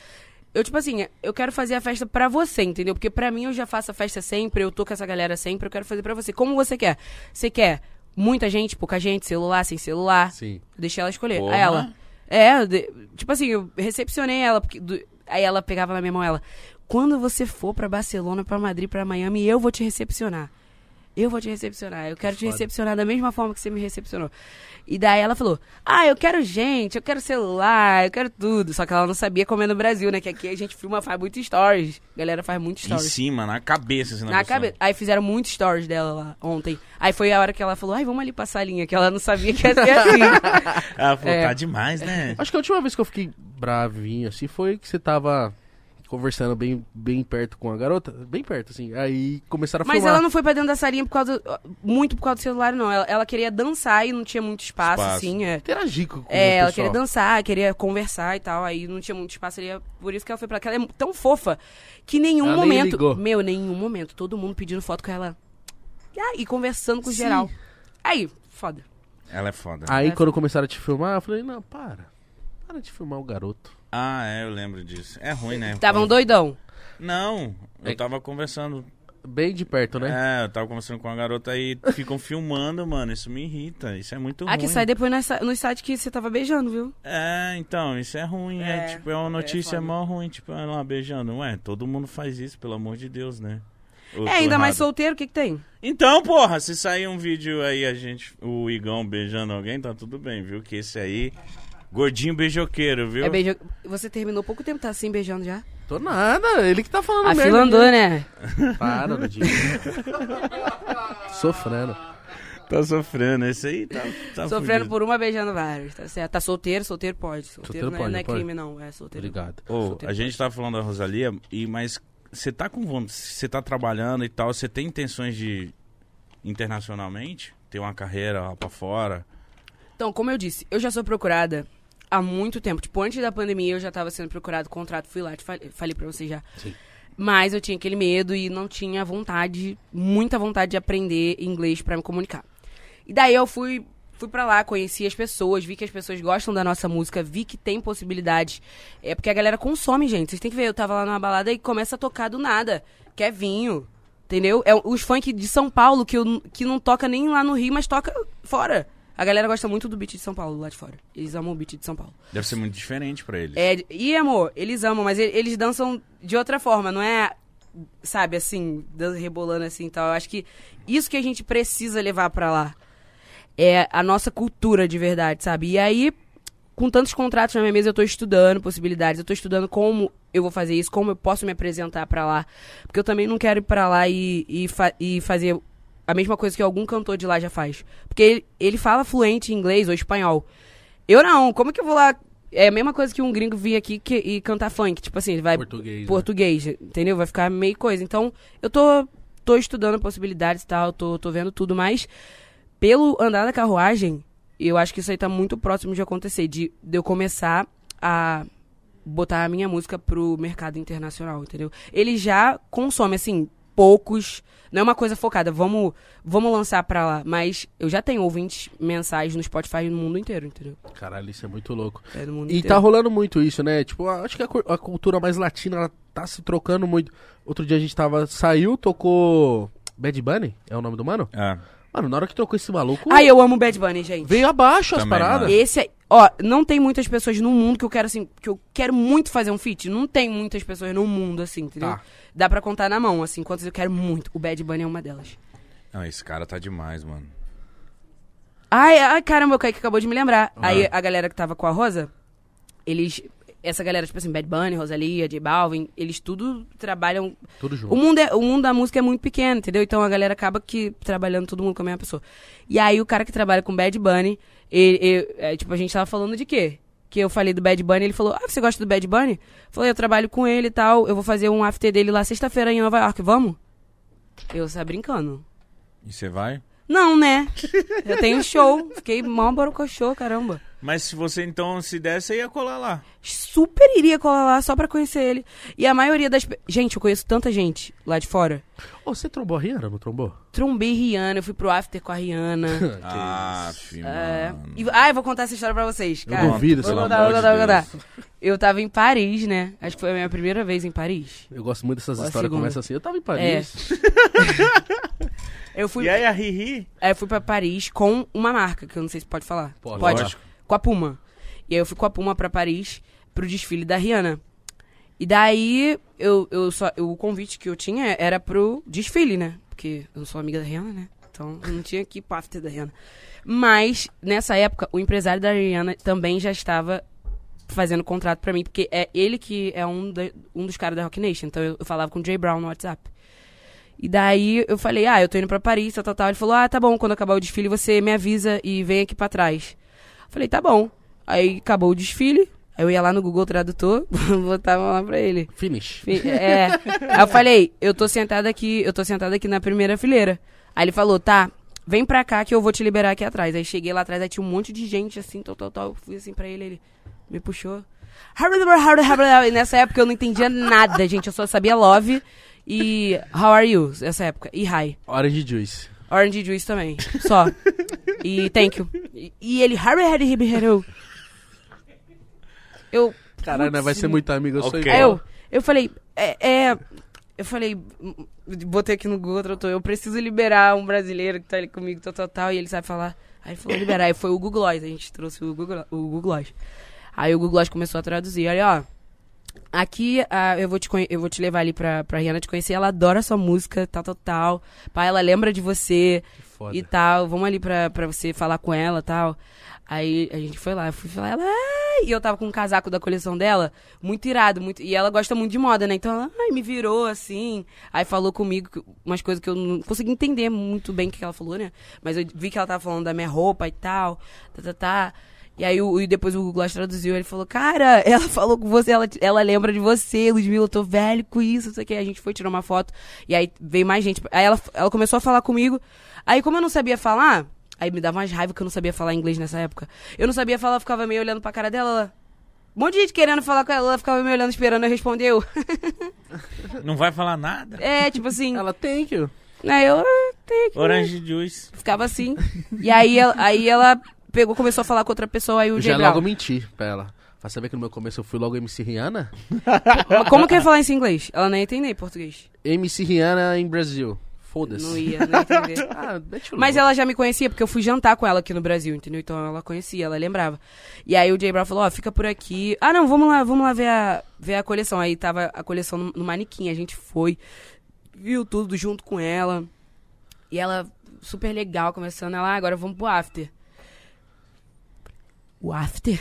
eu tipo assim, eu quero fazer a festa pra você, entendeu? Porque pra mim eu já faço a festa sempre, eu tô com essa galera sempre, eu quero fazer pra você. Como você quer? Você quer muita gente, pouca gente, celular, sem celular? Sim. Deixei ela escolher. Porra. Aí ela, É, de- tipo assim, eu recepcionei ela, porque do- aí ela pegava na minha mão ela. Quando você for pra Barcelona, pra Madrid, pra Miami, eu vou te recepcionar. Eu vou te recepcionar. Eu quero te Foda. recepcionar da mesma forma que você me recepcionou. E daí ela falou: Ah, eu quero gente, eu quero celular, eu quero tudo. Só que ela não sabia como é no Brasil, né? Que aqui a gente filma, faz muito stories. A galera faz muito Em stories. cima, na cabeça, assim, Na cabeça. Aí fizeram muitos stories dela lá ontem. Aí foi a hora que ela falou: Ai, vamos ali pra salinha, que ela não sabia que ia ser assim. Ela falou, É. tá demais, né? Acho que a última vez que eu fiquei bravinho assim foi que você tava conversando bem, bem perto com a garota. Bem perto, assim. Aí começaram a Mas filmar. ela não foi pra dentro da salinha por causa. Muito por causa do celular, não. Ela, ela queria dançar e não tinha muito espaço, Espaço. assim. É. interagir com, com É, o ela pessoal. queria dançar, queria conversar e tal, aí não tinha muito espaço por isso que ela foi pra cá. Ela é tão fofa que em nenhum Ela nem momento, ligou. meu, nenhum momento, todo mundo pedindo foto com ela e conversando com Sim. geral. Aí, foda. Ela é foda. Aí É. quando começaram a te filmar, eu falei, não, para. Para de filmar o garoto. Ah, é, eu lembro disso. É ruim, né? Estavam doidão. Não, eu É- tava conversando. Bem de perto, né? É, eu tava conversando com a garota e ficam filmando, mano. Isso me irrita. Isso é muito ruim. Ah, que sai depois no site que você tava beijando, viu? É, então, isso é ruim. É, É, tipo, é uma notícia é mó ruim, tipo, ela lá beijando. Ué, todo mundo faz isso, pelo amor de Deus, né? Eu é, ainda mais errado. solteiro, o que que tem? Então, porra, se sair um vídeo aí, a gente, o Igão beijando alguém, tá tudo bem, viu? Que esse aí, gordinho beijoqueiro, viu? É beijo... Você terminou pouco tempo, tá assim beijando já? Tô nada, ele que tá falando A merda. fila andou, né? Para, Nadinho. Sofrendo. Tá sofrendo, esse aí tá, tá Sofrendo fudido. por uma beijando vários, tá certo? Tá solteiro, solteiro pode. Solteiro, Solteiro não, é, pode, não é pode. crime, não. É solteiro. Obrigado. Ô, a gente tá falando da Rosalia, e, mas você tá com vontade, você tá trabalhando e tal, você tem intenções de internacionalmente? Ter uma carreira lá pra fora? Então, como eu disse, eu já sou procurada há muito tempo. Tipo, antes da pandemia eu já tava sendo procurado, contrato, fui lá, te falei, falei pra você já. Sim. Mas eu tinha aquele medo e não tinha vontade, muita vontade de aprender inglês pra me comunicar. E daí eu fui fui para lá, conheci as pessoas, vi que as pessoas gostam da nossa música, vi que tem possibilidades. É porque a galera consome, gente. Vocês têm que ver, eu tava lá numa balada e começa a tocar do nada. Quer vinho. Entendeu? É os funk de São Paulo que, eu, que não toca nem lá no Rio, mas toca fora. A galera gosta muito do beat de São Paulo lá de fora. Eles amam o beat de São Paulo. Deve ser muito diferente pra eles. É, e amor, eles amam, mas eles dançam de outra forma, não é, sabe, assim, rebolando assim e tal. Eu acho que isso que a gente precisa levar pra lá é a nossa cultura de verdade, sabe? E aí, com tantos contratos na minha mesa, eu tô estudando possibilidades, eu tô estudando como eu vou fazer isso, como eu posso me apresentar pra lá. Porque eu também não quero ir pra lá e, e, fa- e fazer a mesma coisa que algum cantor de lá já faz. Porque ele, ele fala fluente em inglês ou espanhol. Eu não, como que eu vou lá? É a mesma coisa que um gringo vir aqui que- e cantar funk. Tipo assim, ele vai Português. né? português, entendeu? Vai ficar meio coisa. Então, eu tô, tô estudando possibilidades e tal, tô, tô vendo tudo, mas pelo andar da carruagem, eu acho que isso aí tá muito próximo de acontecer, de, de eu começar a botar a minha música pro mercado internacional, entendeu? Ele já consome, assim, poucos, não é uma coisa focada, vamos, vamos lançar pra lá, mas eu já tenho ouvintes mensais no Spotify no mundo inteiro, entendeu? Caralho, isso é muito louco. É no mundo E inteiro. tá rolando muito isso, né? Tipo, acho que a, a cultura mais latina ela tá se trocando muito. Outro dia a gente tava. Saiu, tocou. Bad Bunny? É o nome do mano? É. Mano, na hora que trocou esse maluco. Ai, eu amo Bad Bunny, gente. Veio abaixo as Também, paradas. mano. Esse é. Ó, não tem muitas pessoas no mundo que eu quero, assim, que eu quero muito fazer um feat. Não tem muitas pessoas no mundo, assim, entendeu? Tá. Dá pra contar na mão, assim, quantas eu quero muito. O Bad Bunny é uma delas. Não, esse cara tá demais, mano. Ai, ai, caramba, o Kaique acabou de me lembrar. Aí a galera que tava com a Rosa, eles. Essa galera, tipo assim, Bad Bunny, Rosalia, J Balvin, eles tudo trabalham Tudo junto. O mundo, é, o mundo da música é muito pequeno, entendeu? Então a galera acaba que trabalhando todo mundo com a mesma pessoa. E aí o cara que trabalha com Bad Bunny, ele, ele- é, tipo, a gente tava falando de quê? Que eu falei do Bad Bunny, ele falou, ah, você gosta do Bad Bunny? Eu falei, eu trabalho com ele e tal, eu vou fazer um after dele lá sexta-feira em Nova York, vamos? Eu só brincando. E você vai? Não, né? Eu tenho show, fiquei mal borocochô, caramba. Mas se você então se desse, você ia colar lá. Super iria colar lá só pra conhecer ele. E a maioria das... Gente, eu conheço tanta gente lá de fora. Ô, você trombou a Rihanna, não trombou? Trombei Rihanna, eu fui pro after com a Rihanna. Ah, filho. É. E- ah, eu vou contar essa história pra vocês, Eu cara. duvido, Vou contar, vou contar, vou contar. Eu tava em Paris, né? Acho que foi a minha primeira vez em Paris. Eu gosto muito dessas Qual a histórias que começam assim. Eu tava em Paris. Eu fui, E aí a Riri? aí eu fui pra Paris com uma marca, que eu não sei se pode falar. Pode. Pode. Com a Puma. E aí eu fui com a Puma pra Paris pro desfile da Rihanna. E daí, eu, eu só, o convite que eu tinha era pro desfile, né? Porque eu não sou amiga da Rihanna, né? Então eu não tinha que ir da Rihanna. Mas, nessa época, o empresário da Rihanna também já estava fazendo contrato pra mim, porque é ele que é um, da- um dos caras da Rock Nation. Então eu, eu falava com o Jay Brown no WhatsApp. E daí eu falei, ah, eu tô indo pra Paris, tal, tal, tal. Ele falou, ah, tá bom, quando acabar o desfile você me avisa e vem aqui pra trás. Falei, tá bom. Aí acabou o desfile, aí eu ia lá no Google Tradutor, botava lá pra ele. Finish. Fi- É. Aí eu falei, eu tô sentada aqui, eu tô sentada aqui na primeira fileira. Aí ele falou, tá, vem pra cá que eu vou te liberar aqui atrás. Aí cheguei lá atrás, aí tinha um monte de gente assim, tal, tal, tal. Eu fui assim pra ele, ele me puxou. E nessa época eu não entendia nada, gente. Eu só sabia love e how are you, nessa época. E hi. Orange Juice. Orange Juice também. Só. E thank you. E, e ele. "Harry, Harry, Harry, Harry." Eu. Caralho, né? vai ser muito amigo, eu sou Ok. Aí igual. eu, eu falei, é, é, Eu falei, botei aqui no Google Tradutor, eu preciso liberar um brasileiro que tá ali comigo, tal, tal, tal, e ele sabe falar. Aí ele falou, liberar. Aí foi o Google Gloss, a gente trouxe o Google, o Google Gloss. Aí o Google Gloss começou a traduzir. Olha, ó. Aqui ah, eu, vou te, eu vou te levar ali pra, pra Rihanna te conhecer. Ela adora sua música, tal, tal, tal. Pai, ela lembra de você foda. e tal. Vamos ali pra, pra você falar com ela e tal. Aí a gente foi lá, eu fui falar, ela. "Ai", E eu tava com um casaco da coleção dela, muito irado, muito. E ela gosta muito de moda, né? Então ela, ai, me virou assim. Aí falou comigo umas coisas que eu não consegui entender muito bem o que ela falou, né? Mas eu vi que ela tava falando da minha roupa e tal. Tá, tá, tá. E aí e depois o Google traduziu, ele falou, cara, ela falou com você, ela, ela lembra de você, Ludmilla, eu tô velho com isso, não sei o que. A gente foi tirar uma foto, e aí veio mais gente. Aí ela, ela começou a falar comigo. Aí como eu não sabia falar, aí me dava umas raiva que eu não sabia falar inglês nessa época. Eu não sabia falar, eu ficava meio olhando pra cara dela, ela... Um monte de gente querendo falar com ela, ela ficava me olhando, esperando eu responder. Eu. Não vai falar nada? É, tipo assim. Ela tem que. Aí eu ah, tem que. Orange Juice. Ficava assim. E aí ela, aí ela pegou, começou a falar com outra pessoa, aí o Eu já logo menti pra ela. Pra saber que no meu começo eu fui logo MC Rihanna? Como que eu ia falar isso em inglês? Ela nem ia entender em português. MC Rihanna em Brasil. Foda-se. Não ia, não ia entender. Ah, Mas ela já me conhecia, porque eu fui jantar com ela aqui no Brasil, entendeu? Então ela conhecia, ela lembrava. E aí o Jay Brown falou, ó, fica por aqui. Ah, não, vamos lá, vamos lá ver a, ver a coleção. Aí tava a coleção no, no manequim, a gente foi, viu tudo junto com ela. E ela, super legal, começando, ela, ah, agora vamos pro after. O after?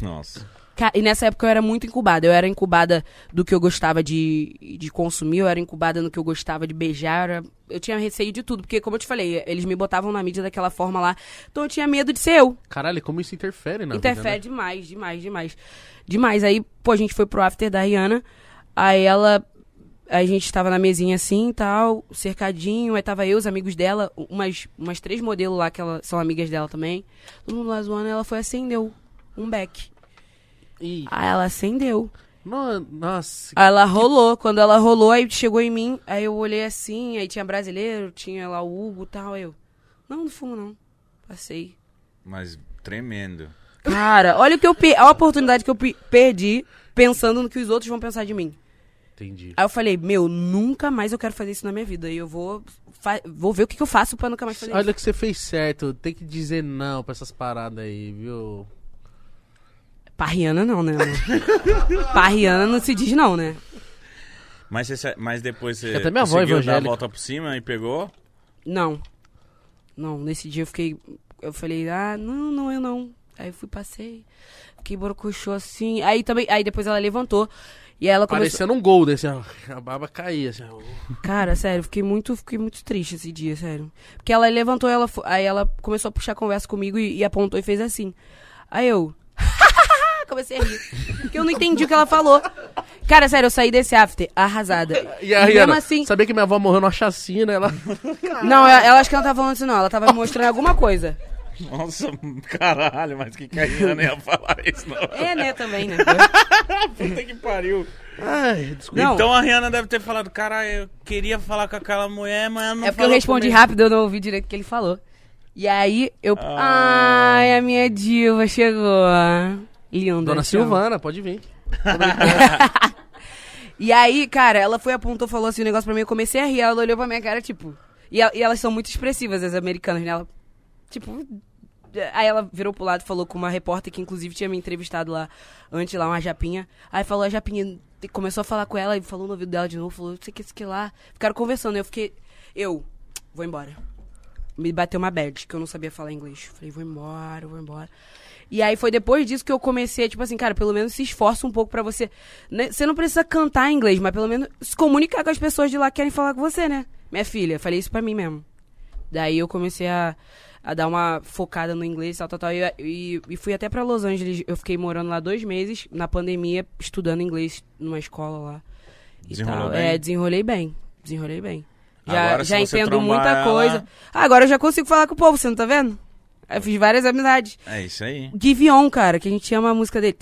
Nossa. E nessa época eu era muito incubada. Eu era incubada do que eu gostava de, de consumir, eu era incubada no que eu gostava de beijar. Eu, era- eu tinha receio de tudo, porque, como eu te falei, eles me botavam na mídia daquela forma lá. Então eu tinha medo de ser eu. Caralho, como isso interfere na Interfere vida, demais, demais, demais. Demais. Aí, pô, a gente foi pro after da Rihanna. Aí ela. A gente tava na mesinha assim e tal, cercadinho. Aí tava eu, os amigos dela, umas, umas três modelos lá que ela, são amigas dela também. Todo mundo lá zoando, ela foi acendeu um beck. Ih, Aí ela acendeu. no- nossa, Aí ela rolou. Quando ela rolou, aí chegou em mim. Aí eu olhei assim, aí tinha brasileiro, tinha lá o Hugo e tal. Aí eu, não, não fumo não. Passei. Mas tremendo. Cara, olha o que eu pe- a oportunidade que eu pe- perdi pensando no que os outros vão pensar de mim. entendi. Aí eu falei, meu, nunca mais eu quero fazer isso na minha vida. E eu vou, fa- vou ver o que, que eu faço pra nunca mais fazer Olha isso. que você fez certo, tem que dizer não pra essas paradas aí, viu? Pra Rihanna não, né? Rihanna não se diz não, né? Mas, você, mas depois você Até minha avó conseguiu dar a evangélica. volta por cima e pegou? Não. Não, nesse dia eu fiquei. Eu falei, ah, não, não, eu não. Aí eu fui, passei. Fiquei borocochô assim. Aí também. Aí depois ela levantou. E ela começou. Parecendo um gol desse, ó. A baba caía, assim, ó. Cara, sério, fiquei muito, fiquei muito triste esse dia, sério. Porque ela levantou, ela, fo- aí ela começou a puxar conversa comigo e, e apontou e fez assim. Aí eu. Comecei a rir. Porque eu não entendi o que ela falou. Cara, sério, eu saí desse after arrasada. E a mesmo Rihanna, assim. sabia que minha avó morreu numa chacina, ela... Não, eu, eu acho que ela não tava falando isso, não. Ela tava me mostrando alguma coisa. Nossa, caralho, mas que que a Rihanna ia falar isso, não? É, né, também, né? Puta que pariu. Ai, desculpa. Não. Então a Rihanna deve ter falado, cara, eu queria falar com aquela mulher, mas ela não É porque eu respondi comigo." rápido, eu não ouvi direito o que ele falou. E aí eu. Ah. Ai, a minha diva chegou. Dona amo. Silvana, pode vir. E aí, cara, ela foi, apontou, falou assim um negócio pra mim, eu comecei a rir, ela olhou pra minha cara, tipo. E, e elas são muito expressivas, as americanas, né? Ela, tipo, Aí ela virou pro lado e falou com uma repórter que inclusive tinha me entrevistado lá antes, lá, uma japinha. Aí falou, a japinha começou a falar com ela e falou no ouvido dela de novo, falou, não sei o que, isso que lá. Ficaram conversando, eu fiquei. Eu, vou embora. Me bateu uma bad, que eu não sabia falar inglês. Falei, vou embora, vou embora. E aí foi depois disso que eu comecei, tipo assim, cara, pelo menos se esforça um pouco pra você. né? Você não precisa cantar em inglês, mas pelo menos se comunicar com as pessoas de lá que querem falar com você, né? Minha filha, falei isso pra mim mesmo. Daí eu comecei a, a dar uma focada no inglês, tal, tal, tal. E, e, e fui até pra Los Angeles. Eu fiquei morando lá dois meses, na pandemia, estudando inglês numa escola lá. E Desenrolou tal. bem? É, desenrolei bem. Desenrolei bem. Já, Agora, já entendo muita ela- coisa. Ah, agora eu já consigo falar com o povo, você não tá vendo? Eu fiz várias amizades. É isso aí. Give On, cara, que a gente ama a música dele.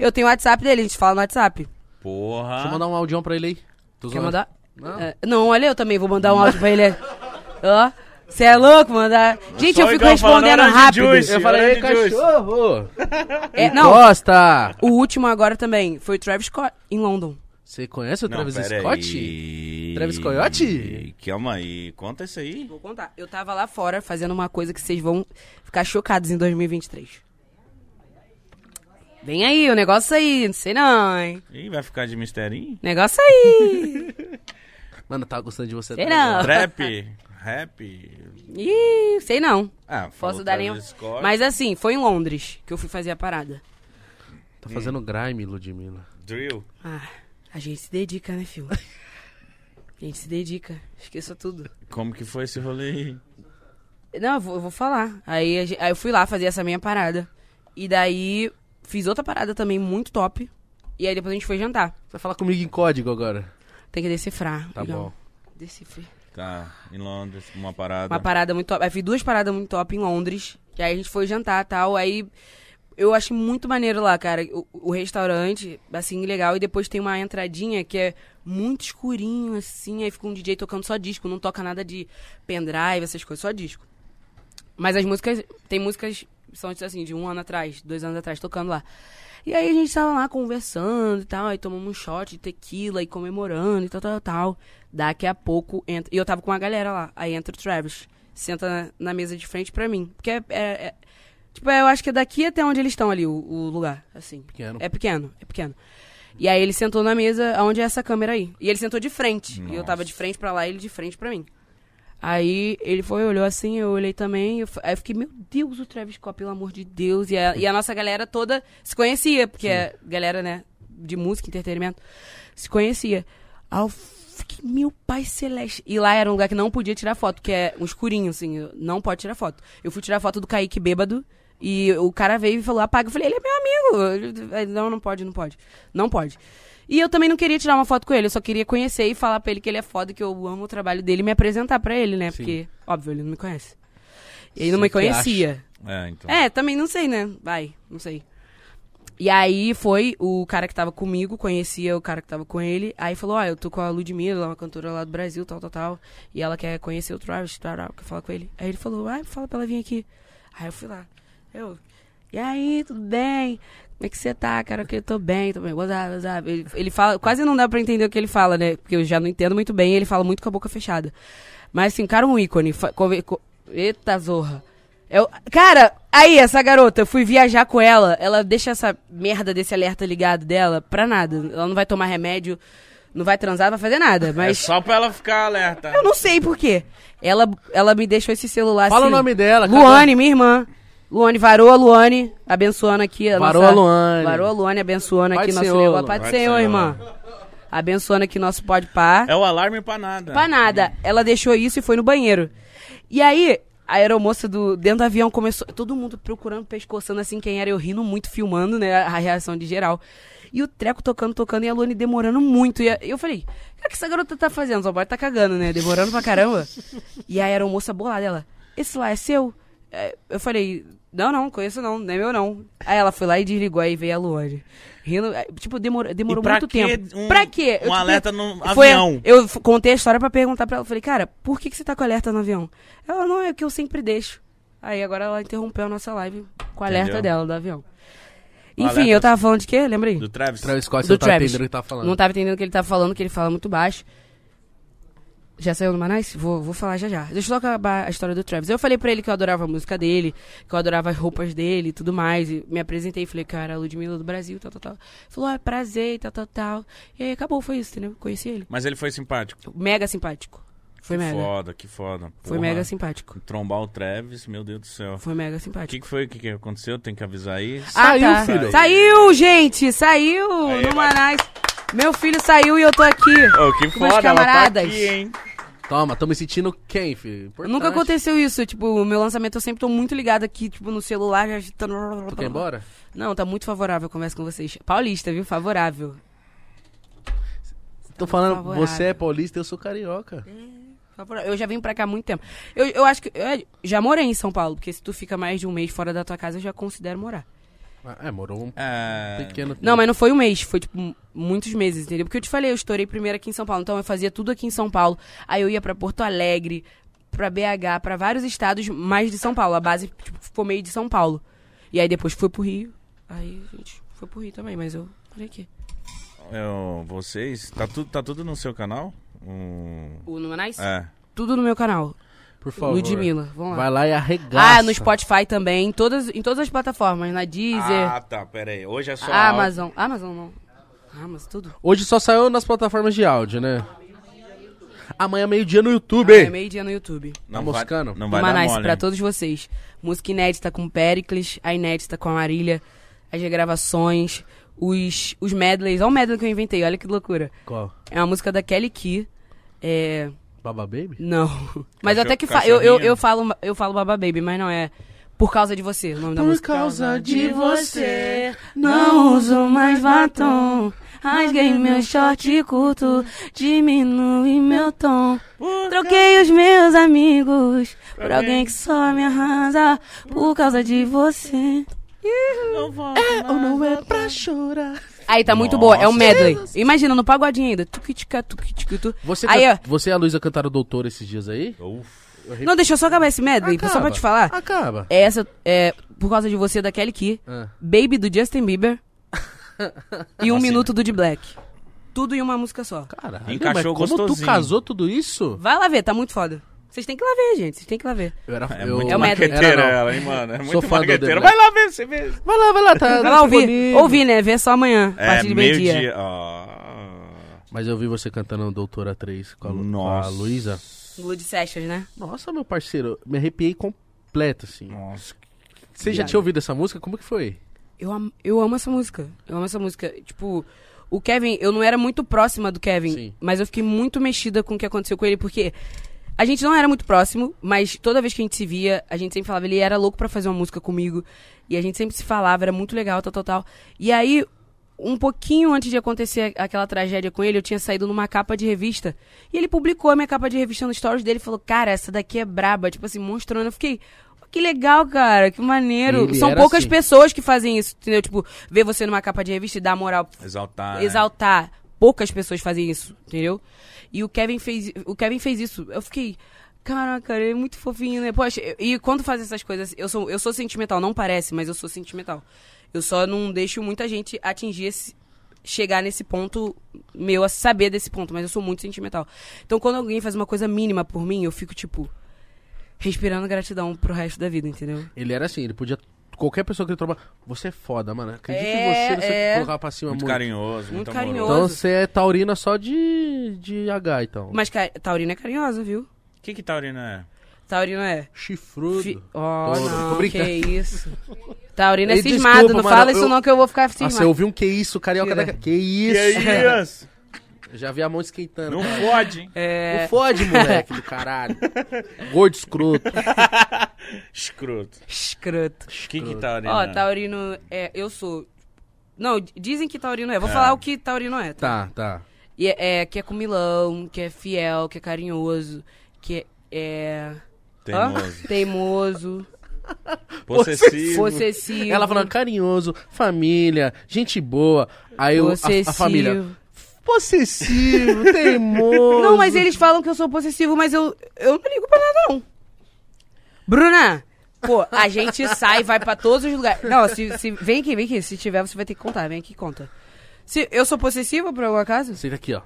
Eu tenho o WhatsApp dele, a gente fala no WhatsApp. Porra. Deixa eu mandar um audião pra ele aí. Tô Quer zoando. mandar? Não. É, não, olha, eu também vou mandar um áudio pra ele. Ó, você é louco mandar. Gente, eu fico respondendo rápido. Juice. Eu falei, cachorro! É, não, Gosta! o último agora também foi o Travis Scott em London. Você conhece o Não, Travis Scott? aí. Travis Coyote? Calma aí, conta isso aí. Vou contar. Eu tava lá fora fazendo uma coisa que vocês vão ficar chocados em 2023. Vem aí, o negócio aí, não sei não, hein? Ih, vai ficar de misterinho? Negócio aí. Mano, eu tava gostando de você. Sei até não. Trap? Rap? Ih, sei não. Ah, Posso dar nenhum. Scott. Mas assim, foi em Londres que eu fui fazer a parada. Tá fazendo grime, Ludmilla. Drill. Ah, a gente se dedica, né, filho? A gente se dedica. Esqueça tudo. Como que foi esse rolê aí? Não, eu vou, eu vou falar. Aí, a gen- aí eu fui lá fazer essa minha parada. E daí fiz outra parada também muito top. E aí depois a gente foi jantar. Você vai falar comigo em código agora? Tem que decifrar. Tá bom. Decifre. Tá, em Londres, uma parada. Uma parada muito top. Aí fiz duas paradas muito top em Londres. E aí a gente foi jantar e tal. Aí eu achei muito maneiro lá, cara. O, o restaurante, assim, legal. E depois tem uma entradinha que é muito escurinho, assim. Aí fica um DJ tocando só disco. Não toca nada de pendrive, essas coisas, só disco. Mas as músicas, tem músicas, são assim, de um ano atrás, dois anos atrás, tocando lá. E aí a gente tava lá conversando e tal, aí tomamos um shot de tequila e comemorando e tal, tal, tal. Daqui a pouco entra. E eu tava com uma galera lá. Aí entra o Travis. Senta na, na mesa de frente pra mim. Porque é. é- é- tipo, eu acho que é daqui até onde eles estão ali, o, o lugar. Assim. Pequeno. É pequeno, é pequeno. E aí ele sentou na mesa onde é essa câmera aí. E ele sentou de frente. E eu tava de frente pra lá e ele de frente pra mim. Aí ele foi, olhou assim, eu olhei também. Eu, aí eu fiquei, meu Deus, o Travis Scott, pelo amor de Deus. E a, e a nossa galera toda se conhecia, porque a galera, né, de música, entretenimento, se conhecia. Aí eu fiquei, meu pai celeste. E lá era um lugar que não podia tirar foto, que é um escurinho, assim, não pode tirar foto. Eu fui tirar foto do Kaique bêbado. E o cara veio e falou, apaga. Eu falei, ele é meu amigo. Não, não pode, não pode. Não pode. E eu também não queria tirar uma foto com ele, eu só queria conhecer e falar pra ele que ele é foda, que eu amo o trabalho dele e me apresentar pra ele, né? Sim. Porque, óbvio, ele não me conhece. E ele não me conhecia. É, então. É, também não sei, né? Vai, não sei. E aí foi o cara que tava comigo, conhecia o cara que tava com ele. Aí falou: Ó, eu tô com a Ludmilla, uma cantora lá do Brasil, tal, tal, tal. E ela quer conhecer o Travis, tal, tal, quer falar com ele. Aí ele falou: Ah, fala pra ela vir aqui. Aí eu fui lá. Eu, e aí, tudo bem? Como é que você tá, cara? Que eu tô bem, tô bem. WhatsApp, WhatsApp. Ele, ele fala, quase não dá pra entender o que ele fala, né? Porque eu já não entendo muito bem, ele fala muito com a boca fechada. Mas assim, cara, um ícone. fa- conver- co- Eita zorra. Eu, cara, aí, essa garota, eu fui viajar com ela, ela deixa essa merda desse alerta ligado dela pra nada. Ela não vai tomar remédio, não vai transar, não vai fazer nada. É Mas só pra ela ficar alerta. eu não sei por quê. Ela, ela me deixou esse celular Fala assim. o nome dela, Luane, minha irmã. Luane, varoa Luane, abençoando aqui a Varoa nossa... Luane. Varoa Luane, abençoando Pai aqui nosso Senhor, negócio. Luane. Pai do Senhor, Senhor. irmã. Abençoando aqui nosso pode pá. É o alarme pra nada. Pra nada. Ela deixou isso e foi no banheiro. E aí, a aeromoça do, dentro do avião começou. Todo mundo procurando, pescoçando assim quem era. Eu rindo muito, filmando, né? A reação de geral. E o treco tocando, tocando, e a Luane demorando muito. E a- eu falei, o que essa garota tá fazendo? Só pode tá cagando, né? Demorando pra caramba. e a aeromoça bolada, ela, esse lá é seu? É, Eu falei, não, não, conheço não, não é meu não. Aí ela foi lá e desligou, aí veio a Luane. Rindo, tipo, demorou, demorou pra muito tempo. um- pra quê? um alerta no foi- avião? Eu contei a história pra perguntar pra ela. Falei, cara, por que, que você tá com alerta no avião? Ela, não, é que eu sempre deixo. Aí agora ela interrompeu a nossa live com o alerta dela do avião. O Enfim, alerta- eu tava falando de quê? Lembra aí? Do Travis? Travis Scott, Do você não tá Travis. entendendo o que tá falando. Não tava entendendo o que ele tava falando, que ele fala muito baixo. Já saiu no Manais? Vou, vou falar já já. Deixa eu só acabar a história do Travis. Eu falei pra ele que eu adorava a música dele, que eu adorava as roupas dele e tudo mais. E me apresentei, falei que eu era a Ludmilla do Brasil, tal, tal, tal. Ele Falou, ah, é prazer, tal, tal, tal. E aí acabou, foi isso, entendeu? Conheci ele. Mas ele foi simpático. Mega simpático. Foi que mega. foda, que foda. Foi Porra, mega simpático. Trombar o Travis, meu Deus do céu. Foi mega O simpático. que, que foi? O que, que aconteceu? Tem que avisar aí. Saiu, ah, tá. filho. Saiu, gente! Saiu Aí, no vai. Meu filho saiu e eu tô aqui. Ô, que Com meus foda, ela tá camaradas. aqui, hein? Toma, tô me sentindo quem, filho? Importante. Nunca aconteceu isso. Tipo, o meu lançamento eu sempre tô muito ligado aqui, tipo, no celular, já agitando. Tu quer ir embora? Não, tá muito favorável a conversa com vocês. Paulista, viu? Favorável. Tô falando, Favorável. você é paulista, eu sou carioca. Favorável. Eu já vim pra cá há muito tempo. Eu, eu acho que. Eu já morei em São Paulo, porque se tu fica mais de um mês fora da tua casa, eu já considero morar. Ah, É, morou um É... pequeno tempo. Não, mas não foi um mês, foi tipo muitos meses, entendeu? Porque eu te falei, eu estourei primeiro aqui em São Paulo, então eu fazia tudo aqui em São Paulo. Aí eu ia pra Porto Alegre, pra BH, pra vários estados mais de São Paulo. A base tipo, ficou meio de São Paulo. E aí depois fui pro Rio. Aí a gente foi pro Rio também, mas eu falei aqui. Eu- vocês, tá tudo, tá tudo no seu canal? Um... O Numanais? É. Tudo no meu canal. Por favor. Ludmilla, vamos lá. Vai lá e arregaça. Ah, no Spotify também, em todas, em todas as plataformas, na Deezer, Ah, tá, pera aí. Hoje é só áudio. Amazon. Amazon não. Amazon, tudo. Hoje só saiu nas plataformas de áudio, né? Amanhã meio-dia no YouTube. É meio-dia no YouTube. Não Tá vai, moscando? não vai dar Manais, mole. pra hein? todos vocês. Música inédita com Pericles, a inédita com a Marília, as regravações, os, os medleys. Olha o medley que eu inventei, olha que loucura. Qual? É uma música da Kelly Key. É. Baba Baby? Não. Mas Cachorro- até que fa eu, eu, eu, falo, eu falo Baba Baby, mas não é. Por causa de você, o nome da Por música. causa de você, não uso mais batom. Rasguei meu short curto, diminui meu tom. Troquei os meus amigos por alguém que só me arrasa por causa de você. Ou não é pra chorar. Aí tá muito boa, é um Nossa. medley. Imagina, no pagodinho ainda. Tuquitica, tuquitica, Você, Aí, can- ó. você e a Luísa cantaram Doutor esses dias aí? Uf. Não, deixa eu só acabar esse medley, só pra Acaba. te falar. Acaba. É Essa é por causa de você da Kelly Key. Ah. Baby do Justin Bieber e um Nossa, minuto do de Black. Tudo em uma música só. Caralho, Encaixou mas como tu casou tudo isso? Vai lá ver, tá muito foda. Vocês têm que ir lá ver, gente. Vocês têm que ir lá ver. Eu era, É eu... muito É ela, hein, mano? É Sou muito Vai lá ver, você vê. Vai lá, vai lá, tá. Vai lá ouvir. Ouvir, né? Ver só amanhã, a É, partir de meio-dia. meio-dia. Ah. Mas eu vi você cantando Doutora 3 com a, Lu- com a Nossa. Luísa. Blood Sessions, né? Nossa, meu parceiro, me arrepiei completo, assim. Nossa. Você já tinha ouvido essa música? Como que foi? Eu, am- eu amo essa música. Eu amo essa música. Tipo, o Kevin, eu não era muito próxima do Kevin, Sim. mas eu fiquei muito mexida com o que aconteceu com ele, porque a gente não era muito próximo, mas toda vez que a gente se via, a gente sempre falava, ele era louco pra fazer uma música comigo, e a gente sempre se falava, era muito legal, tal, tal, tal. E aí, um pouquinho antes de acontecer aquela tragédia com ele, eu tinha saído numa capa de revista, e ele publicou a minha capa de revista no stories dele e falou, cara, essa daqui é braba, tipo assim, mostrando. Eu fiquei, "Oh, que legal, cara, que maneiro. Ele São poucas assim. pessoas que fazem isso, entendeu? Tipo, ver você numa capa de revista e dar moral, Exaltar. né? exaltar. Poucas pessoas fazem isso, entendeu? E o Kevin fez, o Kevin fez isso. Eu fiquei, caraca, ele é muito fofinho, né? Poxa, e quando faz essas coisas, eu sou, eu sou sentimental, não parece, mas eu sou sentimental. Eu só não deixo muita gente atingir esse chegar nesse ponto meu a saber desse ponto, mas eu sou muito sentimental. Então quando alguém faz uma coisa mínima por mim, eu fico tipo respirando gratidão pro resto da vida, entendeu? Ele era assim, ele podia. Qualquer pessoa que ele trabalha. Você é foda, mano. Acredita É, em você, você é. colocar pra cima Muito muito. carinhoso, muito, Muito carinhoso. Então você é taurina só de, de H, então. Mas Taurina é carinhosa, viu? O que que Taurina é? Taurina é Chifrudo. Fi- Oh, Todo. Tô não, que brincando. isso. Taurina é cismado, desculpa, não mano, fala isso eu- não que eu vou ficar Nossa, cismado. eu ouvi um que isso, carioca Tira. da... Que isso? Que isso? Eu já vi a mão esquentando. Não fode, hein? É, Não fode, moleque do caralho. Gordo escroto. Escroto. escroto. O que que Taurina Ó, é? Taurino é, eu sou... Não, dizem que Taurino é. Vou falar o que Taurino é. Tá, tá. E é, é que é comilão, que é fiel, que é carinhoso, que é... Hã? Teimoso. Teimoso, Possessivo. possessivo. Ela falando carinhoso, família, gente boa. Aí o- a, a família. Possessivo, teimoso. Não, mas eles falam que eu sou possessivo, mas eu, eu não ligo pra nada, não. Bruna, pô, a gente sai, vai pra todos os lugares. Não, se, se- vem aqui, vem aqui. Se tiver, você vai ter que contar. Vem aqui e conta. Se, eu sou possessiva, por algum acaso? Senta aqui, ó.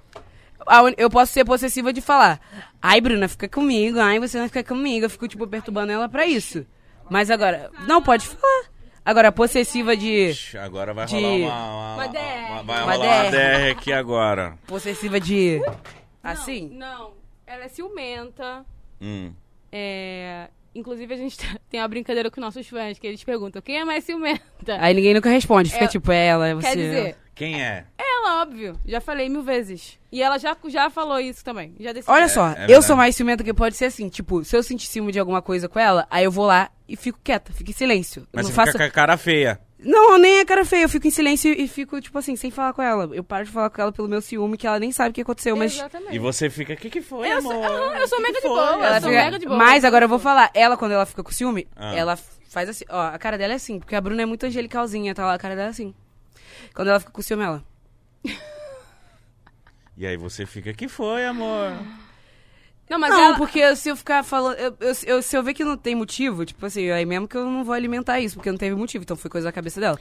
eu posso ser possessiva de falar, ai, Bruna, fica comigo, ai, você não fica comigo. Eu fico, tipo, perturbando ela pra isso. Mas agora, não pode falar. Agora, possessiva de. Agora vai De- rolar uma, uma, Uma DR. uma- vai Uma rolar uma DR. Aqui agora. Possessiva de. Assim? Não, ela é ciumenta. Hum. É... Inclusive, a gente tem uma brincadeira com nossos fãs, que eles perguntam quem é mais ciumenta. Aí ninguém nunca responde. Fica É- tipo, é ela, é você. Quer dizer, Quem é? ela, óbvio. Já falei mil vezes. E ela já, já falou isso também. Já decidiu. Olha só, é eu verdade. sou mais ciumenta que pode ser assim, tipo, se eu sentir ciúme de alguma coisa com ela, aí eu vou lá e fico quieta, fico em silêncio. Eu Mas não você faço. fica com a cara feia. Não, nem é cara feia, eu fico em silêncio e fico, tipo assim, sem falar com ela. Eu paro de falar com ela pelo meu ciúme, que ela nem sabe o que aconteceu, mas. Exatamente. E você fica, o que que foi, Eu sou- amor? Aham, eu sou Que mega que de foi? boa, Ela eu sou fica- mega de boa. Mas agora eu vou falar, ela, quando ela fica com ciúme, Ah. ela faz assim, ó, a cara dela é assim, porque a Bruna é muito angelicalzinha, tá lá, a cara dela é assim. Quando ela fica com ciúme, ela. E aí você fica, que foi, amor? Não, mas não, ela... porque se eu ficar falando. Eu, eu- eu- se eu ver que não tem motivo, tipo assim, aí mesmo que eu não vou alimentar isso, porque não teve motivo, então foi coisa da cabeça dela.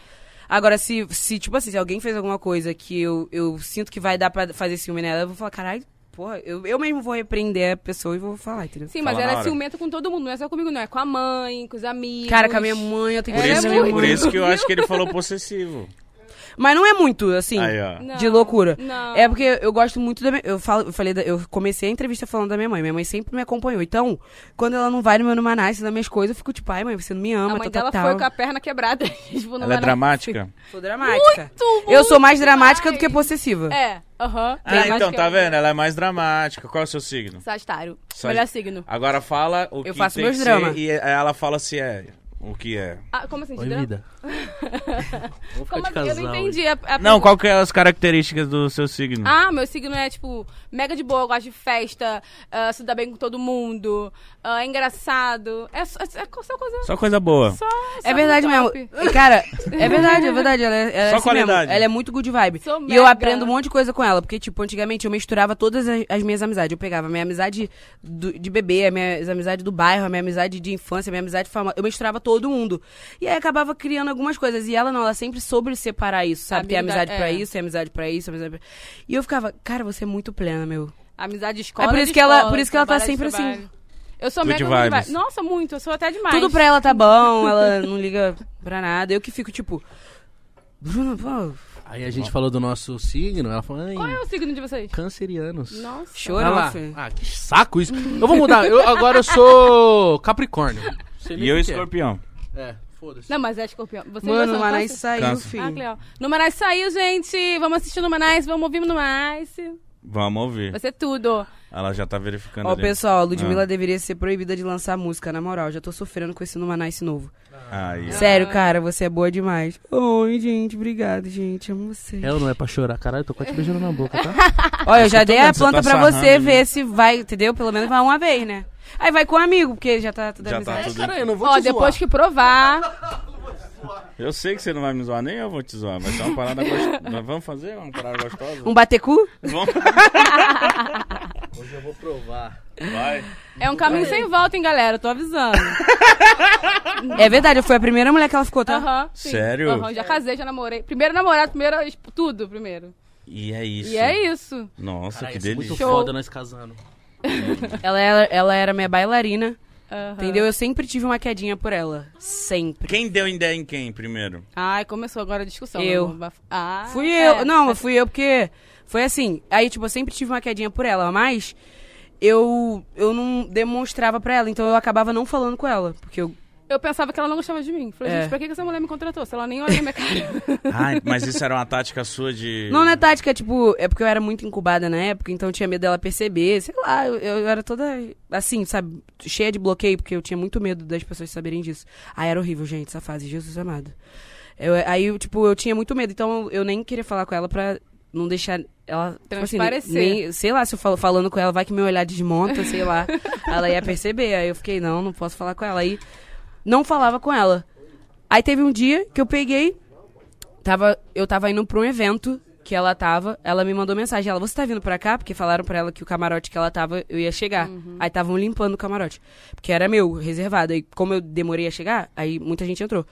Agora, se, se tipo assim, se alguém fez alguma coisa que eu, eu sinto que vai dar pra fazer ciúme nela, eu vou falar, caralho, porra, eu, eu mesmo vou repreender a pessoa e vou falar, entendeu? Sim, mas Fala ela é ciumenta com todo mundo, não é só comigo, não. É com a mãe, com os amigos. Cara, com a minha mãe, eu tenho Por que isso, é por isso que eu acho que ele falou possessivo. Mas não é muito, assim. Aí, ó. Não. De loucura. Não. É porque eu gosto muito da minha. Eu, falo, eu falei, da- eu comecei a entrevista falando da minha mãe. Minha mãe sempre me acompanhou. Então, quando ela não vai no meu Numanais, nas minhas coisas, eu fico tipo, ai, mãe, você não me ama, A mãe tal, dela tal, foi tal. com a perna quebrada. tipo, não Ela é dramática? Sou dramática. Muito, eu sou mais dramática do que possessiva. É, aham. Ah, então, tá vendo? Ela é mais dramática. Qual é o seu signo? Sagitário. Sag- Melhor signo. Agora fala o Eu que faço tem meus que drama. ser e ela fala se é o que é. Ah, como assim? de Oi, drama? vida. Como de assim? Eu casal. não entendi. A, a Não, pergunta. qual que é as características do seu signo? Ah, meu signo é, tipo, mega de boa, gosta de festa, ah, se dá bem com todo mundo, ah, é engraçado. É, só- é, só coisa... Só coisa boa. Só, É só verdade mesmo. Cara, é verdade, é verdade. Ela é, ela é Só assim qualidade. mesmo. Ela é muito good vibe. Sou E eu mega. aprendo um monte de coisa com ela. Porque, tipo, antigamente eu misturava todas as, as minhas amizades. Eu pegava a minha amizade do- de bebê, a minha amizade do bairro, a minha amizade de infância, a minha amizade famosa. Eu misturava todo mundo. E aí acabava criando algumas coisas. E ela não, ela sempre soube separar isso, sabe? Tem amizade pra é. isso, tem amizade pra isso, amizade pra... E eu ficava, cara, você é muito plena, meu. Amizade de escola É por isso que ela- escola, por isso que ela tá trabalho de sempre assim. Eu sou Good mega vibes. vibe. Nossa, muito. Eu sou até demais. Tudo pra ela tá bom, ela não liga pra nada. Eu que fico, tipo... Bruna, pô, Aí a gente falou do nosso signo, ela falou, Qual é o signo de vocês? cancerianos. Nossa. chorou, Olha lá. Ah, que saco isso. Eu vou mudar. Eu, agora eu sou Capricórnio. E eu, é. escorpião. É, foda-se. Não, mas é escorpião. Vocês Mano, o do Manais saiu. Ah, filho. que legal. No Manais saiu, gente. Vamos assistir no Manais, vamos ouvir no Manais. Vamos ouvir. Vai ser tudo. Ela já tá verificando Ó, ali. pessoal, a Ludmilla Ah. deveria ser proibida de lançar música, na moral. Já tô sofrendo com esse Numanice novo. Aí, ó. Sério, cara, você é boa demais. Oi, gente, obrigado, gente. Amo você. Ela não é pra chorar. Caralho, eu tô quase te beijando na boca, tá? Olha, eu já dei a você planta tá pra você ali. ver se vai, entendeu? Pelo menos vai uma vez, né? Aí vai com um amigo, porque já tá tudo Já tá amizade. tudo- Caralho, eu não vou Ó, te depois zoar. que provar. Eu sei que você não vai me zoar, nem eu vou te zoar. Vai ser uma parada gostosa. Vamos fazer uma parada gostosa? Um batecu? Vamos. Hoje eu vou provar. Vai. É um caminho sem volta, hein, galera? Eu tô avisando. É verdade, eu fui a primeira mulher que ela ficou, tá? Aham. sim. Sério? Aham, já casei, já namorei. Primeiro namorado, primeiro tudo primeiro. E é isso. E é isso. Nossa, que ser delícia. muito Show. foda nós casando. Ela, era, ela era minha bailarina, Aham. entendeu? Eu sempre tive uma quedinha por ela. Sempre. Quem deu ideia em quem primeiro? Ai, começou agora a discussão. Eu. Ah, Fui é. eu. Não, fui eu porque foi assim. Aí, tipo, eu sempre tive uma quedinha por ela, mas eu eu não demonstrava pra ela, então eu acabava não falando com ela, porque eu Eu pensava que ela não gostava de mim. Falei, É. gente, pra que essa mulher me contratou? Se ela nem olha minha cara. Ai, mas isso era uma tática sua de. não, não é tática, tipo, é porque eu era muito incubada na época, então eu tinha medo dela perceber, sei lá, eu, eu era toda assim, sabe, cheia de bloqueio, porque eu tinha muito medo das pessoas saberem disso. Aí era horrível, gente, essa fase, Jesus amado. Eu, aí, tipo, eu tinha muito medo, então eu nem queria falar com ela pra não deixar ela, tipo assim, Transparecer. nem, sei lá, se eu falo, falando com ela, vai que meu olhar desmonta, sei lá, ela ia perceber. Aí eu fiquei, não, não posso falar com ela. Aí não falava com ela. Aí teve um dia que eu peguei, tava, eu tava indo pra um evento que ela tava, ela me mandou mensagem, ela, você tá vindo pra cá? Porque falaram pra ela que o camarote que ela tava, eu ia chegar. Aí estavam limpando o camarote, porque era meu, reservado. Aí como eu demorei a chegar, aí muita gente entrou.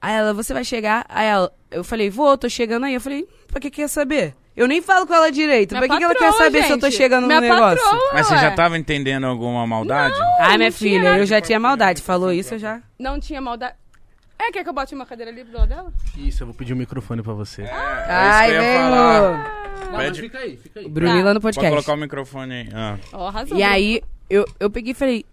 Aí ela, você vai chegar? Aí ela, eu falei, vou, tô chegando aí. Eu falei, pra que quer saber? Eu nem falo com ela direito. Minha pra que, que ela quer saber se eu tô gente. chegando Minha no negócio? patroa, Mas você já tava entendendo alguma maldade? Ai, minha não filha, eu já tinha maldade. Falou isso, eu já. Não tinha maldade. É, quer que eu bote uma cadeira ali do lado dela? Isso, eu vou pedir o microfone pra você. É, Ai, é isso que eu ia velho. falar. Não, Pede- fica aí, fica aí. Brunila no Pode podcast. colocar o microfone aí. Ah. Ó, arrasou. E aí, eu, eu peguei e falei,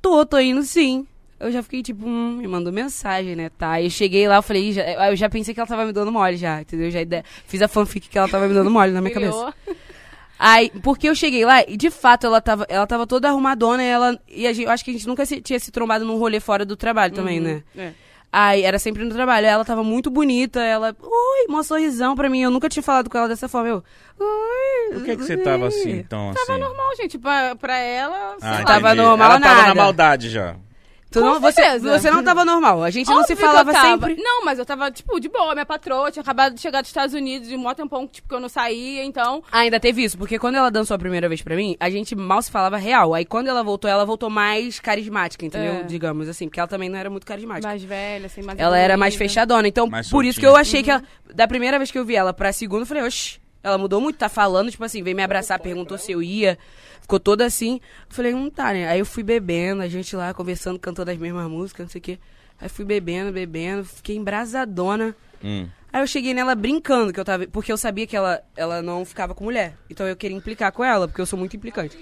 tô, tô indo sim. Eu já fiquei tipo, hum, me mandou mensagem, né? Tá. Eu cheguei lá, eu falei, já, eu já pensei que ela tava me dando mole já, entendeu? Já fiz a fanfic que ela tava me dando mole na minha cabeça. Aí, porque eu cheguei lá e de fato ela tava, ela tava toda arrumadona e ela. E a gente, eu acho que a gente nunca se- tinha se trombado num rolê fora do trabalho também, né? É. Aí era sempre no trabalho. Ela tava muito bonita, ela. Oi, mó sorrisão pra mim. Eu nunca tinha falado com ela dessa forma. Eu. Oi. Por que, que você tava assim, tão assim? Tava normal, gente. Pra, pra ela, sei Ah, lá. tava normal Ela tava nada. na maldade já. Tu não, você, você não tava normal. A gente não se Óbvio que eu falava sempre. Não, mas eu tava, tipo, de boa. Minha patroa tinha acabado de chegar dos Estados Unidos de um tempão, tipo, que eu não saía, então... Ah, ainda teve isso, porque quando ela dançou a primeira vez pra mim, a gente mal se falava real. Aí quando ela voltou, ela voltou mais carismática, entendeu? É. Digamos assim, porque ela também não era muito carismática. Mais velha, assim, mais Ela era mais fechadona. Então, Mais por isso que eu achei que ela. Da primeira vez que eu vi ela pra segunda, eu falei, oxi, ela mudou muito, tá falando, tipo assim, veio me abraçar, perguntou se eu ia. Ficou toda assim. Falei, não tá, né? Aí eu fui bebendo, a gente lá conversando, cantando as mesmas músicas, não sei o quê. Aí fui bebendo, bebendo, fiquei embrasadona. Hum. Aí eu cheguei nela brincando, que eu tava. Porque eu sabia que ela, ela não ficava com mulher. Então eu queria implicar com ela, porque eu sou muito implicante.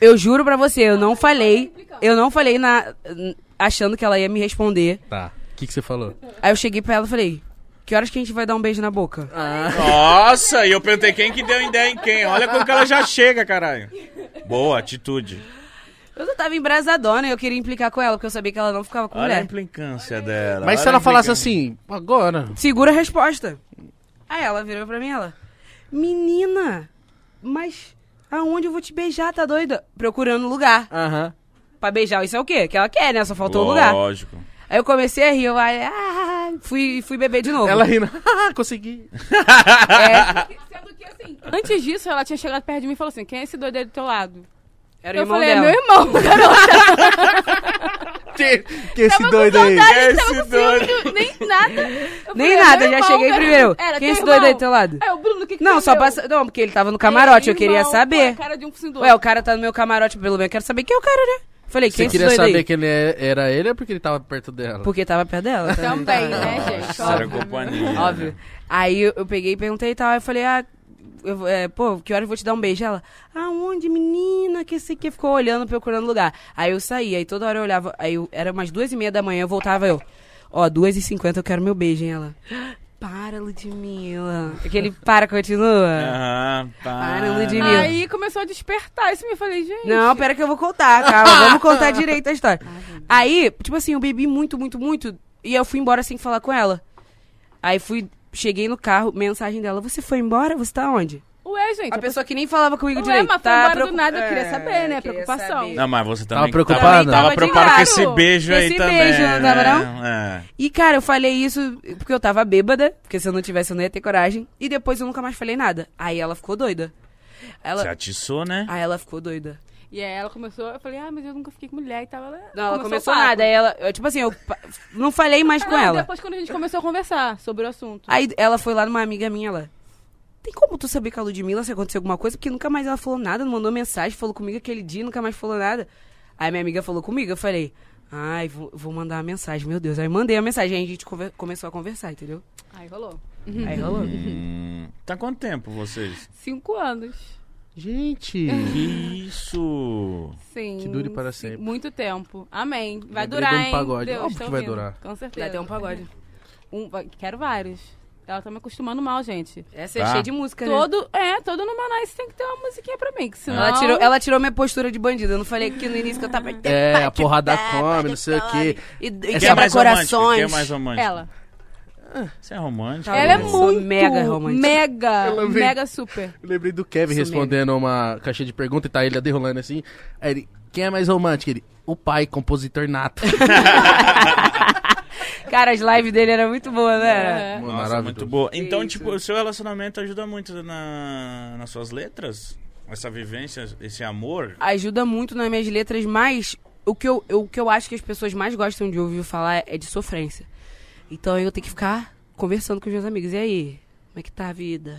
Eu juro pra você, eu não falei. Eu não falei na, achando que ela ia me responder. Tá. O que, que você falou? Aí eu cheguei pra ela e falei, que horas que a gente vai dar um beijo na boca? Nossa, e eu perguntei quem que deu ideia em quem. Olha como que ela já chega, caralho. Boa, atitude. Eu só tava embrasadona e eu queria implicar com ela, porque eu sabia que ela não ficava com Olha a mulher. implicância dela. Mas se olha ela a falasse implicância. assim, agora. Segura a resposta. Aí ela virou pra mim ela, menina, mas aonde eu vou te beijar, tá doida? Procurando lugar Aham. pra beijar. Isso é o quê? Que ela quer, né? Só faltou o lugar. Lógico. Aí eu comecei a rir, eu aí, ah, fui, fui beber de novo. Ela rindo. Ah, consegui. É, Sendo que, assim, antes disso, ela tinha chegado perto de mim e falou assim, quem é esse doido aí do teu lado? era o eu irmão falei, dela. é meu irmão, garota. Que, que esse Tava doido com aí? saudade, Esse doido. ciúme, nem nada. Eu Nem falei, é nada, meu já irmão, cheguei primeiro. Era, Quem é esse teu doido aí do irmão? teu lado? Aí, o Bruno, o que que Não, só passa. Não, porque ele tava no camarote, É, eu queria irmão, saber. pô, cara de um Ué, o cara tá no meu camarote, pelo menos eu quero saber quem é o cara, né? Falei, quem Você queria saber aí? que ele é- era ele ou porque ele tava perto dela? Porque tava perto dela. Também, né, gente? Era Óbvio. companhia. Óbvio. Aí eu, eu peguei e perguntei e tal. Aí eu falei, ah, eu, é, pô, que hora eu vou te dar um beijo? Ela, aonde, menina? Que sei que ficou olhando, procurando lugar. Aí eu saí, aí toda hora eu olhava. Aí eu, era umas duas e meia da manhã, eu voltava eu. Ó, duas e cinquenta eu quero meu beijo, hein? Ela. Para, Ludmilla. Aquele para, continua. Aham, tá. Para, Ludmilla. Aí começou a despertar isso e eu falei, gente... Não, pera que eu vou contar, calma. Vamos contar direito a história. Aí, tipo assim, eu bebi muito, muito, muito. E eu fui embora sem falar com ela. Aí fui, cheguei no carro, mensagem dela. Você foi embora? Você tá onde? Ué, gente... A pessoa que nem falava comigo Ué, direito. mas tá preocup- do nada, eu queria saber, né? É, queria Preocupação. saber. Não, mas você Tava também preocupada? Tava, tava Tava de preocupado com esse beijo Com aí esse também. beijo, não tava, né? não? É. E, cara, eu falei isso porque eu tava bêbada. Porque se eu não tivesse, eu não ia ter coragem. E depois eu nunca mais falei nada. Aí ela ficou doida. Ela... Você atiçou, né? Aí ela ficou doida. E aí ela começou, eu falei, ah, mas eu nunca fiquei com mulher e tal. Ela Não, ela começou papo. nada. Aí ela, eu, tipo assim, eu não falei mais com Não, ela. Depois quando a gente começou a conversar sobre o assunto. Aí ela foi lá numa amiga minha, ela. Tem como tu saber com a Ludmilla se aconteceu alguma coisa? Porque nunca mais ela falou nada, não mandou mensagem, falou comigo aquele dia, nunca mais falou nada. Aí minha amiga falou comigo, eu falei, ai, vou, vou mandar uma mensagem, meu Deus. Aí mandei a mensagem, aí a gente conver- começou a conversar, entendeu? Aí rolou. Aí rolou. Hum, tá quanto tempo vocês? Cinco anos. Gente. Que isso? Sim. Que dure para sim, sempre. Muito tempo. Amém. Vai Lembrei durar, um hein? pagode. Deus, Óbvio que vai ouvindo. durar. Com certeza. Vai ter um pagode. Um- quero vários. Ela tá me acostumando mal, gente. Essa é Tá. cheia de música, né? Todo, é, todo no Manaus tem que ter uma musiquinha pra mim, que senão... Ela tirou, ela tirou minha postura de bandida. Eu não falei aqui no início que eu tava. É, a porrada come, não sei o quê. E, e é quebra mais romântico? corações. Quem é mais romântico? Ela. Você é romântico? Tá Ela é muito... mega romântica. Mega, lembrei- mega super. Eu lembrei do Kevin Sou respondendo uma caixa de perguntas e tá ele derrolando assim. Aí ele, quem é mais romântico? Ele, o pai, compositor nato. Cara, as lives dele eram muito boas, né? Era? É. Nossa, muito boa. Então, Isso. tipo, o seu relacionamento ajuda muito na, nas suas letras? Essa vivência, esse amor? ajuda muito nas minhas letras, mas o que, eu, o que eu acho que as pessoas mais gostam de ouvir falar é de sofrência. Então eu tenho que ficar conversando com os meus amigos. E aí? Como é que tá a vida?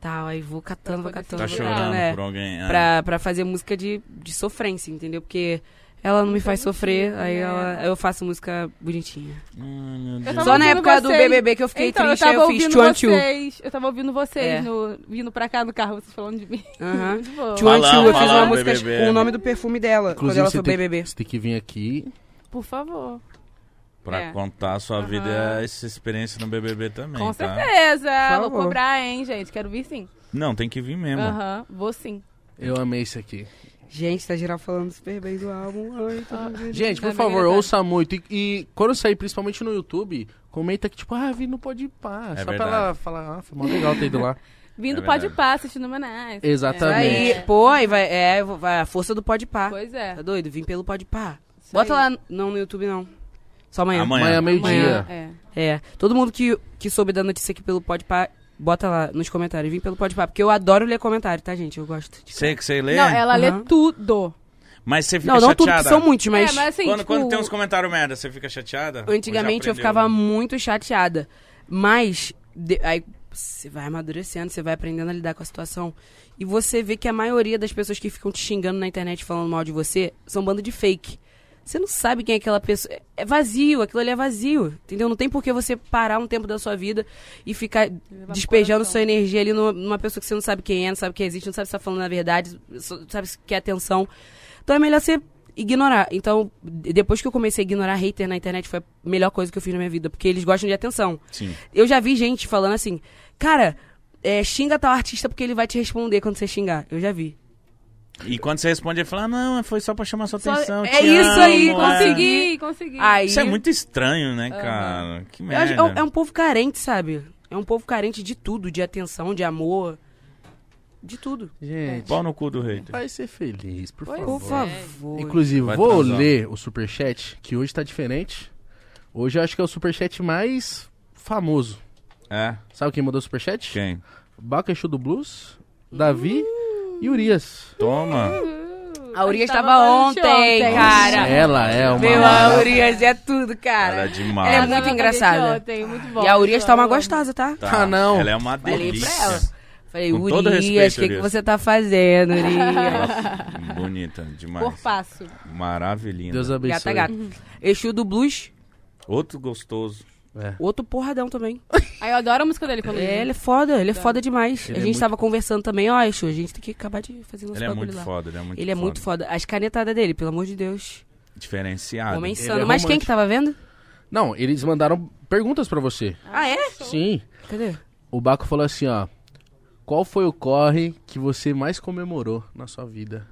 tal. Aí vou catando, vou poder catando, Tá vou chorando catando, é. por alguém. é. Pra, pra fazer música de, de sofrência, entendeu? Porque ela não me faz sofrer, aí né? ela, eu faço música bonitinha. Ai, Só na época do vocês. BBB que eu fiquei então, triste, eu aí eu fiz Two. vocês. Eu tava ouvindo vocês É. no, vindo pra cá no carro, vocês falando de mim. Aham. Falando, Two, eu fiz uma música BBB. com o nome do perfume dela, quando ela foi tem, BBB. você tem que vir aqui. Por favor. Pra É. contar a sua Aham. vida, essa experiência no BBB também, Com tá? certeza. Vou cobrar, hein, gente. Quero vir sim. Não, tem que vir mesmo. Aham, vou sim. Eu amei isso aqui. Gente, tá geral falando super bem do álbum. Ai, tô Ah. Gente, por Tá favor, ouça muito. E, e quando sair, principalmente no YouTube, comenta que, tipo, ah, vi no Pode Pá. É Só pra verdade. ela falar, ah, foi mó legal ter ido lá. Vindo É pode pá, assistindo Manais. Exatamente. Aí, É. pô, aí vai, é, vai a força do Pode Pá. Pois é. Tá doido? Vim pelo Pode Pá. Isso Bota aí. lá, não no YouTube não. Só amanhã. Amanhã. Amanhã, meio-dia. É. É. Todo mundo que, que soube da notícia aqui pelo Pode Pá, bota lá nos comentários. Vim pelo Pode Pá, porque eu adoro ler comentário, tá, gente? Eu gosto. de- Sei que você lê, Não, ela lê Aham. tudo. mas você fica Não, não tudo, chateada. que são muitos, mas... é, mas assim, quando, tipo, quando tem uns comentários merda, você fica chateada? Antigamente eu ficava muito chateada. Mas, de- aí você vai amadurecendo, você vai aprendendo a lidar com a situação. E você vê que a maioria das pessoas que ficam te xingando na internet falando mal de você são bando de fake. Você não sabe quem é aquela pessoa. É- vazio, aquilo ali é vazio. Entendeu? Não tem por que você parar um tempo da sua vida e ficar despejando coração. sua energia ali numa, numa pessoa que você não sabe quem é, não sabe que existe, não sabe se tá falando a verdade, só sabe se quer atenção. Então é melhor você ignorar. Então, de- depois que eu comecei a ignorar hater na internet, foi a melhor coisa que eu fiz na minha vida, porque eles gostam de atenção. Sim. Eu já vi gente falando assim, cara, é, xinga tal artista porque ele vai te responder quando você xingar. Eu já vi. E quando você responde, ele fala, ah, não, foi só pra chamar sua Só- atenção. é isso aí, amo, é." Consegui, consegui. Aí, Isso é muito estranho, né, cara? Que eu acho- merda. é, um- é um povo carente, sabe? É um povo carente de tudo, de atenção, de amor, de tudo. Gente, Pau no cu do hater. vai ser feliz, por Pois favor. Por favor. Inclusive, Vai vou transar. ler o superchat, que hoje tá diferente. Hoje eu acho que é o superchat mais famoso. É? Sabe quem mandou o superchat? Quem? Bacaxu do Blues, Davi e Urias. Toma. A Urias tava tava falando de ontem, ontem. cara. Ela é uma... Meu, a Urias é tudo, Ela é cara. demais. Ela é muito engraçada. ontem, muito bom, E a Urias tá uma gostosa, tá? Tá. Ah, não. Ela é uma Falei delícia. pra ela. Falei, Com Urias, respeito, o que, que Urias. você tá fazendo, Urias? Ela- Bonita demais. Por passo. Maravilhinda. Deus abençoe. Gata, gata. Exu do Blues, Outro gostoso. É. outro porradão também. Aí eu adoro a música dele quando É, ele é foda, ele é foda demais. Ele a é gente muito- tava conversando também, ó, Exu, a gente tem que acabar de fazer nosso Ele é muito lá. foda, ele é muito ele é foda. muito foda. As canetadas dele, pelo amor de Deus. Diferenciado. Homem Ele insano. é Mas quem que tava vendo? Não, eles mandaram perguntas pra você. Ah, é? Sim. Cadê? O Baco falou assim, ó. Qual foi o corre que você mais comemorou na sua vida?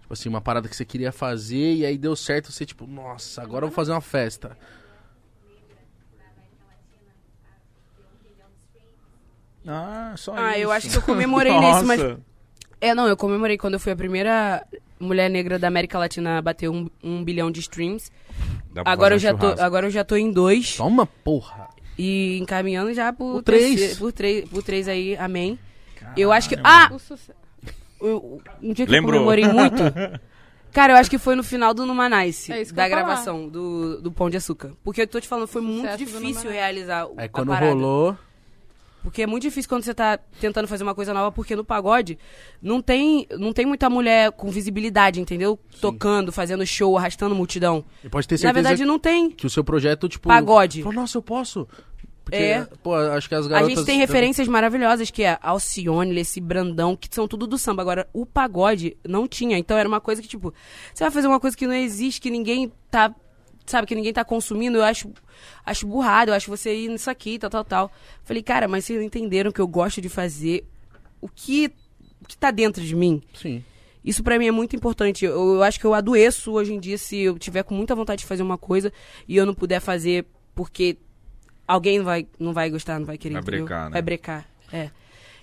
Tipo assim, uma parada que você queria fazer e aí deu certo, você tipo, nossa, agora eu vou fazer uma festa. Ah, só Ah, isso. eu acho que eu comemorei nesse, mas. É, não, eu comemorei quando eu fui a primeira mulher negra da América Latina a bater um, um bilhão de streams. Dá pra Agora eu, já tô, agora eu já tô em dois Toma, porra. e encaminhando já por três. terceiro- por três. Por três aí, amém. Eu acho que. Caralho, Ah! Eu- um dia que Lembrou. eu comemorei muito. Cara, eu acho que foi no final do Numanice, É da gravação do, do Pão de Açúcar. Porque eu tô te falando, foi muito Sucesso difícil realizar o Aí quando rolou, Porque é muito difícil quando você tá tentando fazer uma coisa nova, porque no pagode não tem, não tem muita mulher com visibilidade, entendeu? Tocando, fazendo show, arrastando multidão. e pode ter Na certeza verdade, não tem. que o seu projeto, tipo... Pagode. Falou, nossa, eu posso. Porque, É. pô, acho que as A garotas... gente tem referências maravilhosas, que é Alcione, esse Brandão, que são tudo do samba. Agora, o pagode não tinha. Então era uma coisa que, tipo, você vai fazer uma coisa que não existe, que ninguém tá. Sabe, que ninguém tá consumindo, eu acho, acho burrado, eu acho você ir nisso aqui, tal, tal, tal. Falei, cara, mas vocês entenderam que eu gosto de fazer o que, o que tá dentro de mim. Sim. Isso pra mim é muito importante. Eu, eu acho que eu adoeço hoje em dia se eu tiver com muita vontade de fazer uma coisa e eu não puder fazer porque alguém não vai, não vai gostar, não vai querer. Vai entendeu? brecar, né? Vai brecar. É.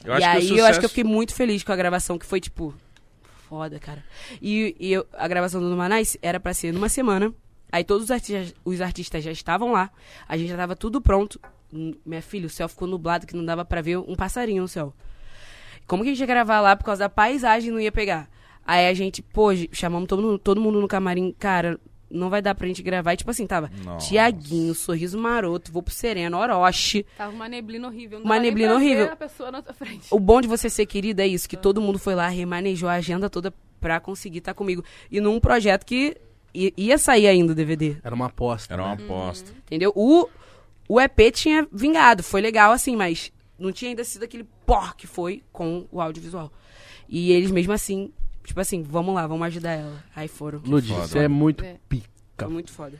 Eu e acho que o aí eu acho que sucesso- eu fiquei muito feliz com a gravação, que foi tipo. Foda, cara. E, e eu- a gravação do Numanais era pra ser numa semana. Aí todos os artistas, os artistas já estavam lá. A gente já tava tudo pronto. Minha filha, o céu ficou nublado que não dava pra ver um passarinho no céu. Como que a gente ia gravar lá por causa da paisagem não ia pegar? Aí a gente, pô, chamamos todo mundo, todo mundo no camarim. Cara, não vai dar pra gente gravar. E, tipo assim, tava Nossa. Tiaguinho, Sorriso Maroto, Vou pro Sereno, Orochi. Tava uma neblina horrível. Não Uma neblina horrível. a pessoa na tua frente. O bom de você ser querida é isso, que todo mundo foi lá, remanejou a agenda toda pra conseguir estar comigo. E num projeto que ia sair ainda o DVD, Era uma aposta. Era uma né? aposta. entendeu? O, o EP tinha vingado, foi legal assim, mas não tinha ainda sido aquele por que foi com o audiovisual. E eles mesmo assim, tipo assim, vamos lá, vamos ajudar ela. Aí foram. Lud, você é muito É. pica. Foi muito foda.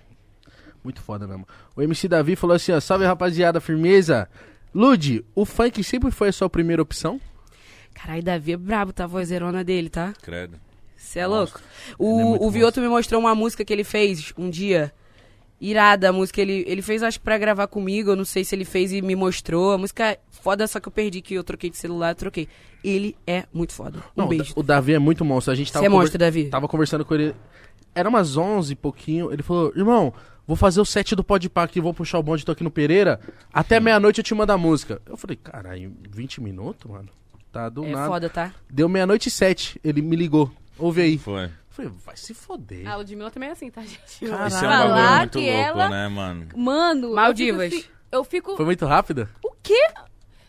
Muito foda mesmo. O MC Davi falou assim, ó, salve rapaziada, firmeza. Lud, o funk sempre foi a sua primeira opção? Caralho, Davi é brabo, tá? A vozerona dele, tá? Credo. Você é louco? Ele é O, o Vioto me mostrou uma música que ele fez um dia. Irada a música. Ele, ele fez, acho que pra gravar comigo. Eu não sei se ele fez e me mostrou. A música é foda, só que eu perdi, que eu troquei de celular, troquei. Ele é muito foda. Um Não, beijo. o Davi é muito monstro. A gente tava, Você é monstro, Davi. tava conversando com ele. Era umas 11 e pouquinho. Ele falou, irmão, vou fazer o set do Podpah aqui, vou puxar o bonde, tô aqui no Pereira. Até meia-noite eu te mando a música. Eu falei, caralho, 20 minutos, mano? Tá do É nada. foda, tá? Deu meia-noite e sete. Ele me ligou. Ouve aí. Foi. Eu falei, vai se foder. A Ludmilla também é assim, tá, gente? Caralho. Isso é um Falar bagulho muito que louco, ela- né, mano? Mano, eu Maldivas. fico assim- Eu fico. Foi muito rápida? O quê?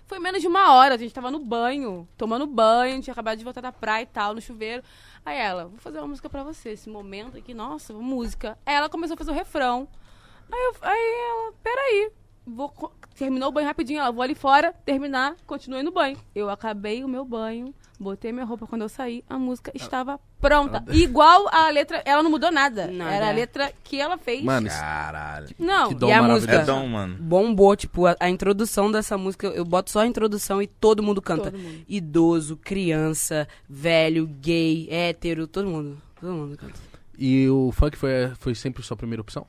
Foi menos de uma hora, a gente tava no banho, tomando banho, tinha acabado de voltar da praia e tal, no chuveiro. Aí ela, vou fazer uma música pra você, esse momento aqui, nossa, música. Aí ela começou a fazer o refrão. Aí, eu, aí ela, peraí, vou, terminou o banho rapidinho, ela, vou ali fora, terminar, continuei no banho. Eu acabei o meu banho, botei minha roupa quando eu saí, a música estava pronta. Igual a letra, ela não mudou nada. Nada. Era a letra que ela fez. Mano, Caralho. não, que dom E a música? É dom, mano. Bombou, tipo, a, a introdução dessa música, eu boto só a introdução e todo mundo canta. Todo mundo. Idoso, criança, velho, gay, hétero, todo mundo. Todo mundo canta. E o funk foi, foi sempre sua primeira opção?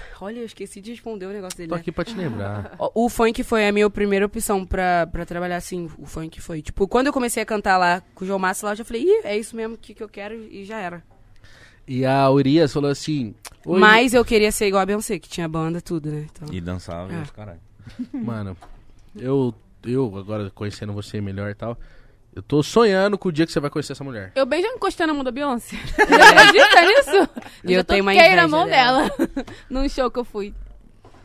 Olha, eu esqueci de responder o negócio dele. Tô né? aqui pra te lembrar. O o funk foi a minha primeira opção pra, pra trabalhar assim. O funk foi. Tipo, quando eu comecei a cantar lá com o João Massa lá, eu já falei, ih, é isso mesmo que, que eu quero e já era. E a Urias falou assim... "Oi, Mas eu queria ser igual a Beyoncé, que tinha banda, tudo, né? Então, E dançava, É. os caralho. Mano, eu, eu agora conhecendo você melhor e tal, eu tô sonhando com o dia que você vai conhecer essa mulher. Eu bem já encostei na mão da Beyoncé. Você acredita nisso? E eu já tenho uma toquei na inveja mão dela. dela. num show que eu fui.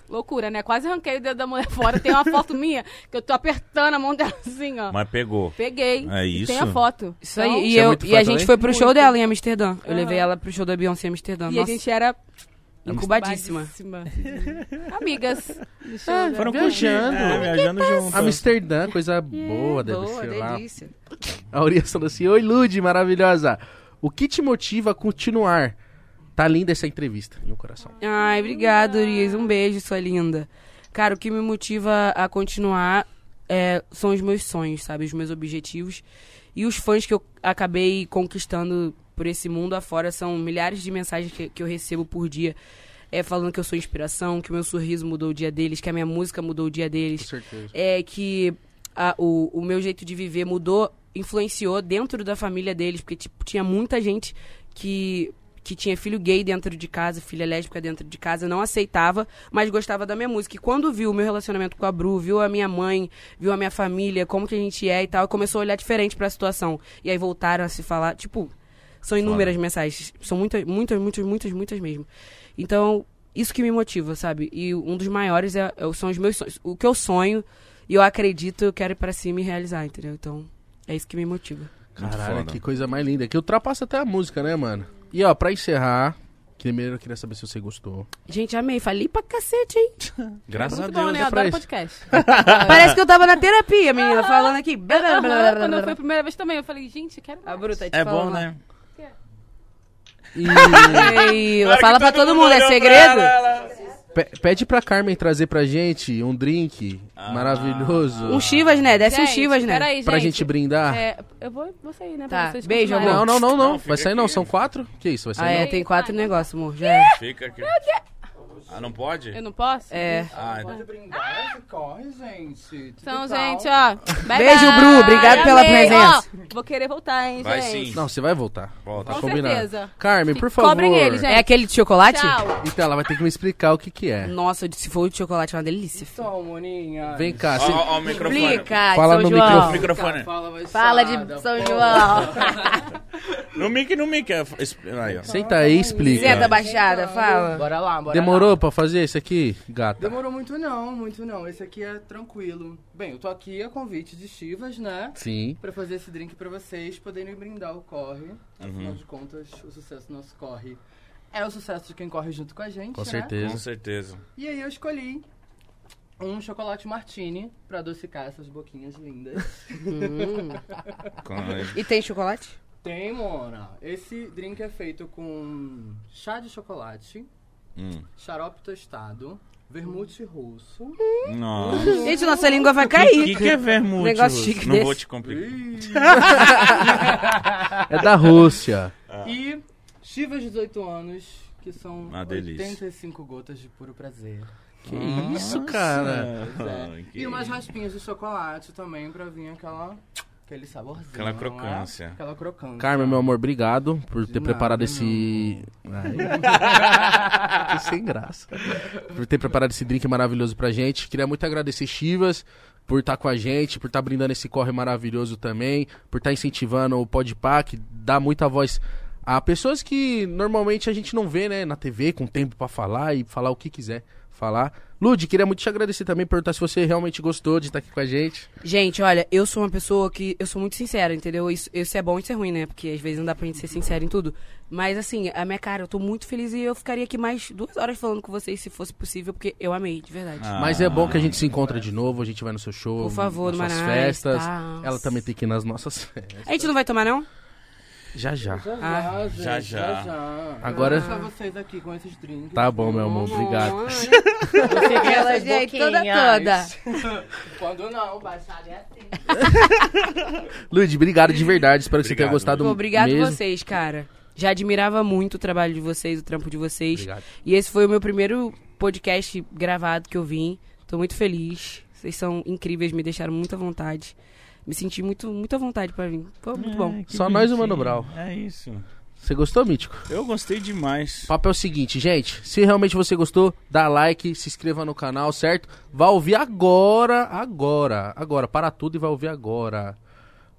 Loucura, né? Quase arranquei o dedo da mulher fora. Tem uma foto minha que eu tô apertando a mão dela assim, ó. Mas pegou. Peguei. É isso? Tem a foto. Isso Então, aí. E, é eu, muito e a gente foi pro show Muito. dela em Amsterdã. Eu Aham. levei ela pro show da Beyoncé em Amsterdã. E a Nossa, gente era incubadíssima. badíssima. Amigas. Ah, foram viajando. É, viajando junto. Amsterdã, coisa boa, deve Boa, ser lá. delícia. A Urias falou assim, Oi, Lud, maravilhosa. O que te motiva a continuar? Tá linda essa entrevista, um coração. Ai, obrigado, Urias. Um beijo, sua linda. Cara, o que me motiva a continuar é, são os meus sonhos, sabe? Os meus objetivos. E os fãs que eu acabei conquistando por esse mundo afora são milhares de mensagens que, que eu recebo por dia. É, falando que eu sou inspiração, que o meu sorriso mudou o dia deles, que a minha música mudou o dia Com deles. certeza. É que a- o, o meu jeito de viver mudou, influenciou dentro da família deles, porque tipo, tinha muita gente que, que tinha filho gay dentro de casa, filha lésbica dentro de casa, não aceitava, mas gostava da minha música. E quando viu o meu relacionamento com a Bru, viu a minha mãe, viu a minha família, como que a gente é e tal, começou a olhar diferente pra situação. E aí voltaram a se falar, tipo, são inúmeras mensagens, são muitas, muitas, muitas, muitas, muitas mesmo. Então, isso que me motiva, sabe? E um dos maiores é, é- são os meus sonhos. O que eu sonho e eu acredito, eu quero ir pra cima e realizar, entendeu? Então, é isso que me motiva. Caralho, que coisa mais linda. Que ultrapassa até a música, né, mano? E ó, pra encerrar, primeiro eu queria saber se você gostou. Gente, amei. Falei pra cacete, hein? Graças a Muito Deus. bom, né? é Eu adoro isso. podcast. Parece que eu tava na terapia, menina, falando aqui. Blá, blá, blá, blá, blá, Quando fui a primeira vez também, eu falei, gente, quero A mais. bruta te É bom, né? E fala pra todo mundo, é segredo? pe- pede pra Carmen trazer pra gente um drink Ah. maravilhoso. Um Chivas, né? Desce um Gente, Chivas, né? Peraí, Pra gente brindar. É, eu vou, vou sair, né? Tá, Pra vocês beijo, continuarem. Não, não, não, não. Vai sair não, são quatro? Que isso, vai Ah, sair é, não? tem quatro negócios, amor. Já é. Fica aqui. Ah, não pode? Eu não posso? É. Ah, Pode brindar esse corre, gente. Então, gente, ó. bye Beijo. Bru, obrigado pela Amei. presença. Ó, vou querer voltar, hein, Vai gente. sim. Não, você vai voltar. Volta. Tá Com combinado. certeza. Carmen, por favor. cobrem ele, gente. É aquele de chocolate? Tchau. Então, ela vai ter que me explicar o que que é. Nossa, se for o de chocolate é uma delícia. Então, moninha. Vem cá, Ó, ó, ó, o microfone. Explica, Fala São no João. microfone. Microfone. Fala, vai Fala suada, de São pô. João. No mic, no mic. Senta aí e explica. Senta baixada, fala. Bora lá, bora Demorou lá. Pra fazer isso aqui, gata? Demorou muito não, muito não. Esse aqui é tranquilo. Bem, eu tô aqui a convite de Chivas, né? Sim. Pra fazer esse drink pra vocês poderem brindar o corre. Afinal Uhum. de contas, o sucesso do nosso corre é o sucesso de quem corre junto com a gente, Com né? certeza. Com certeza. E aí eu escolhi um chocolate martini pra adocicar essas boquinhas lindas. Hum. Com- E tem chocolate? Tem, Mona. Esse drink é feito com chá de chocolate, Hum. xarope tostado, vermute russo. Nossa. Gente, nossa língua vai O cair. que, que é vermute? Negócio Russo? chique Não desse. vou te complicar. É da Rússia. E Chivas 18 anos, que são Uma delícia. 85 gotas de puro prazer. Que isso, cara? Que- E umas raspinhas de chocolate também pra vir aquela aquele saborzinho. Aquela é? crocância. Aquela crocância. Carmen, meu amor, obrigado por ter nada, preparado esse. Ai. sem graça. Por ter preparado esse drink maravilhoso pra gente. Queria muito agradecer Chivas por estar com a gente, por estar brindando esse corre maravilhoso também, por estar incentivando o Podpah, que dá muita voz a pessoas que normalmente a gente não vê, né, na TV, com tempo pra falar e falar o que quiser falar. Lud, queria muito te agradecer também, perguntar se você realmente gostou de estar aqui com a gente. Gente, olha, eu sou uma pessoa que. Eu sou muito sincera, entendeu? Isso, isso é bom e isso é ruim, né? Porque às vezes não dá pra gente ser sincero em tudo. Mas assim, a minha cara, eu tô muito feliz e eu ficaria aqui mais duas horas falando com vocês se fosse possível, porque eu amei, de verdade. Ah. Mas é bom que a gente se encontra de novo, a gente vai no seu show, Por favor, nas suas festas. tá. Ela também tem que ir nas nossas festas. A gente não vai tomar, não? Já já. Já Ah, já, gente, já, já, já. já. Agora- Eu vou deixar vocês aqui com esses drinks. Tá bom, meu amor, obrigado. Aquela gente toda toda. Quando não, baixada é assim. Lud, obrigado de verdade, espero que você tenha Obrigado, gostado Pô, obrigado mesmo. vocês, cara. Já admirava muito o trabalho de vocês, o trampo de vocês. Obrigado. E esse foi o meu primeiro podcast gravado que eu vim. Tô muito feliz. Vocês são incríveis, me deixaram muito à vontade. Me senti muito, muito à vontade pra vir. Foi muito bom. Ai, que Só nós e o. Mano Brau. É isso. Você gostou, Mítico? Eu gostei demais. O papo é o seguinte, gente. Se realmente você gostou, dá like, se inscreva no canal, certo? Vai ouvir agora, agora, agora. Para tudo e vai ouvir agora.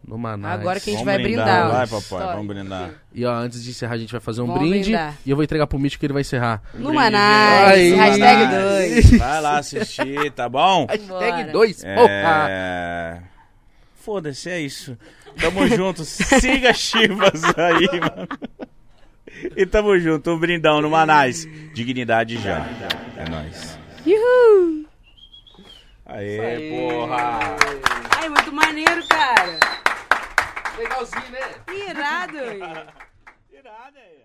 No Manais. Agora que a gente Vamos vai brindar. Vai, papai, História. vamos brindar. E ó, antes de encerrar, a gente vai fazer um Vamos brinde. brindar. E eu vou entregar pro Mítico que ele vai encerrar. No Brinde, gente. hashtag Manais. 2. Vai lá assistir, tá bom? Hashtag Bora. 2. porra. Foda-se, é isso. Tamo junto. Siga Chivas aí, mano. E tamo junto. Um brindão no Manais. Dignidade já. É nóis. Uhul! Aê, porra. Ai, muito maneiro, cara. Legalzinho, né? Irado. Irado, é.